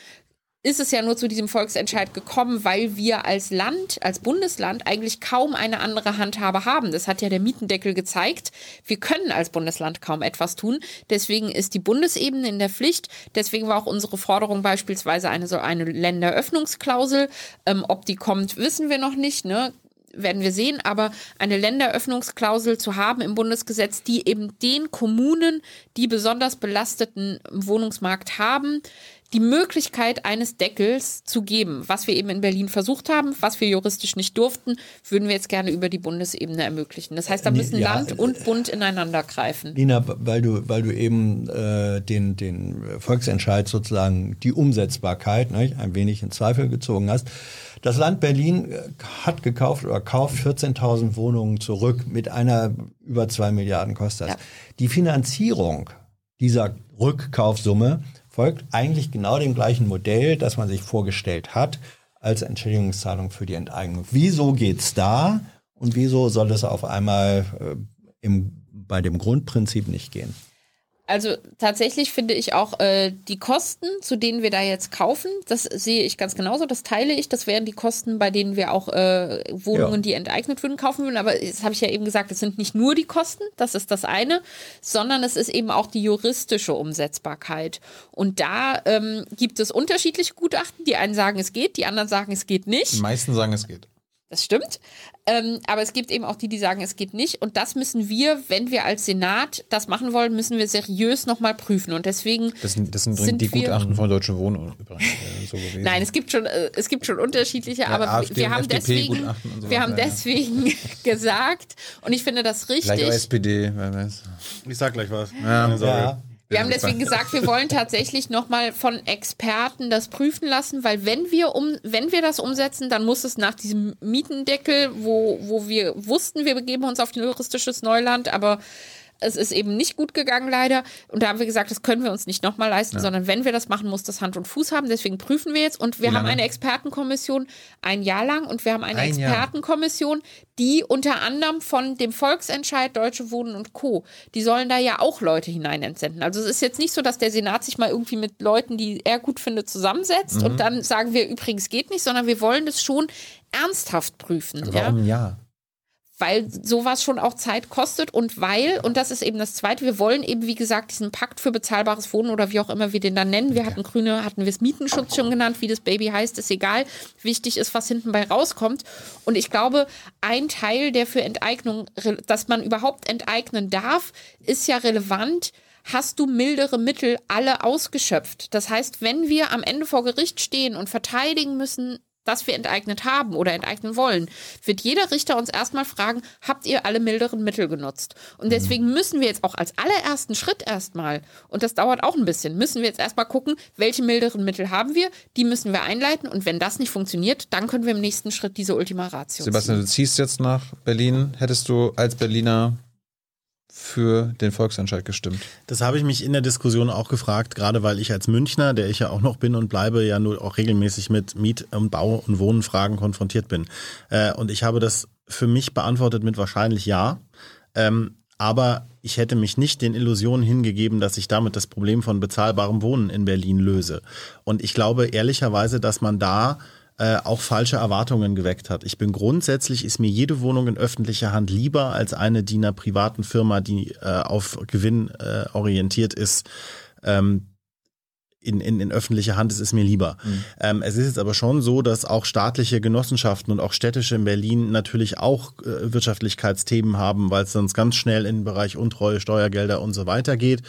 ist es ja nur zu diesem Volksentscheid gekommen, weil wir als Land, als Bundesland eigentlich kaum eine andere Handhabe haben. Das hat ja der Mietendeckel gezeigt. Wir können als Bundesland kaum etwas tun. Deswegen ist die Bundesebene in der Pflicht. Deswegen war auch unsere Forderung beispielsweise eine so eine Länderöffnungsklausel. Ähm, ob die kommt, wissen wir noch nicht. Ne? Werden wir sehen, aber eine Länderöffnungsklausel zu haben im Bundesgesetz, die eben den Kommunen, die besonders belasteten Wohnungsmarkt haben, die Möglichkeit eines Deckels zu geben. Was wir eben in Berlin versucht haben, was wir juristisch nicht durften, würden wir jetzt gerne über die Bundesebene ermöglichen. Das heißt, da müssen
ja,
Land und Bund ineinander greifen.
Nina, weil du, weil du eben äh, den, den Volksentscheid sozusagen die Umsetzbarkeit ne, ein wenig in Zweifel gezogen hast. Das Land Berlin äh, hat gekauft oder kauft 14.000 Wohnungen zurück mit einer über zwei Milliarden kostet das.
Ja.
Die Finanzierung dieser Rückkaufsumme folgt eigentlich genau dem gleichen Modell, das man sich vorgestellt hat als Entschädigungszahlung für die Enteignung. Wieso geht's da und wieso soll es auf einmal äh, im, bei dem Grundprinzip nicht gehen?
Also tatsächlich finde ich auch äh, die Kosten, zu denen wir da jetzt kaufen, das sehe ich ganz genauso, das teile ich. Das wären die Kosten, bei denen wir auch äh, Wohnungen,
Ja.
die enteignet würden, kaufen würden. Aber das habe ich ja eben gesagt, es sind nicht nur die Kosten, das ist das eine, sondern es ist eben auch die juristische Umsetzbarkeit. Und da ähm, gibt es unterschiedliche Gutachten. Die einen sagen, es geht, die anderen sagen, es geht nicht.
Die meisten sagen, es geht.
Das stimmt. Ähm, aber es gibt eben auch die, die sagen, es geht nicht. Und das müssen wir, wenn wir als Senat das machen wollen, müssen wir seriös nochmal prüfen. Und deswegen.
Das sind, das sind,
Sind
die
wir-
Gutachten von Deutsche Wohnen übrigens äh, so gewesen.
Nein, es gibt schon, äh, es gibt schon unterschiedliche, aber
AfD
wir haben deswegen,
FDP-Gutachten und so
wir haben
ja.
deswegen gesagt, und ich finde das
Vielleicht
richtig.
SPD, wer weiß.
Ich sag gleich was.
Ja.
Ja.
Wir haben deswegen gesagt, wir wollen tatsächlich nochmal von Experten das prüfen lassen, weil wenn wir um, wenn wir das umsetzen, dann muss es nach diesem Mietendeckel, wo, wo wir wussten, wir begeben uns auf ein juristisches Neuland, aber es ist eben nicht gut gegangen, leider. Und da haben wir gesagt, das können wir uns nicht nochmal leisten, sondern wenn wir das machen, muss das Hand und Fuß haben. Deswegen prüfen wir jetzt. Und wir haben eine Expertenkommission ein Jahr lang und wir haben eine
Ein.
Expertenkommission, die unter anderem von dem Volksentscheid Deutsche Wohnen und Co., die sollen da ja auch Leute hinein entsenden. Also es ist jetzt nicht so, dass der Senat sich mal irgendwie mit Leuten, die er gut findet, zusammensetzt
Mhm.
und dann sagen wir übrigens geht nicht, sondern wir wollen das schon ernsthaft prüfen. Ja?
Warum ja?
Weil sowas schon auch Zeit kostet und weil, und das ist eben das Zweite, wir wollen eben, wie gesagt, diesen Pakt für bezahlbares Wohnen oder wie auch immer wir den dann nennen. Wir hatten Grüne, hatten wir es Mietenschutz schon genannt, wie das Baby heißt, ist egal. Wichtig ist, was hinten bei rauskommt. Und ich glaube, ein Teil, der für Enteignung, dass man überhaupt enteignen darf, ist ja relevant. Hast du mildere Mittel alle ausgeschöpft? Das heißt, wenn wir am Ende vor Gericht stehen und verteidigen müssen, dass wir enteignet haben oder enteignen wollen, wird jeder Richter uns erstmal fragen, habt ihr alle milderen Mittel genutzt? Und deswegen müssen wir jetzt auch als allerersten Schritt erstmal, und das dauert auch ein bisschen, müssen wir jetzt erstmal gucken, welche milderen Mittel haben wir, die müssen wir einleiten und wenn das nicht funktioniert, dann können wir im nächsten Schritt diese Ultima Ratio
Sebastian,
ziehen.
du ziehst jetzt nach Berlin. Hättest du als Berliner für den Volksentscheid gestimmt?
Das habe ich mich in der Diskussion auch gefragt, gerade weil ich als Münchner, der ich ja auch noch bin und bleibe, ja nur auch regelmäßig mit Miet- und Bau- und Wohnfragen konfrontiert bin. Äh, und ich habe das für mich beantwortet mit wahrscheinlich ja. Ähm, aber ich hätte mich nicht den Illusionen hingegeben, dass ich damit das Problem von bezahlbarem Wohnen in Berlin löse. Und ich glaube ehrlicherweise, dass man da äh, auch falsche Erwartungen geweckt hat. Ich bin grundsätzlich, ist mir jede Wohnung in öffentlicher Hand lieber als eine, die einer privaten Firma, die äh, auf Gewinn äh, orientiert ist, ähm, in, in, in öffentlicher Hand ist, ist mir lieber. Ähm, es ist jetzt aber schon so, dass auch staatliche Genossenschaften und auch städtische in Berlin natürlich auch äh, Wirtschaftlichkeitsthemen haben, weil es sonst ganz schnell in den Bereich Untreue, Steuergelder und so weiter geht.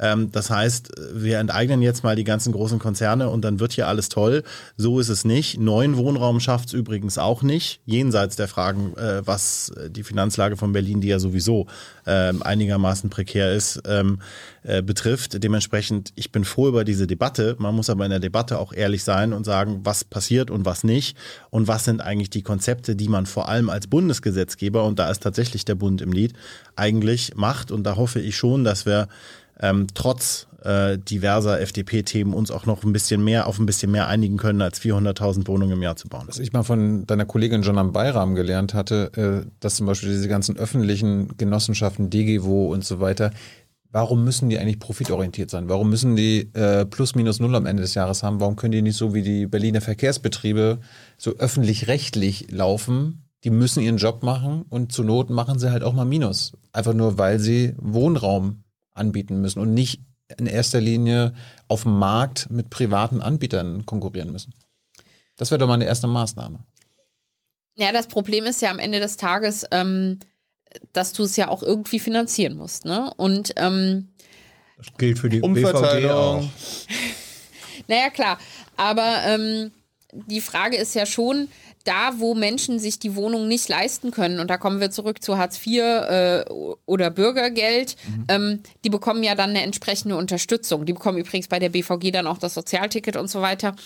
Ähm, das heißt, wir enteignen jetzt mal die ganzen großen Konzerne und dann wird hier alles toll. So ist es nicht. Neuen Wohnraum schafft es übrigens auch nicht, jenseits der Fragen, äh, was die Finanzlage von Berlin, die ja sowieso ähm, einigermaßen prekär ist, ähm, äh, betrifft. Dementsprechend, ich bin froh über diese Debatte. Man muss aber in der Debatte auch ehrlich sein und sagen, was passiert und was nicht und was sind eigentlich die Konzepte, die man vor allem als Bundesgesetzgeber, und da ist tatsächlich der Bund im Lied, eigentlich macht. Und da hoffe ich schon, dass wir ähm, trotz äh, diverser FDP-Themen uns auch noch ein bisschen mehr auf ein bisschen mehr einigen können, als 400.000 Wohnungen im Jahr zu bauen.
Was ich mal von deiner Kollegin John Bayram gelernt hatte, äh, dass zum Beispiel diese ganzen öffentlichen Genossenschaften, DGWO und so weiter, warum müssen die eigentlich profitorientiert sein? Warum müssen die äh, plus minus null am Ende des Jahres haben? Warum können die nicht so wie die Berliner Verkehrsbetriebe so öffentlich-rechtlich laufen? Die müssen ihren Job machen und zur Not machen sie halt auch mal Minus. Einfach nur, weil sie Wohnraum anbieten müssen und nicht in erster Linie auf dem Markt mit privaten Anbietern konkurrieren müssen. Das wäre doch mal eine erste Maßnahme.
Ja, das Problem ist ja am Ende des Tages, ähm, dass du es ja auch irgendwie finanzieren musst. Ne? Und ähm,
Das gilt für die BVG auch.
Naja, klar. Aber ähm, die Frage ist ja schon, da wo Menschen sich die Wohnung nicht leisten können, und da kommen wir zurück zu Hartz IV äh, oder Bürgergeld, ähm, die bekommen ja dann eine entsprechende Unterstützung. Die bekommen übrigens bei der BVG dann auch das Sozialticket und so weiter.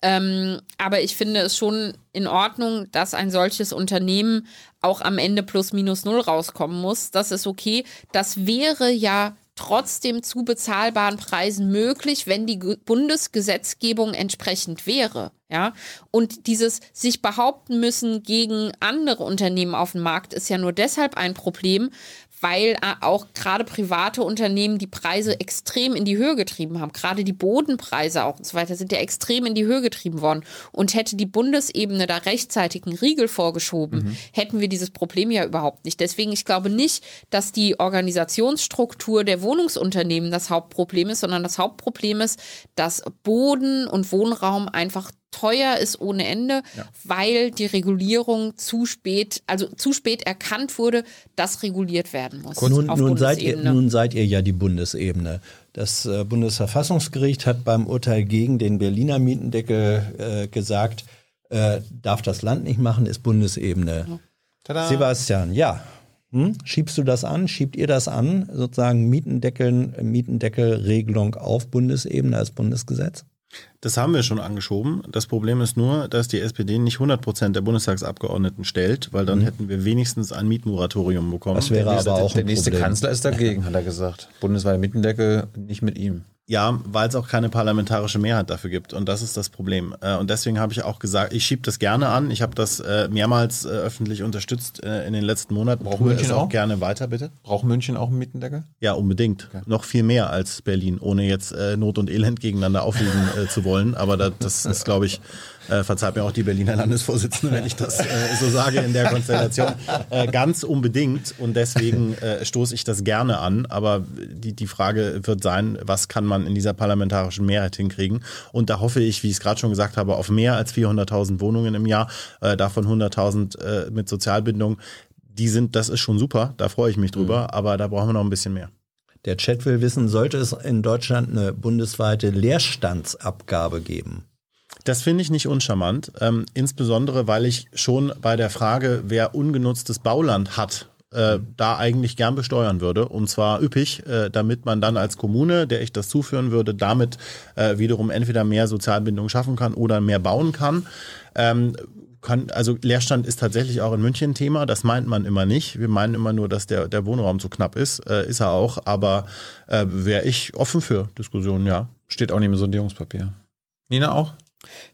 Ähm, aber ich finde es schon in Ordnung, dass ein solches Unternehmen auch am Ende plus minus null rauskommen muss. Das ist okay. Das wäre ja trotzdem zu bezahlbaren Preisen möglich, wenn die Ge- Bundesgesetzgebung entsprechend wäre. Ja, und dieses sich behaupten müssen gegen andere Unternehmen auf dem Markt ist ja nur deshalb ein Problem, weil äh, auch gerade private Unternehmen die Preise extrem in die Höhe getrieben haben. Gerade die Bodenpreise auch und so weiter sind ja extrem in die Höhe getrieben worden. Und hätte die Bundesebene da rechtzeitig einen Riegel vorgeschoben, mhm. hätten wir dieses Problem ja überhaupt nicht. Deswegen, ich glaube nicht, dass die Organisationsstruktur der Wohnungsunternehmen das Hauptproblem ist, sondern das Hauptproblem ist, dass Boden und Wohnraum einfach teuer ist ohne Ende, ja. weil die Regulierung zu spät, also zu spät erkannt wurde, dass reguliert werden muss.
Nun, nun, seid ihr, nun seid ihr ja die Bundesebene. Das äh, Bundesverfassungsgericht hat beim Urteil gegen den Berliner Mietendeckel äh, gesagt, äh, darf das Land nicht machen, ist Bundesebene. Ja. Sebastian, ja. Hm? Schiebst du das an? Schiebt ihr das an? Sozusagen Mietendeckeln, Mietendeckelregelung auf Bundesebene als Bundesgesetz?
Das haben wir schon angeschoben. Das Problem ist nur, dass die SPD nicht 100 Prozent der Bundestagsabgeordneten stellt, weil dann mhm. hätten wir wenigstens ein Mietmoratorium bekommen.
Das wäre aber auch der, nächste Kanzler ist dagegen, hat er gesagt. Bundesweite Mietendeckel nicht mit ihm.
Ja, weil es auch keine parlamentarische Mehrheit dafür gibt. Und das ist das Problem. Äh, und deswegen habe ich auch gesagt, ich schiebe das gerne an. Ich habe das äh, mehrmals äh, öffentlich unterstützt in den letzten Monaten.
Braucht München auch? auch
gerne weiter, bitte?
Braucht München auch einen Mietendeckel?
Ja, unbedingt. Okay. Noch viel mehr als Berlin, ohne jetzt Not und Elend gegeneinander aufwiegen zu wollen. Aber das, das ist, glaube ich, äh, verzeiht mir auch die Berliner Landesvorsitzende, wenn ich das äh, so sage in der Konstellation, äh, ganz unbedingt. Und deswegen äh, stoße ich das gerne an. Aber die, die Frage wird sein, was kann man in dieser parlamentarischen Mehrheit hinkriegen? Und da hoffe ich, wie ich es gerade schon gesagt habe, auf mehr als 400.000 Wohnungen im Jahr, äh, davon 100.000 äh, mit Sozialbindung. Die sind, das ist schon super, da freue ich mich drüber, mhm. aber da brauchen wir noch ein bisschen mehr.
Der Chat will wissen, sollte es in Deutschland eine bundesweite Leerstandsabgabe geben?
Das finde ich nicht uncharmant, ähm, insbesondere weil ich schon bei der Frage, wer ungenutztes Bauland hat, äh, da eigentlich gern besteuern würde. Und zwar üppig, äh, damit man dann als Kommune, der ich das zuführen würde, damit äh, wiederum entweder mehr Sozialbindung schaffen kann oder mehr bauen kann. Ähm, kann, also Leerstand ist tatsächlich auch in München Thema, das meint man immer nicht. Wir meinen immer nur, dass der, der Wohnraum zu knapp ist. Äh, ist er auch, aber äh, wäre ich offen für Diskussionen, ja.
Steht auch nicht im Sondierungspapier. Nina auch?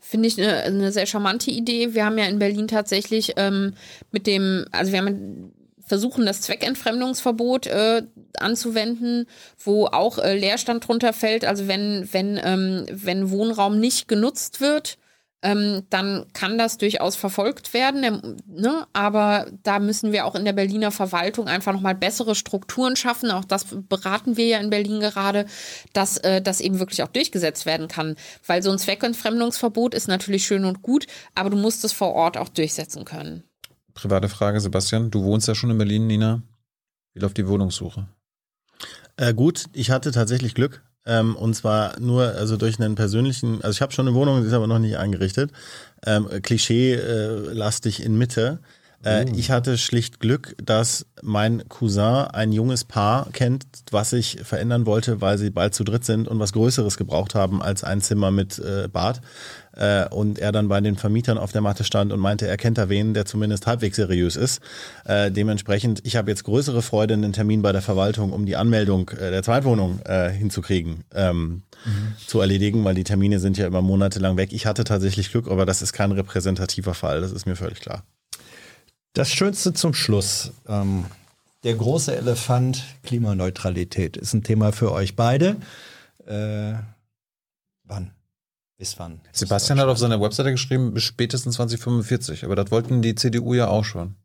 Finde ich eine, eine, sehr charmante Idee. Wir haben ja in Berlin tatsächlich ähm, mit dem, also wir haben versuchen, das Zweckentfremdungsverbot äh, anzuwenden, wo auch äh, Leerstand drunter fällt. Also wenn, wenn, ähm, wenn Wohnraum nicht genutzt wird, ähm, dann kann das durchaus verfolgt werden. Ähm, ne? Aber da müssen wir auch in der Berliner Verwaltung einfach nochmal bessere Strukturen schaffen. Auch das beraten wir ja in Berlin gerade, dass äh, das eben wirklich auch durchgesetzt werden kann. Weil so ein Zweckentfremdungsverbot ist natürlich schön und gut, aber du musst es vor Ort auch durchsetzen können.
Private Frage, Sebastian. Du wohnst ja schon in Berlin, Nina. Wie läuft die Wohnungssuche?
Äh, gut, ich hatte tatsächlich Glück. Ähm, und zwar nur also durch einen persönlichen, also ich habe schon eine Wohnung, die ist aber noch nicht eingerichtet. Ähm, Klischee-lastig äh, in Mitte. Äh, oh. Ich hatte schlicht Glück, dass mein Cousin ein junges Paar kennt, was sich verändern wollte, weil sie bald zu dritt sind und was Größeres gebraucht haben als ein Zimmer mit äh, Bad. Äh, und er dann bei den Vermietern auf der Matte stand und meinte, er kennt da wen, der zumindest halbwegs seriös ist. Äh, dementsprechend, ich habe jetzt größere Freude, einen Termin bei der Verwaltung, um die Anmeldung äh, der Zweitwohnung äh, hinzukriegen, ähm, mhm. zu erledigen, weil die Termine sind ja immer monatelang weg. Ich hatte tatsächlich Glück, aber das ist kein repräsentativer Fall, das ist mir völlig klar.
Das Schönste zum Schluss. Ähm, der große Elefant, Klimaneutralität, ist ein Thema für euch beide. Äh, wann? Bis wann?
Sebastian hat auf seiner Webseite geschrieben, bis spätestens 2045. Aber das wollten die CDU ja auch schon.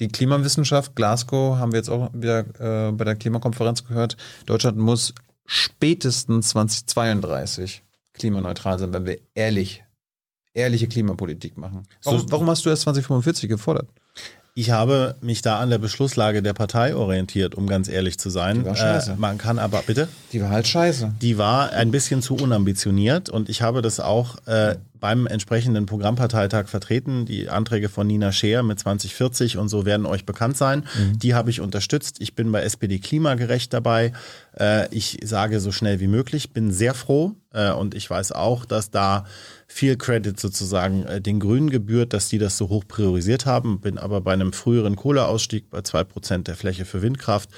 Die Klimawissenschaft, Glasgow, haben wir jetzt auch wieder äh, bei der Klimakonferenz gehört. Deutschland muss spätestens 2032 klimaneutral sein, wenn wir ehrlich, ehrliche Klimapolitik machen. Warum, warum hast du erst 2045 gefordert?
Ich habe mich da an der Beschlusslage der Partei orientiert, um ganz ehrlich zu sein. Die war scheiße. Äh, man kann aber, bitte?
Die war halt scheiße.
Die war ein bisschen zu unambitioniert und ich habe das auch äh, beim entsprechenden Programmparteitag vertreten. Die Anträge von Nina Scheer mit 2040 und so werden euch bekannt sein. Mhm. Die habe ich unterstützt. Ich bin bei SPD Klimagerecht dabei. Äh, ich sage so schnell wie möglich, bin sehr froh äh, und ich weiß auch, dass da viel Credit sozusagen äh, den Grünen gebührt, dass die das so hoch priorisiert haben. Bin aber bei einem früheren Kohleausstieg bei zwei Prozent der Fläche für Windkraft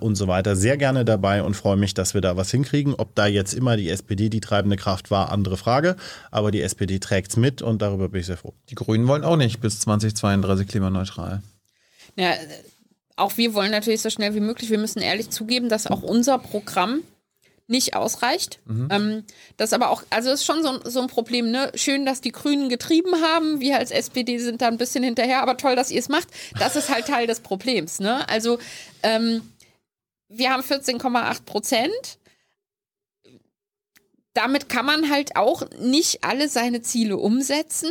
und so weiter sehr gerne dabei und freue mich, dass wir da was hinkriegen. Ob da jetzt immer die SPD die treibende Kraft war, andere Frage. Aber die SPD trägt es mit und darüber bin ich sehr froh.
Die Grünen wollen auch nicht bis 2032 klimaneutral.
Ja, auch wir wollen natürlich so schnell wie möglich, wir müssen ehrlich zugeben, dass auch unser Programm nicht ausreicht. Ähm, das aber auch, also ist schon so, so ein Problem, ne? Schön, dass die Grünen getrieben haben. Wir als SPD sind da ein bisschen hinterher, aber toll, dass ihr es macht. Das ist halt Teil des Problems, ne? Also, ähm, wir haben 14,8 Prozent. Damit kann man halt auch nicht alle seine Ziele umsetzen.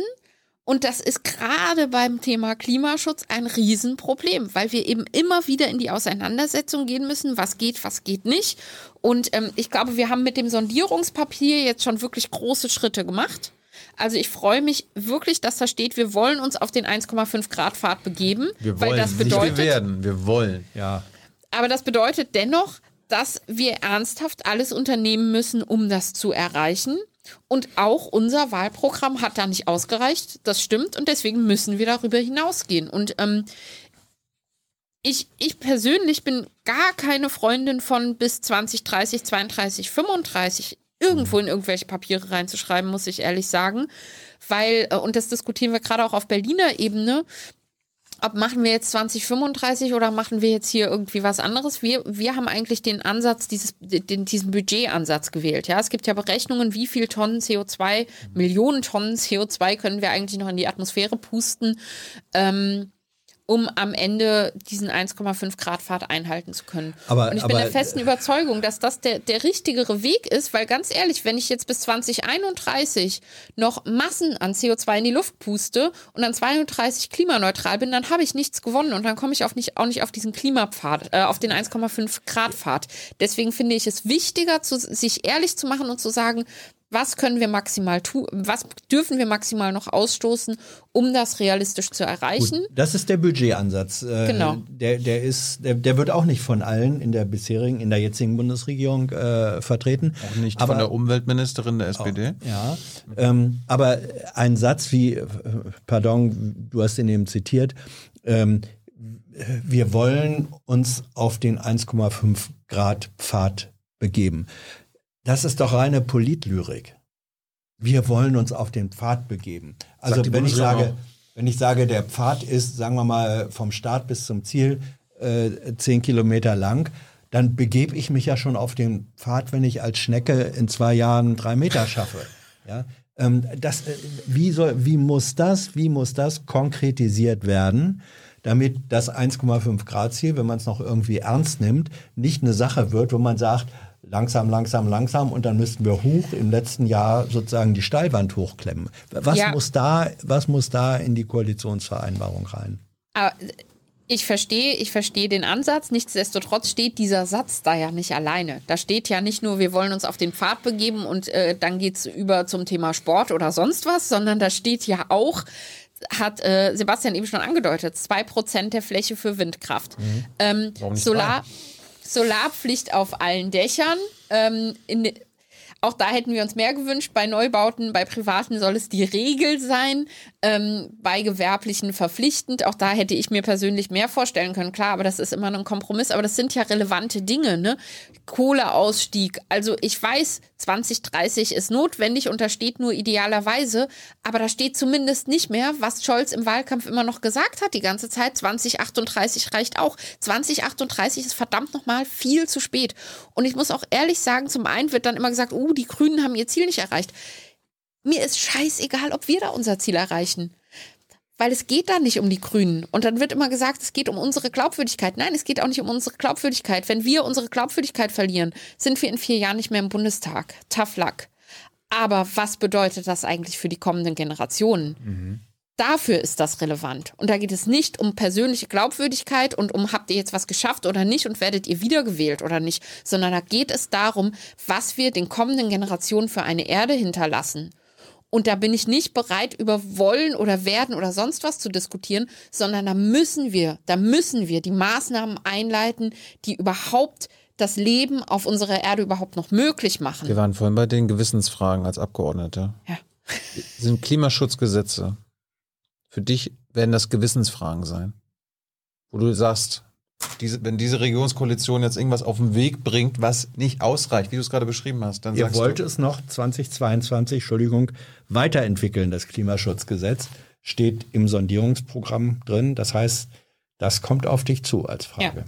Und das ist gerade beim Thema Klimaschutz ein Riesenproblem, weil wir eben immer wieder in die Auseinandersetzung gehen müssen, was geht, was geht nicht. Und ähm, ich glaube, wir haben mit dem Sondierungspapier jetzt schon wirklich große Schritte gemacht. Also ich freue mich wirklich, dass da steht, wir wollen uns auf den 1,5 Grad Pfad begeben,
Wir
weil
wollen
das
nicht, wir
bedeutet,
werden, wir wollen.
Ja.
aber das bedeutet dennoch, dass wir ernsthaft alles unternehmen müssen, um das zu erreichen. Und auch unser Wahlprogramm hat da nicht ausgereicht. Das stimmt. Und deswegen müssen wir darüber hinausgehen. Und ähm, ich, ich persönlich bin gar keine Freundin von bis 2030, 32, 35 irgendwo in irgendwelche Papiere reinzuschreiben, muss ich ehrlich sagen. Weil, äh, und das diskutieren wir gerade auch auf Berliner Ebene, ob machen wir jetzt 2035 oder machen wir jetzt hier irgendwie was anderes? Wir, wir haben eigentlich den Ansatz, dieses, den, diesen Budgetansatz gewählt. Ja, es gibt ja Berechnungen, wie viel Tonnen CO2, Millionen Tonnen CO2 können wir eigentlich noch in die Atmosphäre pusten, ähm, um am Ende diesen 1,5 Grad Pfad einhalten zu können.
Aber-
Und ich bin
aber-
der festen Überzeugung, dass das der, der richtigere Weg ist, weil ganz ehrlich, wenn ich jetzt bis 2031 noch Massen an CO2 in die Luft puste und dann 32 klimaneutral bin, dann habe ich nichts gewonnen und dann komme ich auf nicht, auch nicht auf diesen Klimapfad, äh, auf den 1,5 Grad Pfad. Deswegen finde ich es wichtiger, zu, sich ehrlich zu machen und zu sagen, was können wir maximal tun, was dürfen wir maximal noch ausstoßen, um das realistisch zu erreichen.
Gut, das ist der Budgetansatz. Äh,
Genau.
Der, der ist, der, der wird auch nicht von allen in der bisherigen, in der jetzigen Bundesregierung äh, vertreten.
Auch nicht
aber,
von der Umweltministerin der SPD.
Ja, ähm, aber ein Satz wie, äh, pardon, du hast ihn eben zitiert, ähm, wir wollen uns auf den 1,5 Grad Pfad begeben. Das ist doch reine Politlyrik. Wir wollen uns auf den Pfad begeben. Also wenn ich sage, wenn ich sage, der Pfad ist, sagen wir mal, vom Start bis zum Ziel äh, zehn Kilometer lang, dann begebe ich mich ja schon auf den Pfad, wenn ich als Schnecke in zwei Jahren drei Meter schaffe. Ja? Ähm, das, äh, wie, soll, wie, muss das, wie muss das konkretisiert werden, damit das 1,5 Grad Ziel, wenn man es noch irgendwie ernst nimmt, nicht eine Sache wird, wo man sagt, langsam, langsam, langsam und dann müssten wir hoch im letzten Jahr sozusagen die Steilwand hochklemmen. Was,
Ja.
muss, da, was muss da in die Koalitionsvereinbarung rein?
Aber ich verstehe, ich verstehe den Ansatz. Nichtsdestotrotz steht dieser Satz da ja nicht alleine. Da steht ja nicht nur, wir wollen uns auf den Pfad begeben und äh, dann geht's über zum Thema Sport oder sonst was, sondern da steht ja auch, hat äh, Sebastian eben schon angedeutet, zwei Prozent der Fläche für Windkraft. Ähm,
Warum nicht
Solar, Solarpflicht auf allen Dächern. Ähm, in, auch da hätten wir uns mehr gewünscht. Bei Neubauten, bei privaten soll es die Regel sein, ähm, bei gewerblichen verpflichtend. Auch da hätte ich mir persönlich mehr vorstellen können. Klar, aber das ist immer ein Kompromiss. Aber das sind ja relevante Dinge, ne? Kohleausstieg. Also ich weiß, 2030 ist notwendig und da steht nur idealerweise, aber da steht zumindest nicht mehr, was Scholz im Wahlkampf immer noch gesagt hat die ganze Zeit. 2038 reicht auch. 2038 ist verdammt nochmal viel zu spät. Und ich muss auch ehrlich sagen, zum einen wird dann immer gesagt, uh, die Grünen haben ihr Ziel nicht erreicht. Mir ist scheißegal, ob wir da unser Ziel erreichen. Weil es geht da nicht um die Grünen. Und dann wird immer gesagt, es geht um unsere Glaubwürdigkeit. Nein, es geht auch nicht um unsere Glaubwürdigkeit. Wenn wir unsere Glaubwürdigkeit verlieren, sind wir in vier Jahren nicht mehr im Bundestag. Tough luck. Aber was bedeutet das eigentlich für die kommenden Generationen? Dafür ist das relevant. Und da geht es nicht um persönliche Glaubwürdigkeit und um, habt ihr jetzt was geschafft oder nicht und werdet ihr wiedergewählt oder nicht, sondern da geht es darum, was wir den kommenden Generationen für eine Erde hinterlassen. Und da bin ich nicht bereit, über wollen oder werden oder sonst was zu diskutieren, sondern da müssen wir, da müssen wir die Maßnahmen einleiten, die überhaupt das Leben auf unserer Erde überhaupt noch möglich machen.
Wir waren vorhin bei den Gewissensfragen als Abgeordnete.
Ja.
Sind Klimaschutzgesetze für dich werden das Gewissensfragen sein? Wo du sagst, diese, wenn diese Regierungskoalition jetzt irgendwas auf den Weg bringt, was nicht ausreicht, wie du es gerade beschrieben hast, dann
Ihr
sagst
wollt
du,
es noch 2022, Entschuldigung, weiterentwickeln, das Klimaschutzgesetz. Steht im Sondierungsprogramm drin. Das heißt, Das kommt auf dich zu als Frage.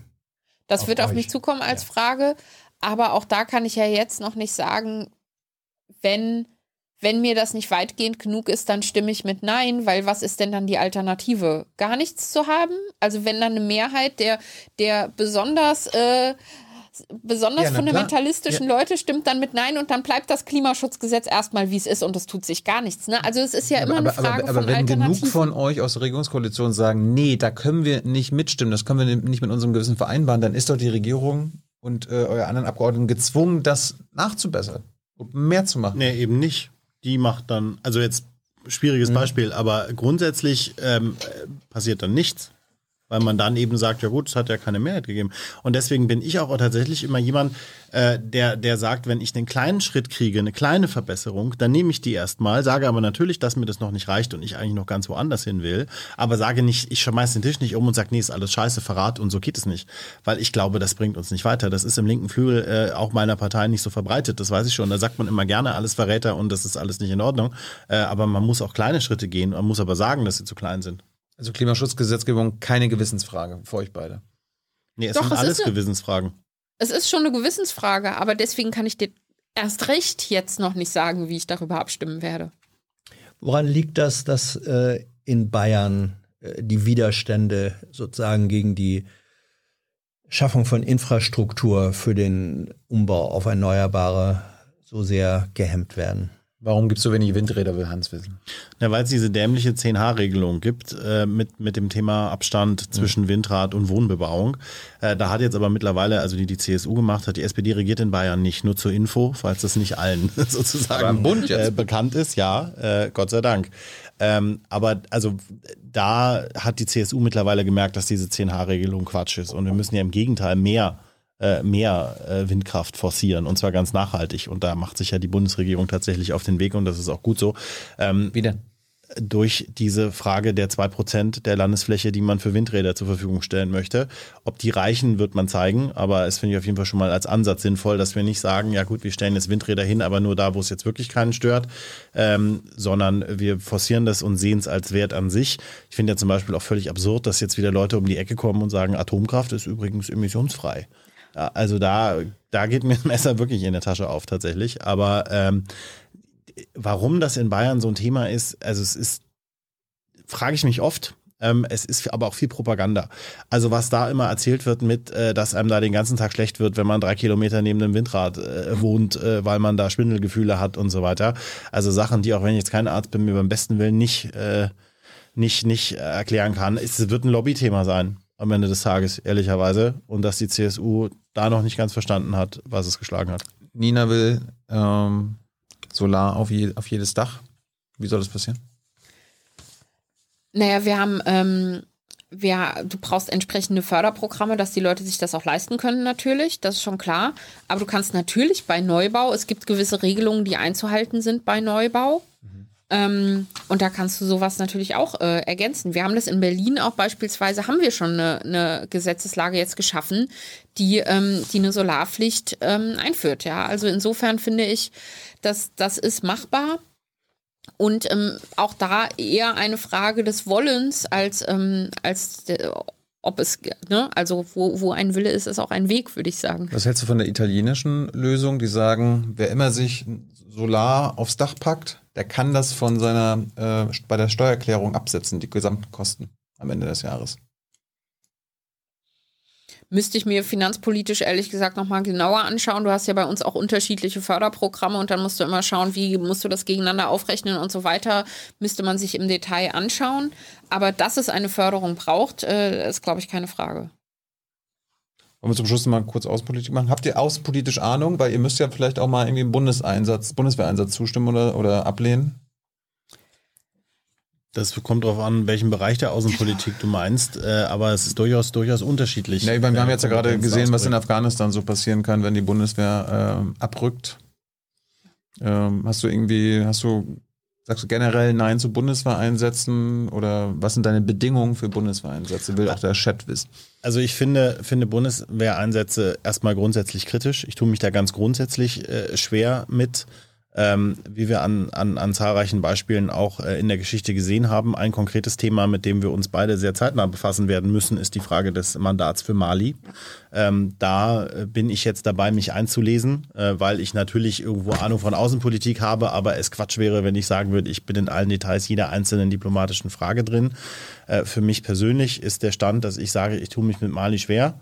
Das
Auf
wird auf
euch.
mich zukommen als Frage. Aber auch da kann ich ja jetzt noch nicht sagen, wenn, wenn mir das nicht weitgehend genug ist, dann stimme ich mit Nein, weil was ist denn dann die Alternative? Gar nichts zu haben? Also wenn dann eine Mehrheit der, der besonders, äh, besonders
Ja,
fundamentalistischen Leute stimmt dann mit Nein und dann bleibt das Klimaschutzgesetz erstmal, wie es ist und es tut sich gar nichts. Ne? Also es ist ja immer
aber,
eine Frage
aber, aber
von
wenn genug von euch aus der Regierungskoalition sagen, nee, da können wir nicht mitstimmen, das können wir nicht mit unserem Gewissen vereinbaren, dann ist doch die Regierung und äh, eure anderen Abgeordneten gezwungen, das nachzubessern und mehr zu machen.
Nee, eben nicht. Die macht dann, also jetzt schwieriges Beispiel, aber grundsätzlich ähm, äh, passiert dann nichts. Weil man dann eben sagt, ja gut, es hat ja keine Mehrheit gegeben. Und deswegen bin ich auch tatsächlich immer jemand, äh, der, der sagt, wenn ich einen kleinen Schritt kriege, eine kleine Verbesserung, dann nehme ich die erstmal, sage aber natürlich, dass mir das noch nicht reicht und ich eigentlich noch ganz woanders hin will. Aber sage nicht, ich schmeiß den Tisch nicht um und sage, nee, ist alles scheiße, Verrat und so geht es nicht. Weil ich glaube, das bringt uns nicht weiter. Das ist im linken Flügel äh, auch meiner Partei nicht so verbreitet, das weiß ich schon. Da sagt man immer gerne alles Verräter und das ist alles nicht in Ordnung. Äh, aber man muss auch kleine Schritte gehen. Man muss aber sagen, dass sie zu klein sind.
Also Klimaschutzgesetzgebung, keine Gewissensfrage für euch beide.
Nee, es
Doch,
sind
es
alles
ist eine-
Gewissensfragen.
Es ist schon eine Gewissensfrage, aber deswegen kann ich dir erst recht jetzt noch nicht sagen, wie ich darüber abstimmen werde.
Woran liegt das, dass äh, in Bayern äh, die Widerstände sozusagen gegen die Schaffung von Infrastruktur für den Umbau auf Erneuerbare so sehr gehemmt werden?
Warum gibt es so wenig Windräder, will Hans wissen.
Ja, weil es diese dämliche 10H-Regelung gibt äh, mit, mit dem Thema Abstand zwischen Windrad und Wohnbebauung. Äh, da hat jetzt aber mittlerweile, also die die CSU gemacht hat, die SPD regiert in Bayern nicht, nur zur Info, falls das nicht allen sozusagen
Bund jetzt.
Äh, bekannt ist, ja, äh, Gott sei Dank. Ähm, aber also da hat die CSU mittlerweile gemerkt, dass diese 10H-Regelung Quatsch ist. Und wir müssen ja im Gegenteil mehr mehr äh, Windkraft forcieren und zwar ganz nachhaltig. Und da macht sich ja die Bundesregierung tatsächlich auf den Weg und das ist auch gut so. Ähm,
Wie denn?
durch diese Frage der 2% der Landesfläche, die man für Windräder zur Verfügung stellen möchte. Ob die reichen, wird man zeigen, aber es finde ich auf jeden Fall schon mal als Ansatz sinnvoll, dass wir nicht sagen, ja gut, wir stellen jetzt Windräder hin, aber nur da, wo es jetzt wirklich keinen stört, ähm, sondern wir forcieren das und sehen es als Wert an sich. Ich finde ja zum Beispiel auch völlig absurd, dass jetzt wieder Leute um die Ecke kommen und sagen, Atomkraft ist übrigens emissionsfrei. Also da, da geht mir das Messer wirklich in der Tasche auf tatsächlich, aber ähm, warum das in Bayern so ein Thema ist, also es ist, frage ich mich oft. Ähm, es ist aber auch viel Propaganda. Also was da immer erzählt wird mit, äh, dass einem da den ganzen Tag schlecht wird, wenn man drei Kilometer neben einem Windrad äh, wohnt, äh, weil man da Schwindelgefühle hat und so weiter. Also Sachen, die auch wenn ich jetzt kein Arzt bin, mir beim besten Willen nicht, äh, nicht, nicht äh, erklären kann. Es wird ein Lobbythema sein am Ende des Tages, ehrlicherweise. Und dass die CSU da noch nicht ganz verstanden hat, was es geschlagen hat.
Nina will ähm, Solar auf, je, auf jedes Dach. Wie soll das passieren?
Naja, wir haben, ähm, wir, du brauchst entsprechende Förderprogramme, dass die Leute sich das auch leisten können, natürlich. Das ist schon klar. Aber du kannst natürlich bei Neubau, es gibt gewisse Regelungen, die einzuhalten sind bei Neubau. Ähm, und da kannst du sowas natürlich auch äh, ergänzen. Wir haben das in Berlin auch beispielsweise, haben wir schon eine, eine Gesetzeslage jetzt geschaffen, die, ähm, die eine Solarpflicht ähm, einführt. Ja, also insofern finde ich, dass das ist machbar. Und ähm, auch da eher eine Frage des Wollens als, ähm, als de, ob es, ne, also wo, wo ein Wille ist, ist auch ein Weg, würde ich sagen.
Was hältst du von der italienischen Lösung, die sagen, wer immer sich Solar aufs Dach packt, der kann das von seiner äh, bei der Steuererklärung absetzen, die gesamten Kosten am Ende des Jahres.
Müsste ich mir finanzpolitisch ehrlich gesagt nochmal genauer anschauen. Du hast ja bei uns auch unterschiedliche Förderprogramme und dann musst du immer schauen, wie musst du das gegeneinander aufrechnen und so weiter. Müsste man sich im Detail anschauen. Aber dass es eine Förderung braucht, äh, ist, glaube ich, keine Frage.
Wollen wir zum Schluss mal kurz Außenpolitik machen? Habt ihr außenpolitisch Ahnung? Weil ihr müsst ja vielleicht auch mal irgendwie einen Bundeseinsatz, Bundeswehreinsatz zustimmen oder, oder ablehnen.
Das kommt darauf an, welchen Bereich der Außenpolitik du meinst, äh, aber es ist durchaus, durchaus unterschiedlich.
Ja, ich meine, wir haben jetzt ja gerade gesehen, was in. Afghanistan so passieren kann, wenn die Bundeswehr ähm, abrückt. Ähm, hast du irgendwie, hast du, sagst du generell Nein zu Bundeswehreinsätzen oder was sind deine Bedingungen für Bundeswehreinsätze? Will auch der Chat wissen.
Also ich finde, finde Bundeswehreinsätze erstmal grundsätzlich kritisch. Ich tue mich da ganz grundsätzlich äh, schwer mit. Ähm, wie wir an, an, an zahlreichen Beispielen auch äh, in der Geschichte gesehen haben. Ein konkretes Thema, mit dem wir uns beide sehr zeitnah befassen werden müssen, ist die Frage des Mandats für Mali. Ähm, da äh, bin ich jetzt dabei, mich einzulesen, äh, weil ich natürlich irgendwo Ahnung von Außenpolitik habe, aber es Quatsch wäre, wenn ich sagen würde, ich bin in allen Details jeder einzelnen diplomatischen Frage drin. Äh, für mich persönlich ist der Stand, dass ich sage, ich tue mich mit Mali schwer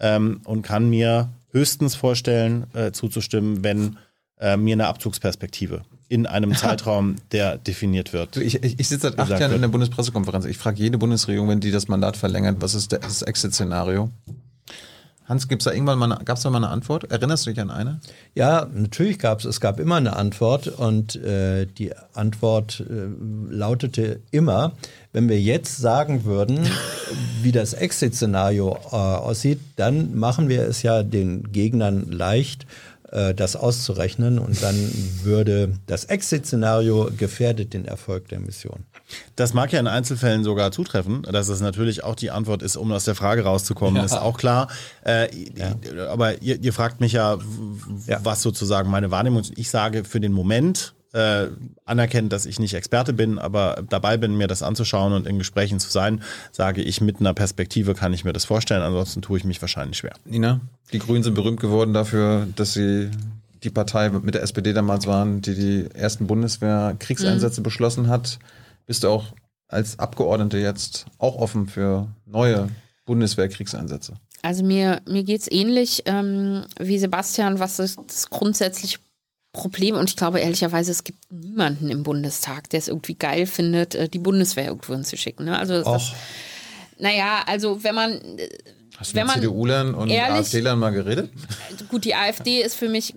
ähm, und kann mir höchstens vorstellen, äh, zuzustimmen, wenn äh, mir eine Abzugsperspektive in einem Zeitraum, der definiert wird.
Ich, ich, ich sitze seit acht Jahren in der Bundespressekonferenz. Ich frage jede Bundesregierung, wenn die das Mandat verlängert, was ist der- das Exit-Szenario? Hans, gibt's da irgendwann mal, gab es da mal eine Antwort? Erinnerst du dich an eine?
Ja, natürlich gab es, es gab immer eine Antwort und äh, die Antwort äh, lautete immer, wenn wir jetzt sagen würden, wie das Exit-Szenario äh, aussieht, dann machen wir es ja den Gegnern leicht, äh, das auszurechnen und dann würde das Exit-Szenario gefährdet den Erfolg der Mission.
Das mag ja in Einzelfällen sogar zutreffen, dass es natürlich auch die Antwort ist, um aus der Frage rauszukommen, ist auch klar. Äh, Aber ihr, ihr fragt mich ja,
Ja.
was sozusagen meine Wahrnehmung ist. Ich sage für den Moment, äh, anerkennend, dass ich nicht Experte bin, aber dabei bin, mir das anzuschauen und in Gesprächen zu sein, sage ich, mit einer Perspektive kann ich mir das vorstellen, ansonsten tue ich mich wahrscheinlich schwer.
Nina, die Grünen sind berühmt geworden dafür, dass sie die Partei mit der SPD damals waren, die die ersten Bundeswehr-Kriegseinsätze beschlossen hat. Bist du auch als Abgeordnete jetzt auch offen für neue Bundeswehr-Kriegseinsätze?
Also mir, mir geht es ähnlich ähm, wie Sebastian, was ist das grundsätzliche Problem. Und ich glaube ehrlicherweise, es gibt niemanden im Bundestag, der es irgendwie geil findet, äh, die Bundeswehr irgendwo hinzuschicken. Ne? Also das, naja, also wenn man, äh,
Hast du
Wenn
mit
man
CDU-Lern und AfD-Lern mal geredet?
gut, die AfD ist für mich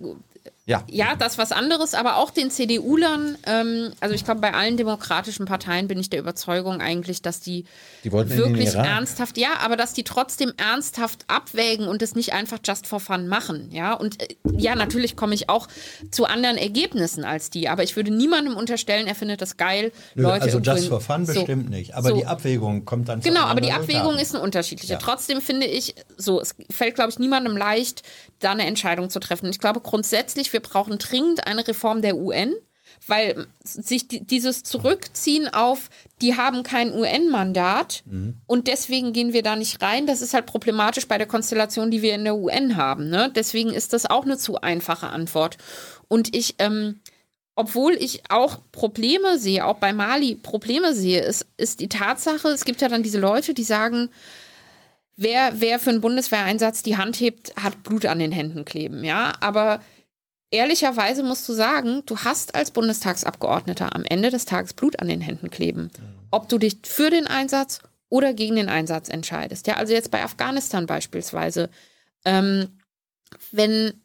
Ja.
Ja, das was anderes, aber auch den CDU-Lern, ähm, also ich glaube, bei allen demokratischen Parteien bin ich der Überzeugung eigentlich, dass die,
Die
wirklich ernsthaft, ja, aber dass die trotzdem ernsthaft abwägen und es nicht einfach just for fun machen, ja. Und äh, ja, natürlich komme ich auch zu anderen Ergebnissen als die, aber ich würde niemandem unterstellen, er findet das geil,
Nö,
Leute.
also just for fun
so.
bestimmt nicht. Aber
So.
die Abwägung kommt dann zu
Genau,
anderen
aber die. Abwägung ist eine unterschiedliche.
Ja.
Trotzdem finde ich, so, es fällt, glaube ich, niemandem leicht, da eine Entscheidung zu treffen. Ich glaube grundsätzlich, wir brauchen dringend eine Reform der UN, weil sich die, dieses Zurückziehen auf, die haben kein UN-Mandat und deswegen gehen wir da nicht rein, das ist halt problematisch bei der Konstellation, die wir in der UN haben. Ne? Deswegen ist das auch eine zu einfache Antwort. Und ich, ähm, obwohl ich auch Probleme sehe, auch bei Mali Probleme sehe, ist, ist die Tatsache, es gibt ja dann diese Leute, die sagen, wer, wer für einen Bundeswehreinsatz die Hand hebt, hat Blut an den Händen kleben, ja. Aber ehrlicherweise musst du sagen, du hast als Bundestagsabgeordneter am Ende des Tages Blut an den Händen kleben. Ob du dich für den Einsatz oder gegen den Einsatz entscheidest. Ja, also jetzt bei Afghanistan beispielsweise. Ähm, wenn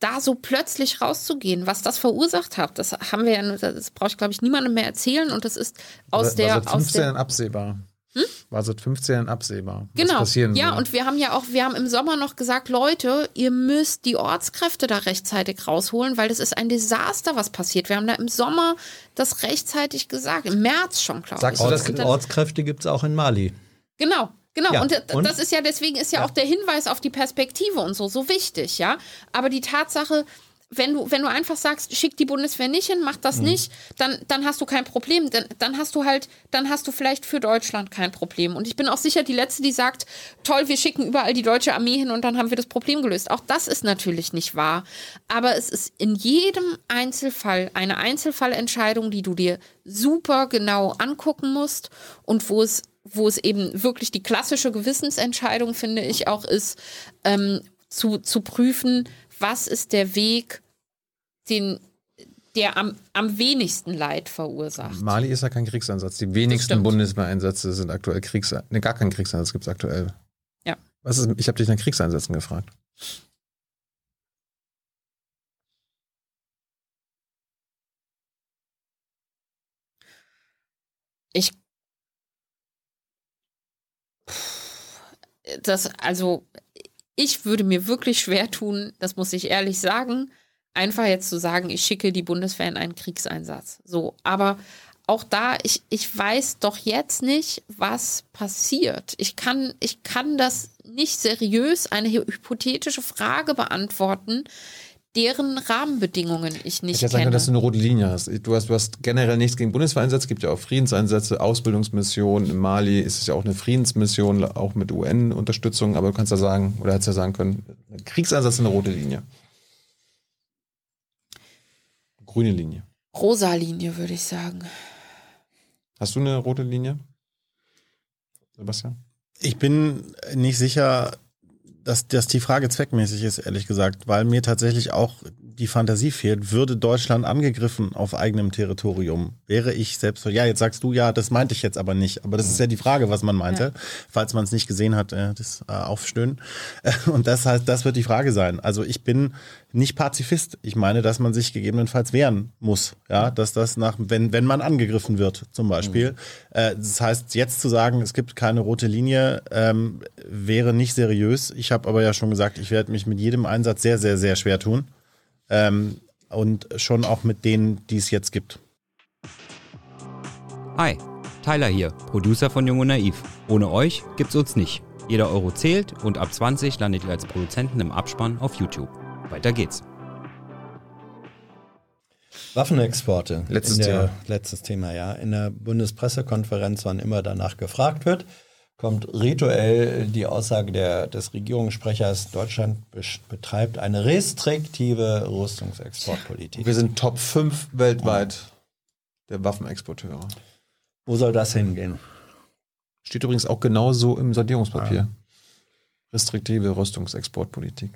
da so plötzlich rauszugehen, was das verursacht hat, das haben wir ja, das brauche ich glaube ich niemandem mehr erzählen und das ist aus
war,
der,
war seit
aus
15
der
Jahren absehbar. War seit 15 Jahren absehbar. was
Genau.
passieren
Ja,
würde.
und wir haben ja auch, wir haben im Sommer noch gesagt, Leute, ihr müsst die Ortskräfte da rechtzeitig rausholen, weil das ist ein Desaster, was passiert. Wir haben da im Sommer das rechtzeitig gesagt, im März schon, glaube ich.
Sagst du das-
Ortskräfte gibt es auch in Mali.
Genau, genau.
Ja,
und,
und?
das ist ja, deswegen ist ja, auch der Hinweis auf die Perspektive und so so wichtig, ja. Aber die Tatsache, wenn du, wenn du einfach sagst, schick die Bundeswehr nicht hin, mach
Mhm.
das nicht, dann, dann hast du kein Problem. Dann, dann hast du halt, dann hast du vielleicht für Deutschland kein Problem. Und ich bin auch sicher die Letzte, die sagt, toll, wir schicken überall die deutsche Armee hin und dann haben wir das Problem gelöst. Auch das ist natürlich nicht wahr. Aber es ist in jedem Einzelfall eine Einzelfallentscheidung, die du dir super genau angucken musst und wo es wo es eben wirklich die klassische Gewissensentscheidung, finde ich, auch ist, ähm, zu, zu prüfen, was ist der Weg, den, der am, am wenigsten Leid verursacht.
Mali ist ja kein Kriegseinsatz. Die wenigsten. Bundeswehreinsätze sind aktuell Kriegseinsatz. Ne, gar keinen Kriegseinsatz gibt es aktuell.
Ja.
Was ist, ich habe dich nach Kriegseinsätzen gefragt.
Ich. Das, also, ich würde mir wirklich schwer tun, das muss ich ehrlich sagen, einfach jetzt zu sagen, ich schicke die Bundeswehr in einen Kriegseinsatz. So, aber auch da, ich, ich weiß doch jetzt nicht, was passiert. Ich kann, ich kann das nicht seriös, eine hypothetische Frage beantworten, deren Rahmenbedingungen ich nicht
Ich sagen
kenne.
können, dass du eine rote Linie hast. Du hast. Du hast generell nichts gegen Bundeswehreinsätze, es gibt ja auch Friedenseinsätze, Ausbildungsmissionen. In Mali ist es ja auch eine Friedensmission, auch mit UN-Unterstützung, aber du kannst ja sagen, oder hättest ja sagen können, ein Kriegseinsatz ist eine rote Linie. Grüne Linie.
Rosa Linie, würde ich sagen.
Hast du eine rote Linie? Sebastian?
Ich bin nicht sicher, dass, dass die Frage zweckmäßig ist, ehrlich gesagt, weil mir tatsächlich auch die Fantasie fehlt. Würde Deutschland angegriffen auf eigenem Territorium, wäre ich selbst. Ja, jetzt sagst du ja, das meinte ich jetzt aber nicht. Aber das ist ja die Frage, was man meinte. Falls man es nicht gesehen hat, äh, das äh, Aufstöhnen. Und das heißt, das wird die Frage sein. Also ich bin nicht Pazifist. Ich meine, dass man sich gegebenenfalls wehren muss. Ja, dass das nach, wenn, wenn man angegriffen wird, zum Beispiel. Äh, das heißt, jetzt zu sagen, es gibt keine rote Linie, ähm, wäre nicht seriös. Ich habe aber ja schon gesagt, ich werde mich mit jedem Einsatz sehr, sehr, sehr schwer tun. Ähm, und schon auch mit denen, die es jetzt gibt.
Hi, Tyler hier, Producer von Jung und Naiv. Ohne euch gibt's uns nicht. Jeder Euro zählt und ab 20 landet ihr als Produzenten im Abspann auf YouTube. Weiter geht's.
Waffenexporte.
Letztes
der,
Thema.
Letztes Thema, ja. In der Bundespressekonferenz, wann immer danach gefragt wird, kommt rituell die Aussage der, des Regierungssprechers, Deutschland betreibt eine restriktive Rüstungsexportpolitik.
Wir sind Top 5 weltweit der Waffenexporteure.
Wo soll das hingehen?
Steht übrigens auch genauso im Sondierungspapier. Restriktive Rüstungsexportpolitik.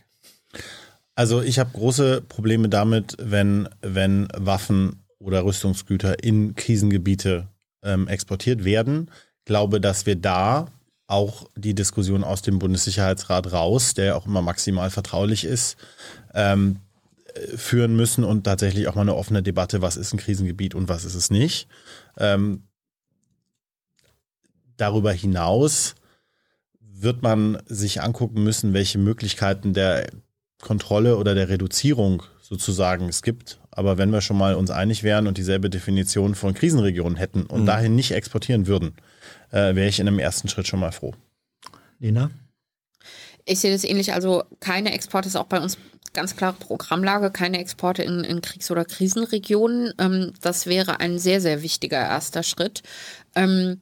Also ich habe große Probleme damit, wenn, wenn Waffen oder Rüstungsgüter in Krisengebiete ähm, exportiert werden. Glaube, dass wir da auch die Diskussion aus dem Bundessicherheitsrat raus, der ja auch immer maximal vertraulich ist, ähm, äh, führen müssen und tatsächlich auch mal eine offene Debatte, was ist ein Krisengebiet und was ist es nicht. Ähm, darüber hinaus wird man sich angucken müssen, welche Möglichkeiten der Kontrolle oder der Reduzierung sozusagen es gibt. Aber wenn wir schon mal uns einig wären und dieselbe Definition von Krisenregionen hätten und dahin nicht exportieren würden, äh, wäre ich in einem ersten Schritt schon mal froh.
Nina?
Ich sehe das ähnlich. Also keine Exporte ist auch bei uns ganz klare Programmlage, keine Exporte in, in Kriegs- oder Krisenregionen. Ähm, das wäre ein sehr, sehr wichtiger erster Schritt. Ähm,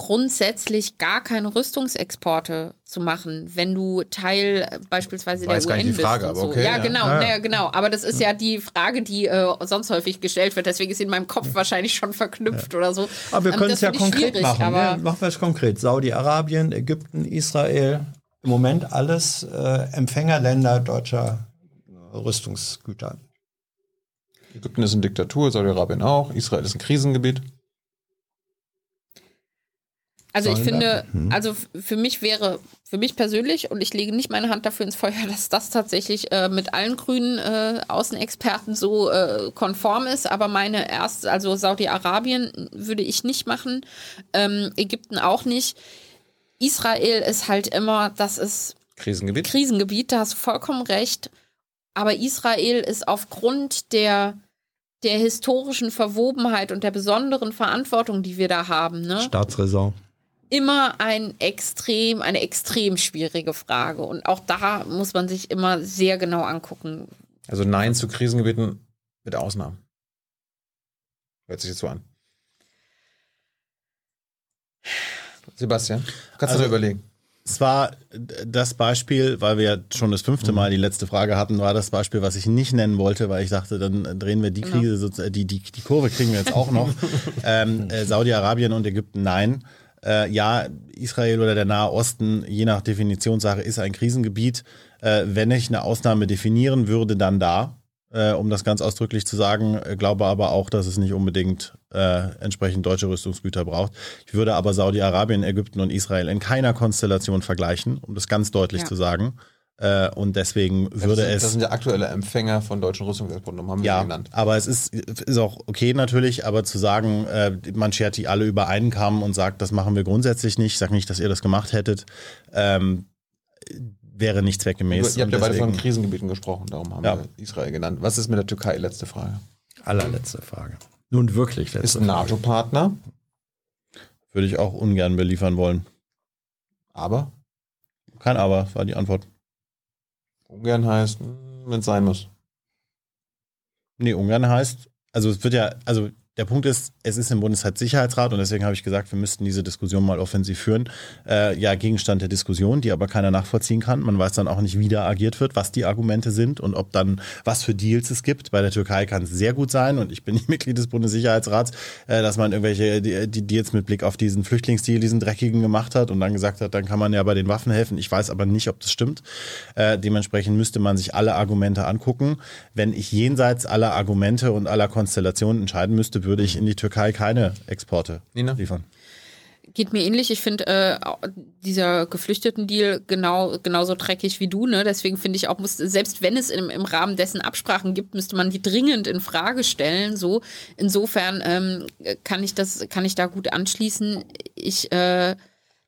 grundsätzlich gar keine Rüstungsexporte zu machen, wenn du Teil äh, beispielsweise
Weiß
der
gar
UN
nicht die Frage,
bist. Und
aber
so.
okay,
ja,
ja.
genau,
Ja, ja.
naja, genau. Aber das ist ja die Frage, die äh, sonst häufig gestellt wird. Deswegen ist sie in meinem Kopf wahrscheinlich schon verknüpft oder so.
Aber wir
Ähm,
können es ja konkret machen.
Aber
Ne? Machen wir es konkret. Saudi-Arabien, Ägypten, Israel, im Moment alles äh, Empfängerländer deutscher äh, Rüstungsgüter.
Ägypten ist eine Diktatur, Saudi-Arabien auch, Israel ist ein Krisengebiet.
Also ich finde,
da- Hm.
also für mich wäre, für mich persönlich, und ich lege nicht meine Hand dafür ins Feuer, dass das tatsächlich äh, mit allen grünen äh, Außenexperten so äh, konform ist, aber meine erste, also Saudi-Arabien würde ich nicht machen, ähm, Ägypten auch nicht. Israel ist halt immer, das ist
Krisengebiet.
Krisengebiet, da hast du vollkommen recht. Aber Israel ist aufgrund der, der historischen Verwobenheit und der besonderen Verantwortung, die wir da haben, ne?
Staatsräson.
Immer ein extrem, eine extrem schwierige Frage. Und auch da muss man sich immer sehr genau angucken.
Also Nein zu Krisengebieten mit Ausnahmen. Hört sich jetzt so an. Sebastian, kannst du
Also-
dir überlegen.
Es war das Beispiel, weil wir ja schon das fünfte Mal die letzte Frage hatten, war das Beispiel, was ich nicht nennen wollte, weil ich dachte, dann drehen wir die Krise, sozusagen- die, die, die Kurve kriegen wir jetzt auch noch. ähm, äh, Saudi-Arabien und Ägypten, nein. Äh, ja, Israel oder der Nahe Osten, je nach Definitionssache, ist ein Krisengebiet. Äh, wenn ich eine Ausnahme definieren würde, dann da, äh, um das ganz ausdrücklich zu sagen. Äh, glaube aber auch, dass es nicht unbedingt äh, entsprechend deutsche Rüstungsgüter braucht. Ich würde aber Saudi-Arabien, Ägypten und Israel in keiner Konstellation vergleichen, um das ganz deutlich
Ja.
zu sagen. Äh, und deswegen würde
das, sind,
es.
das sind ja aktuelle Empfänger von deutschen Rüstungsexporten, haben wir
Ja,
genannt.
aber es ist, ist auch okay natürlich, aber zu sagen, äh, man schert die alle über einen Kamm und sagt, das machen wir grundsätzlich nicht, ich sage nicht, dass ihr das gemacht hättet, ähm, wäre nicht zweckgemäß.
Ihr habt ja beide von Krisengebieten gesprochen, darum haben
Ja.
wir Israel genannt. Was ist mit der Türkei? Letzte Frage.
Allerletzte Frage. Nun wirklich letzte
Ist ein. NATO-Partner,
würde ich auch ungern beliefern wollen.
aber
Kein Aber, war die Antwort.
Ungern heißt, hm, wenn es sein muss.
Nee, Ungern heißt, also es wird ja, also der Punkt ist, es ist im Bundeshaussicherheitsrat und deswegen habe ich gesagt, wir müssten diese Diskussion mal offensiv führen. Äh, ja, Gegenstand der Diskussion, die aber keiner nachvollziehen kann. Man weiß dann auch nicht, wie da agiert wird, was die Argumente sind und ob dann was für Deals es gibt. Bei der Türkei kann es sehr gut sein und ich bin nicht Mitglied des Bundessicherheitsrats, äh, dass man irgendwelche die, die Deals mit Blick auf diesen Flüchtlingsdeal, diesen dreckigen gemacht hat und dann gesagt hat, dann kann man ja bei den Waffen helfen. Ich weiß aber nicht, ob das stimmt. Äh, dementsprechend müsste man sich alle Argumente angucken. Wenn ich jenseits aller Argumente und aller Konstellationen entscheiden müsste, würde ich in die Türkei keine Exporte
Nina?
liefern.
Geht mir ähnlich. Ich finde äh, dieser Geflüchteten-Deal genau, genauso dreckig wie du. Ne? Deswegen finde ich auch, muss, selbst wenn es im, im Rahmen dessen Absprachen gibt, müsste man die dringend in Frage stellen. So insofern ähm, kann ich das, kann ich da gut anschließen. Ich äh,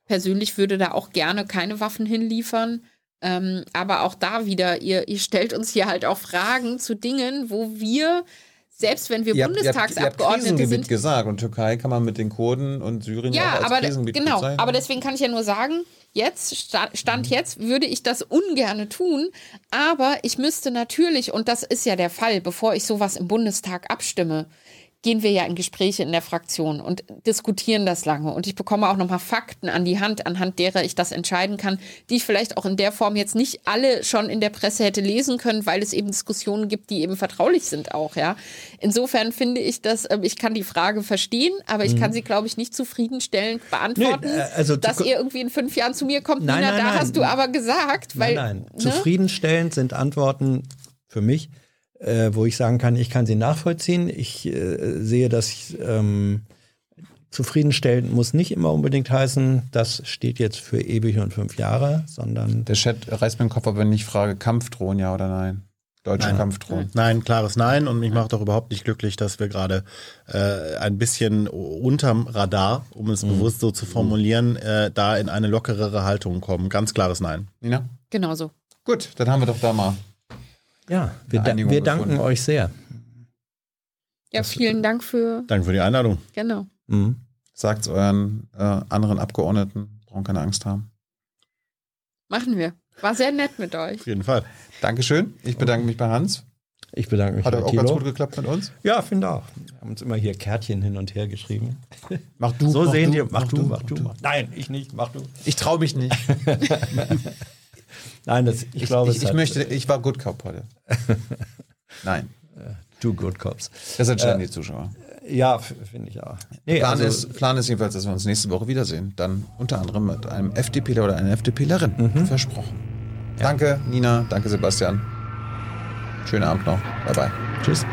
persönlich würde da auch gerne keine Waffen hinliefern. Ähm, aber auch da wieder, ihr, ihr stellt uns hier halt auch Fragen zu Dingen, wo wir selbst wenn wir
Ihr
Bundestagsabgeordnete
ihr
sind,
gesagt und Türkei kann man mit den Kurden und Syrien ja, auch als
aber
Krisengebiet
genau,
bezeichnen.
aber deswegen kann ich ja nur sagen, jetzt sta- stand jetzt würde ich das ungerne tun, aber ich müsste natürlich und das ist ja der Fall, bevor ich sowas im Bundestag abstimme, gehen wir ja in Gespräche in der Fraktion und diskutieren das lange und ich bekomme auch nochmal Fakten an die Hand, anhand derer ich das entscheiden kann, die ich vielleicht auch in der Form jetzt nicht alle schon in der Presse hätte lesen können, weil es eben Diskussionen gibt, die eben vertraulich sind auch, ja. Insofern finde ich das, ähm, ich kann die Frage verstehen, aber ich kann sie, glaube ich, nicht zufriedenstellend beantworten,
Mhm. Nö, äh, also
dass ihr irgendwie in fünf Jahren zu mir kommt,
Nein,
Nina,
nein,
da
nein.
hast du aber gesagt, weil,
nein, nein.
ne?
Zufriedenstellend sind Antworten für mich, äh, wo ich sagen kann, ich kann sie nachvollziehen. Ich äh, sehe, dass ähm, zufriedenstellend muss nicht immer unbedingt heißen, das steht jetzt für ewig und fünf Jahre, sondern
Der Chat reißt mir den Kopf, ab, wenn ich frage, Kampfdrohnen, ja oder nein? Deutsche
Nein.
Kampfdrohnen.
Nein, klares Nein. Und mich macht auch überhaupt nicht glücklich, dass wir gerade äh, ein bisschen unterm Radar, um es bewusst so zu formulieren, äh, da in eine lockerere Haltung kommen. Ganz klares Nein.
Nina?
Genau so.
Gut, dann haben wir doch da mal.
Ja, wir, da, wir danken
gefunden.
euch sehr.
Ja, vielen Dank für,
Danke für die Einladung.
genau.
Mhm.
Sagt euren äh, anderen Abgeordneten, brauchen keine Angst haben.
Machen wir. War sehr nett mit euch.
Auf jeden Fall.
Dankeschön. Ich bedanke mich bei Hans.
Ich bedanke mich
Hat
bei
auch ganz
Thilo.
gut geklappt mit uns.
Ja, finde auch. Wir haben uns immer hier Kärtchen hin und her geschrieben.
Mach du.
So
mach
sehen
du,
die. Mach, du, mach du, mach Nein, ich nicht, mach du.
Ich traue mich nicht.
Nein, das, ich,
Ich,
glaube,
ich,
es
ich
hat-
möchte, ich war Good Cop heute. Nein,
Two Good Cops.
das entscheiden die Zuschauer.
Ja, f- finde ich auch. Nee,
Plan,
also,
ist, Plan ist jedenfalls, dass wir uns nächste Woche wiedersehen. Dann unter anderem mit einem FDPler oder einer FDPlerin.
Mhm.
Versprochen. Danke, Nina. Danke, Sebastian. Schönen Abend noch. Bye, bye.
tschüss.